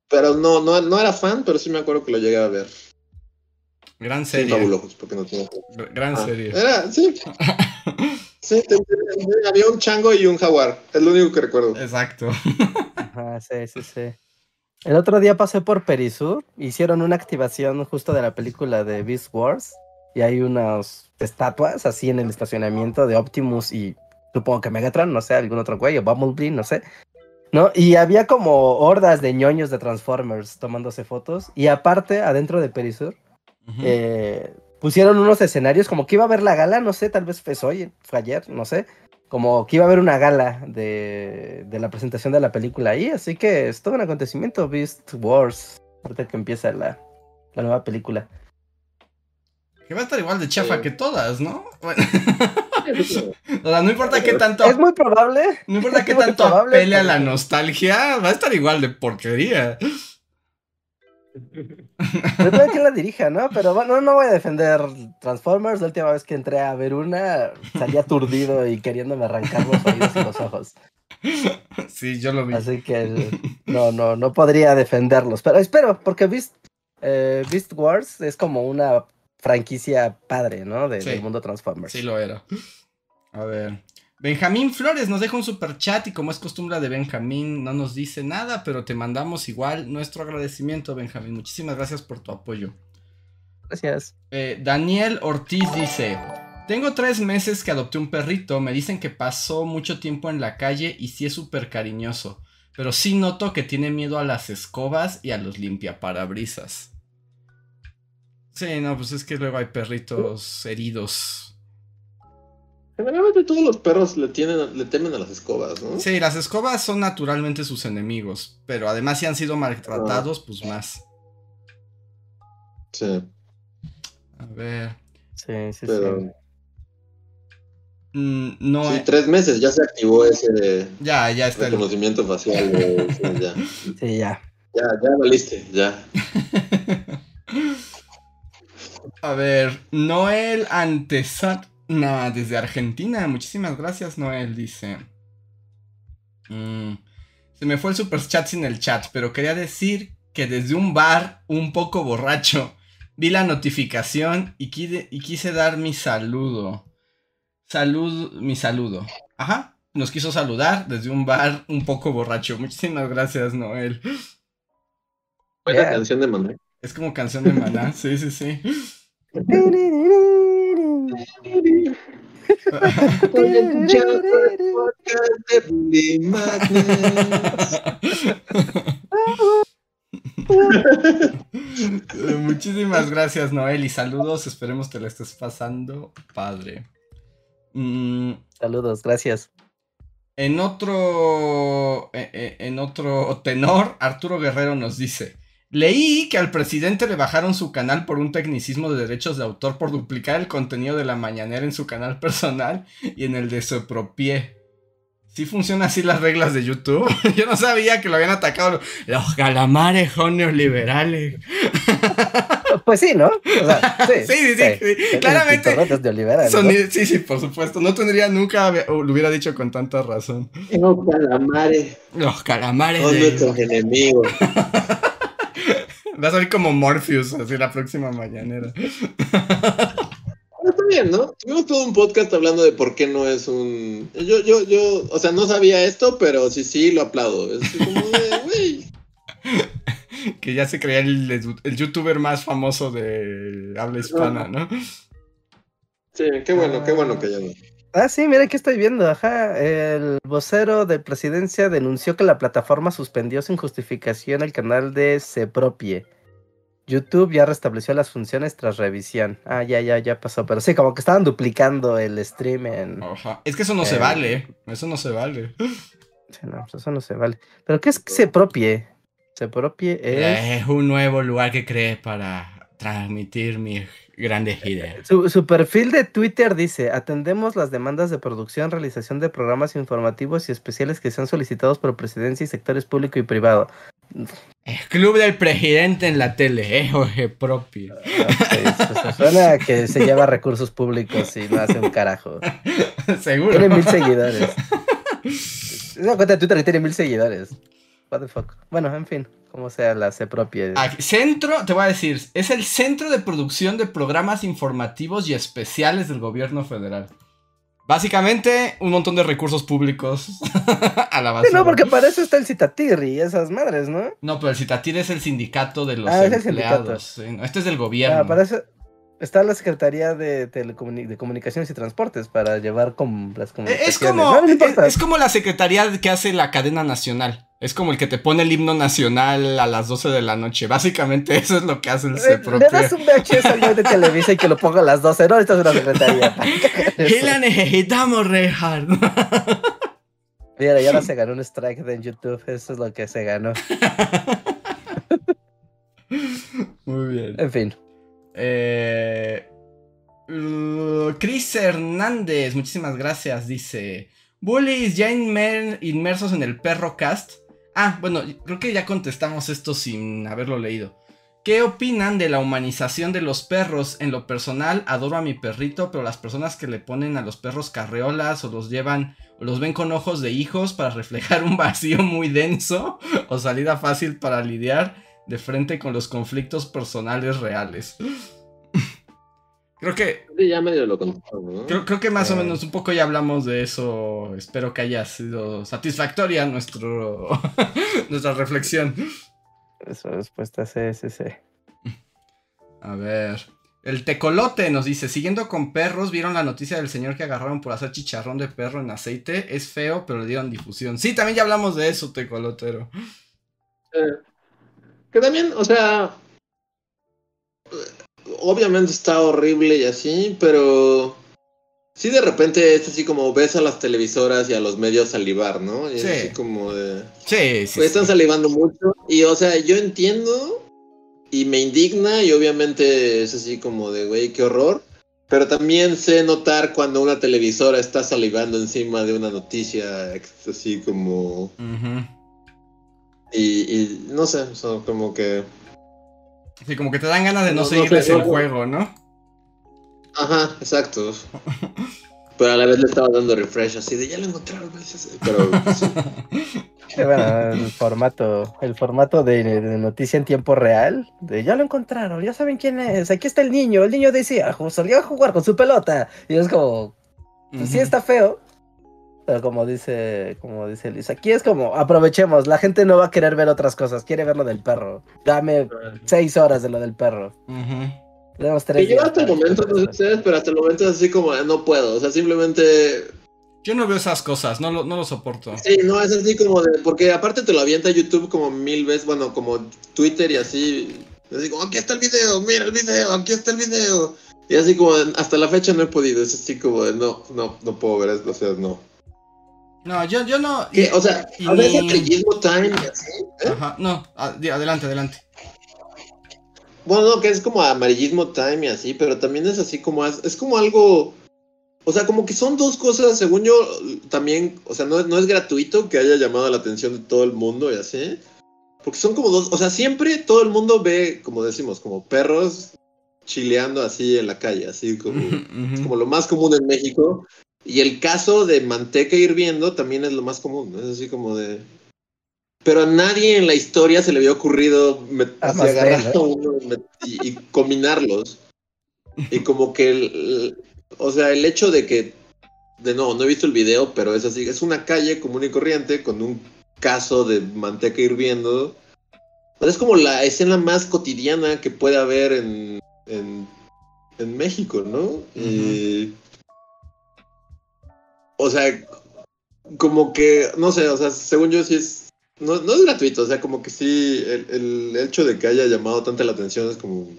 Pero no, no, no era fan, pero sí me acuerdo que lo llegué a ver. Gran serie. fabulojos, porque no tengo... Gr- Gran Ah, serie. Era, sí. Sí, te- te- había un chango y un jaguar. Es lo único que recuerdo. Exacto. Ajá, sí, sí, sí. El otro día pasé por Perisur, hicieron una activación justo de la película de Beast Wars y hay unas estatuas así en el estacionamiento de Optimus y supongo que Megatron, no sé, algún otro güey, o Bumblebee, no sé. ¿No? Y había como hordas de ñoños de Transformers tomándose fotos. Y aparte, adentro de Perisur, eh, pusieron unos escenarios como que iba a haber la gala, no sé, tal vez fue hoy, fue ayer, no sé, como que iba a haber una gala de, de la presentación de la película ahí, así que es todo un acontecimiento, Beast Wars, ahorita que empieza la, la nueva película. Que va a estar igual de chafa Sí. que todas, ¿no? Bueno, o sea, no importa qué tanto... Es muy probable. No importa qué tanto probable, apele a la nostalgia, va a estar igual de porquería. Depende de quién la dirija, ¿no? Pero bueno, no voy a defender Transformers. La última vez que entré a ver una, salí aturdido y queriéndome arrancar los oídos y los ojos. Sí, yo lo vi. Así que no, no, no podría defenderlos. Pero espero, porque Beast, eh, Beast Wars es como una franquicia padre, ¿no? De- Sí. Del mundo Transformers. Sí lo era. A ver. Benjamín Flores nos deja un super chat y como es costumbre de Benjamín no nos dice nada, pero te mandamos igual nuestro agradecimiento, Benjamín. Muchísimas gracias por tu apoyo. Gracias. Eh, Daniel Ortiz dice, tengo tres meses que adopté un perrito, me dicen que pasó mucho tiempo en la calle y sí es súper cariñoso, pero sí noto que tiene miedo a las escobas y a los limpiaparabrisas. Sí, no, pues es que luego hay perritos heridos. Generalmente todos los perros le, tienen, le temen a las escobas, ¿no? Sí, las escobas son naturalmente sus enemigos, pero además si han sido maltratados, pues más. Sí. A ver. Sí, sí, Pero... sí. Mm, no, Sí, eh, tres meses ya se activó ese ya, ya está el... reconocimiento facial. de- sí, ya. Sí, ya. ya, ya valiste, ya. A ver, Noel Antesana desde Argentina. Muchísimas gracias, Noel, dice. Mm, se me fue el super chat sin el chat, pero quería decir que desde un bar un poco borracho vi la notificación y, quise dar mi saludo. Salud, mi saludo. Ajá, nos quiso saludar desde un bar un poco borracho. Muchísimas gracias, Noel. Fue la canción de Manuel. Es como canción de maná, sí, sí, sí. Eh, Muchísimas gracias, Noel, y saludos. Esperemos te la estés pasando padre. Mm, Saludos, gracias. en otro. eh, eh, En otro tenor, Arturo Guerrero nos dice. Leí que al presidente le bajaron su canal por un tecnicismo de derechos de autor por duplicar el contenido de la mañanera en su canal personal y en el de su propie. ¿Sí funcionan así las reglas de YouTube? Yo no sabía que lo habían atacado los calamares neoliberales. Pues sí, ¿no? O sea, sí, Sí, sí, sí, sí. Claramente Son- ¿no? sí, sí, por supuesto. No tendría nunca, o lo hubiera dicho con tanta razón. No, calamares Los calamares son de... nuestros enemigos. Va a salir como Morpheus, así la próxima mañanera. Pero Está bien, ¿no? Tuvimos todo un podcast hablando de por qué no es un. Yo, yo, yo, o sea, no sabía esto, pero sí, sí, lo aplaudo. Es como de, güey. Que ya se creía el, el youtuber más famoso de habla hispana, ¿no? Sí, qué bueno, qué bueno que ya no. Ah, sí, mira que estoy viendo. Ajá, el vocero de presidencia denunció que la plataforma suspendió sin justificación el canal de Sepropie. YouTube ya restableció las funciones tras revisión. Ah, ya, ya, ya pasó. Pero sí, como que estaban duplicando el stream en. Ajá. Es que eso no se Eh. vale. Eso no se vale. Sí, no, eso no se vale. ¿Pero qué es Sepropie? Sepropie es. Es un nuevo lugar que creé para transmitir mis grandes ideas. Su, su perfil de Twitter dice, atendemos las demandas de producción, realización de programas informativos y especiales que sean solicitados por presidencia y sectores público y privado. Es club del presidente en la tele, es oje propio. Se- se suena que se lleva recursos públicos y no hace un carajo. Seguro. Tiene mil seguidores. Es una cuenta de Twitter que tiene mil seguidores. What the fuck. Bueno, en fin, como sea la C propia. Centro, te voy a decir, es el centro de producción de programas informativos y especiales del gobierno federal. Básicamente, un montón de recursos públicos a la Sí, basura. no, porque para eso está el Citatir y esas madres, ¿no? No, pero el Citatir es el sindicato de los Ah, es empleados. sí, no, este es del gobierno. Ah, para eso está la Secretaría de, de Comunicaciones y Transportes para llevar con las Eh, comunicaciones. Es como, No, no es, importa. es como la secretaría que hace la cadena nacional. Es como el que te pone el himno nacional a las 12 de la noche. Básicamente eso es lo que hace el Eh, CEPRO. Le das un VHS al de Televisa y que lo ponga a las 12. No, esta es una secretaría. Y la necesitamos, Reinhardt. Mira, y ahora se ganó un strike en YouTube. Eso es lo que se ganó. Muy bien. En fin. Eh, Chris Hernández, muchísimas gracias. Dice: Bullies ya inmer- inmersos en el perro cast. Ah, bueno, creo que ya contestamos esto sin haberlo leído. ¿Qué opinan de la humanización de los perros? En lo personal, adoro a mi perrito, pero las personas que le ponen a los perros carreolas o los llevan o los ven con ojos de hijos para reflejar un vacío muy denso o salida fácil para lidiar de frente con los conflictos personales reales. Creo que. Sí, ya medio lo contamos, ¿no? Creo, creo que más o Eh. menos un poco ya hablamos de eso. Espero que haya sido satisfactoria nuestro, nuestra reflexión. Su respuesta sí, sí, sí. A ver. El tecolote nos dice, siguiendo con perros, ¿vieron la noticia del señor que agarraron por hacer chicharrón de perro en aceite? Es feo, pero le dieron difusión. Sí, también ya hablamos de eso, tecolotero. Eh, que también, o sea, obviamente está horrible y así, pero sí de repente es así como ves a las televisoras y a los medios salivar, ¿no? Y es Sí. así como de... Sí, sí. Pues están salivando mucho y, o sea, yo entiendo y me indigna y obviamente es así como de, güey, qué horror. Pero también sé notar cuando una televisora está salivando encima de una noticia así como... Y, y no sé, o sea, como que... Sí, como que te dan ganas de no, No, seguirles el juego, ¿no? Ajá, exacto. Pero a la vez le estaba dando refresh así de ya lo encontraron, güey, sí, sí". pero pues, sí. Sí, bueno, el formato, el formato de, de noticia en tiempo real, de ya lo encontraron, ya saben quién es, aquí está el niño, el niño decía, "Ju- salió a jugar con su pelota, y es como, pues sí está feo, como dice, como dice Luis, aquí es como, aprovechemos, la gente no va a querer ver otras cosas, quiere ver lo del perro, dame seis horas de lo del perro, Ujú. tenemos Que tres yo días hasta el momento, no sé ustedes, pero hasta el momento es así como, "Ah, no puedo, o sea, simplemente, Yo no veo esas cosas, no lo, no lo soporto. sí, no, es así como de, porque aparte te lo avienta YouTube como mil veces, bueno, como Twitter y así, así como, aquí está el video, mira el video, aquí está el video, y así como, hasta la fecha no he podido, es así como de, no, no, no puedo ver esto, o sea, no. No, yo, yo no. ¿Qué? O sea, a veces amarillismo time y así, ¿eh? Ajá, no, adelante, adelante. Bueno, no, que es como amarillismo time y así, pero también es así como, es, es como algo, o sea, como que son dos cosas, según yo, también, o sea, no, no es gratuito que haya llamado la atención de todo el mundo y así, porque son como dos, o sea, siempre todo el mundo ve, como decimos, como perros chileando así en la calle, así como, es como lo más común en México, y el caso de manteca hirviendo también es lo más común, ¿no? es así como de... Pero a nadie en la historia se le había ocurrido Ah, así agarrar bien, a uno y, y combinarlos. Y como que, el- el- o sea, el hecho de que, de no, no he visto el video, pero es así, es una calle común y corriente con un caso de manteca hirviendo. Pero es como la escena más cotidiana que puede haber en, en, en México, ¿no? Y, o sea, como que, no sé, o sea, según yo sí es, no, no es gratuito, o sea, como que sí, el, el hecho de que haya llamado tanta la atención es como,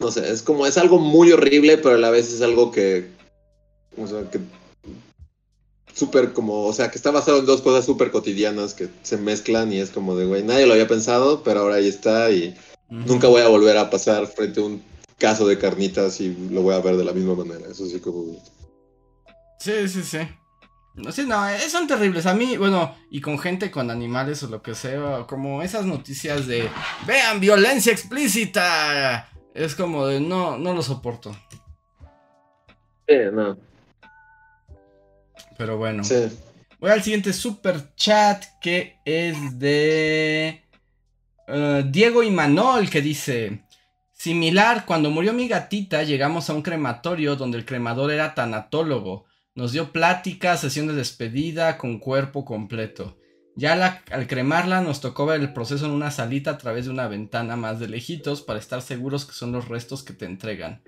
no sé, es como, es algo muy horrible, pero a la vez es algo que, o sea, que súper como, o sea, que está basado en dos cosas súper cotidianas que se mezclan y es como de, güey, nadie lo había pensado, pero ahora ahí está y nunca voy a volver a pasar frente a un caso de carnitas y lo voy a ver de la misma manera, eso sí como... Sí, sí, sí. No, Sí, no, eh, son terribles. A mí, bueno, y con gente con animales o lo que sea, como esas noticias de, vean, violencia explícita. Es como de, no, no lo soporto. No. Pero bueno. Sí. Voy al siguiente super chat que es de eh, Diego Imanol que dice similar cuando murió mi gatita llegamos a un crematorio donde el cremador era tanatólogo nos dio plática sesión de despedida con cuerpo completo ya la- al cremarla nos tocó ver el proceso en una salita a través de una ventana más de lejitos para estar seguros que son los restos que te entregan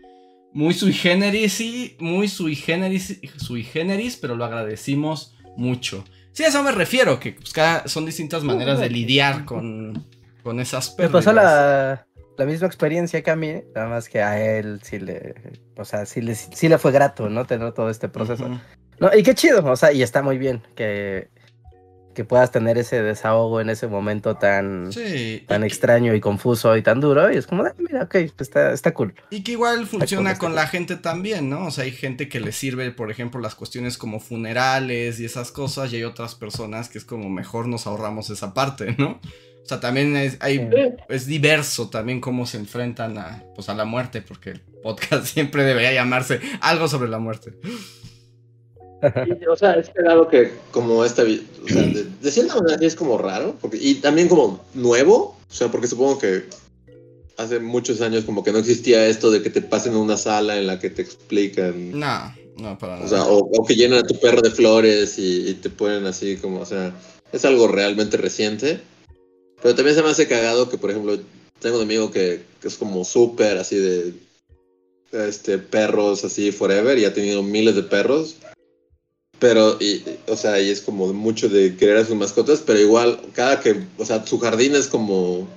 muy sui generis, sí, muy sui generis, sui generis, pero lo agradecimos mucho. Sí, a eso me refiero, que pues, cada- son distintas maneras de lidiar con, con esas Me pérdidas. pasó la, la misma experiencia que a mí, nada más que a él sí le, o sea, sí le, sí le fue grato, ¿no? Tener todo este proceso. No, y qué chido, o sea, y está muy bien que, que puedas tener ese desahogo en ese momento tan, Sí, tan y, extraño y confuso y tan duro, y es como, ah, mira, ok, pues está, está cool. y que igual funciona con cool. la gente también, ¿no? O sea, hay gente que le sirve, por ejemplo, las cuestiones como funerales y esas cosas, y hay otras personas que es como mejor nos ahorramos esa parte, ¿no? O sea, también es, hay, es diverso también cómo se enfrentan a, pues, a la muerte, porque el podcast siempre debería llamarse algo sobre la muerte. Y, o sea, es cagado que como esta, o sea, de, de cierta manera sí es como raro, porque, y también como nuevo, o sea, porque supongo que hace muchos años como que no existía esto de que te pasen a una sala en la que te explican. No, no, para O sea, nada. o, o que llenan a tu perro de flores y, y te ponen así como, o sea, es algo realmente reciente. Pero también se me hace cagado que, por ejemplo, tengo un amigo que, que es como súper así de este perros así forever y ha tenido miles de perros. Pero, y, o sea, y es como mucho de querer a sus mascotas, pero igual, cada que, o sea, su jardín es como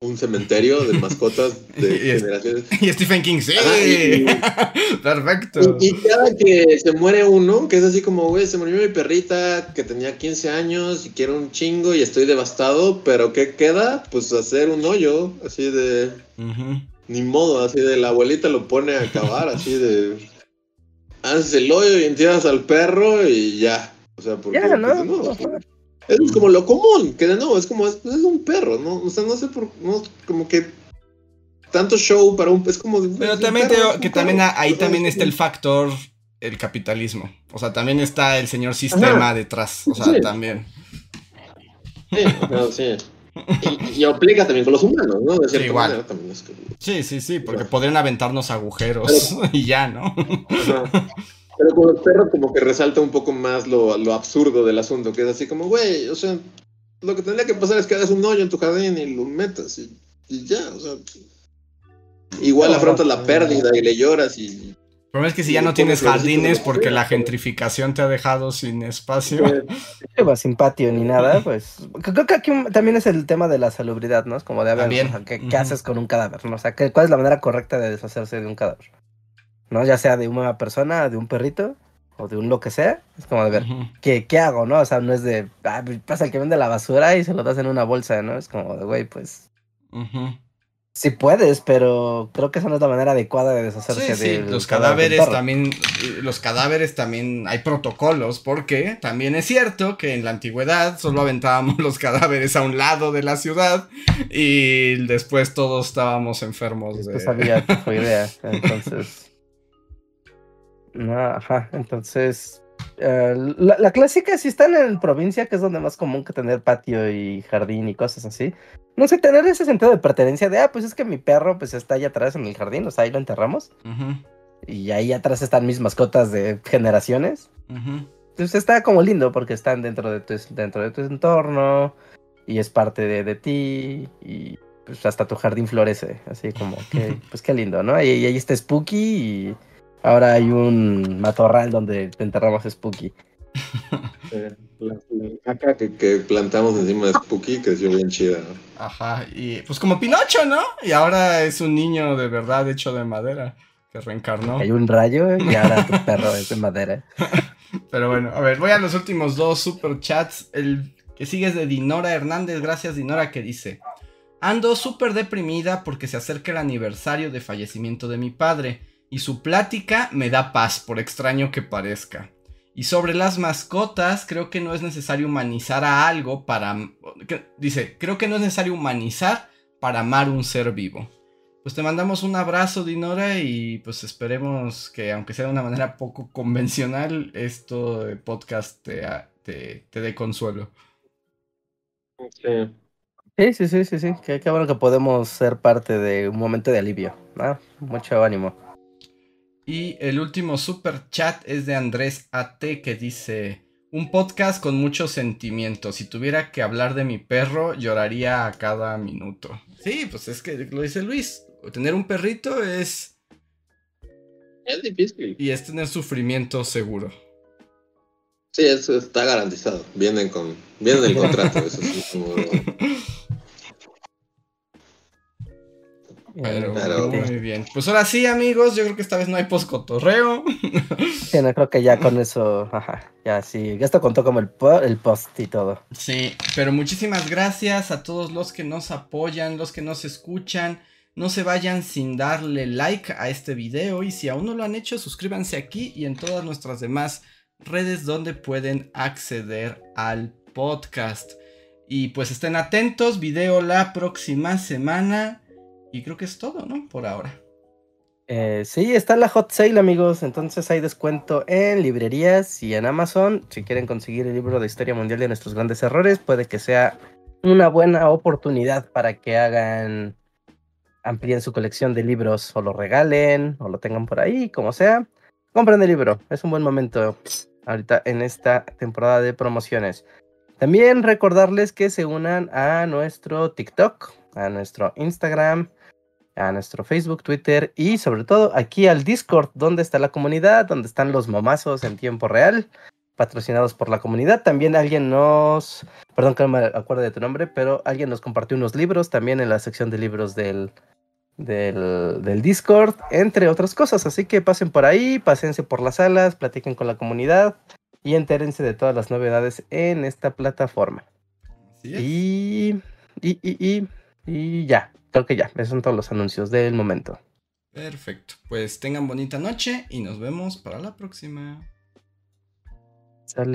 un cementerio de mascotas de Y es- generaciones. Y Stephen King, sí. Ajá, Perfecto. Y, y cada que se muere uno, que es así como, güey, se murió mi perrita que tenía 15 años y quiero un chingo y estoy devastado, pero ¿qué queda? Pues hacer un hoyo, así de, ni modo, así de la abuelita lo pone a acabar, así de, haces el hoyo y entierras al perro y ya. O sea, porque Ya, ¿no? pues, no, es como lo común, que de nuevo, es como, es, es un perro, ¿no? O sea, no sé por, no, como que tanto show para un, es como... Pero es también perro, que también perro. ahí también está el factor el capitalismo. O sea, también está el señor sistema detrás. O sea, Sí. también. Sí, no, sí. Y, y aplica también con los humanos, ¿no? De cierta igual. manera también es como- Sí, sí, sí, porque podrían aventarnos agujeros y ya, ¿no? Ajá. Pero con los perros como que resalta un poco más lo, lo absurdo del asunto, que es así como, güey, o sea, lo que tendría que pasar es que hagas un hoyo en tu jardín y lo metas y, y ya, o sea. Igual No, afrontas no, la no. pérdida y le lloras y... El problema es que si ya no tienes jardines porque la gentrificación te ha dejado sin espacio. Lleva sin patio ni nada, pues creo que aquí también es el tema de la salubridad, ¿no? Es como de, a ver, También. o sea, ¿qué, haces con un cadáver? ¿no? O sea, ¿qué- ¿cuál es la manera correcta de deshacerse de un cadáver? ¿No? Ya sea de una persona, de un perrito, o de un lo que sea. Es como de ver. ¿qué, qué hago, no? O sea, no es de, ah, pues, pasa el que vende la basura y se lo das en una bolsa, ¿no? Es como de, güey, pues sí puedes, pero creo que esa no es la manera adecuada de deshacerse Sí, sí, del los cadáveres también, los cadáveres también hay protocolos, porque también es cierto que en la antigüedad solo aventábamos los cadáveres a un lado de la ciudad y después todos estábamos enfermos de... Había tifoidea, entonces. No, ajá, entonces. eh, la, la clásica, si están en provincia, que es donde más común que tener patio y jardín y cosas así. No sé, tener ese sentido de pertenencia de, ah, pues es que mi perro pues está allá atrás en el jardín, o sea, ahí lo enterramos. Y ahí atrás están mis mascotas de generaciones. ujú. Entonces está como lindo porque están dentro de tu, dentro de tu entorno y es parte de, de ti y pues hasta tu jardín florece, así como que, pues qué lindo, ¿no? Y, y ahí está Spooky y ahora hay un matorral donde te enterramos a Spooky. eh, la, la caca que, que plantamos encima de Spooky creció bien chida, ¿no? Ajá, y pues como Pinocho, ¿no? Y ahora es un niño de verdad hecho de madera que reencarnó. Hay un rayo y ahora tu perro es de madera. Pero bueno, a ver, voy a los últimos dos super chats. El que sigue es de Dinora Hernández. Gracias, Dinora, que dice: Ando súper deprimida porque se acerca el aniversario de fallecimiento de mi padre. Y su plática me da paz, por extraño que parezca. Y sobre las mascotas, creo que no es necesario humanizar a algo para. que- Dice: Creo que no es necesario humanizar para amar un ser vivo. Pues te mandamos un abrazo, Dinora, y pues esperemos que, aunque sea de una manera poco convencional, esto de podcast te, te, te dé consuelo. Sí. Sí, sí, sí, sí, sí. Qué, qué bueno que podemos ser parte de un momento de alivio. ¿no? Mucho ánimo. Y el último super chat es de Andrés AT que dice: Un podcast con muchos sentimientos. Si tuviera que hablar de mi perro, lloraría a cada minuto. Sí, pues es que lo dice Luis. Tener un perrito es. Es difícil. Y es tener sufrimiento seguro. Sí, eso está garantizado. Vienen con, vienen en el contrato, eso sí, como- Pero Claro. muy bien. Pues ahora sí, amigos. Yo creo que esta vez no hay poscotorreo. Sí, no, creo que ya con eso, ajá, ya sí. Esto contó como el, po- el post y todo. Sí, pero muchísimas gracias a todos los que nos apoyan, los que nos escuchan. No se vayan sin darle like a este video y si aún no lo han hecho, suscríbanse aquí y en todas nuestras demás redes donde pueden acceder al podcast. Y pues estén atentos, video la próxima semana. Y creo que es todo, ¿no? Por ahora. Eh, sí, está la hot sale, amigos. Entonces hay descuento en librerías y en Amazon. Si quieren conseguir el libro de Historia Mundial de nuestros grandes errores, puede que sea una buena oportunidad para que hagan amplíen su colección de libros o lo regalen o lo tengan por ahí, como sea. Compren el libro, es un buen momento ahorita en esta temporada de promociones. También recordarles que se unan a nuestro TikTok, a nuestro Instagram, a nuestro Facebook, Twitter y sobre todo aquí al Discord, donde está la comunidad, donde están los momazos en tiempo real, patrocinados por la comunidad. También alguien nos, perdón que no me acuerdo de tu nombre, pero alguien nos compartió unos libros también en la sección de libros del, del, del Discord, entre otras cosas. Así que pasen por ahí, pásense por las salas, platiquen con la comunidad y entérense de todas las novedades en esta plataforma. Y, y, y, y, y ya, creo que ya, esos son todos los anuncios del momento. Perfecto, pues tengan bonita noche y nos vemos para la próxima. Sale.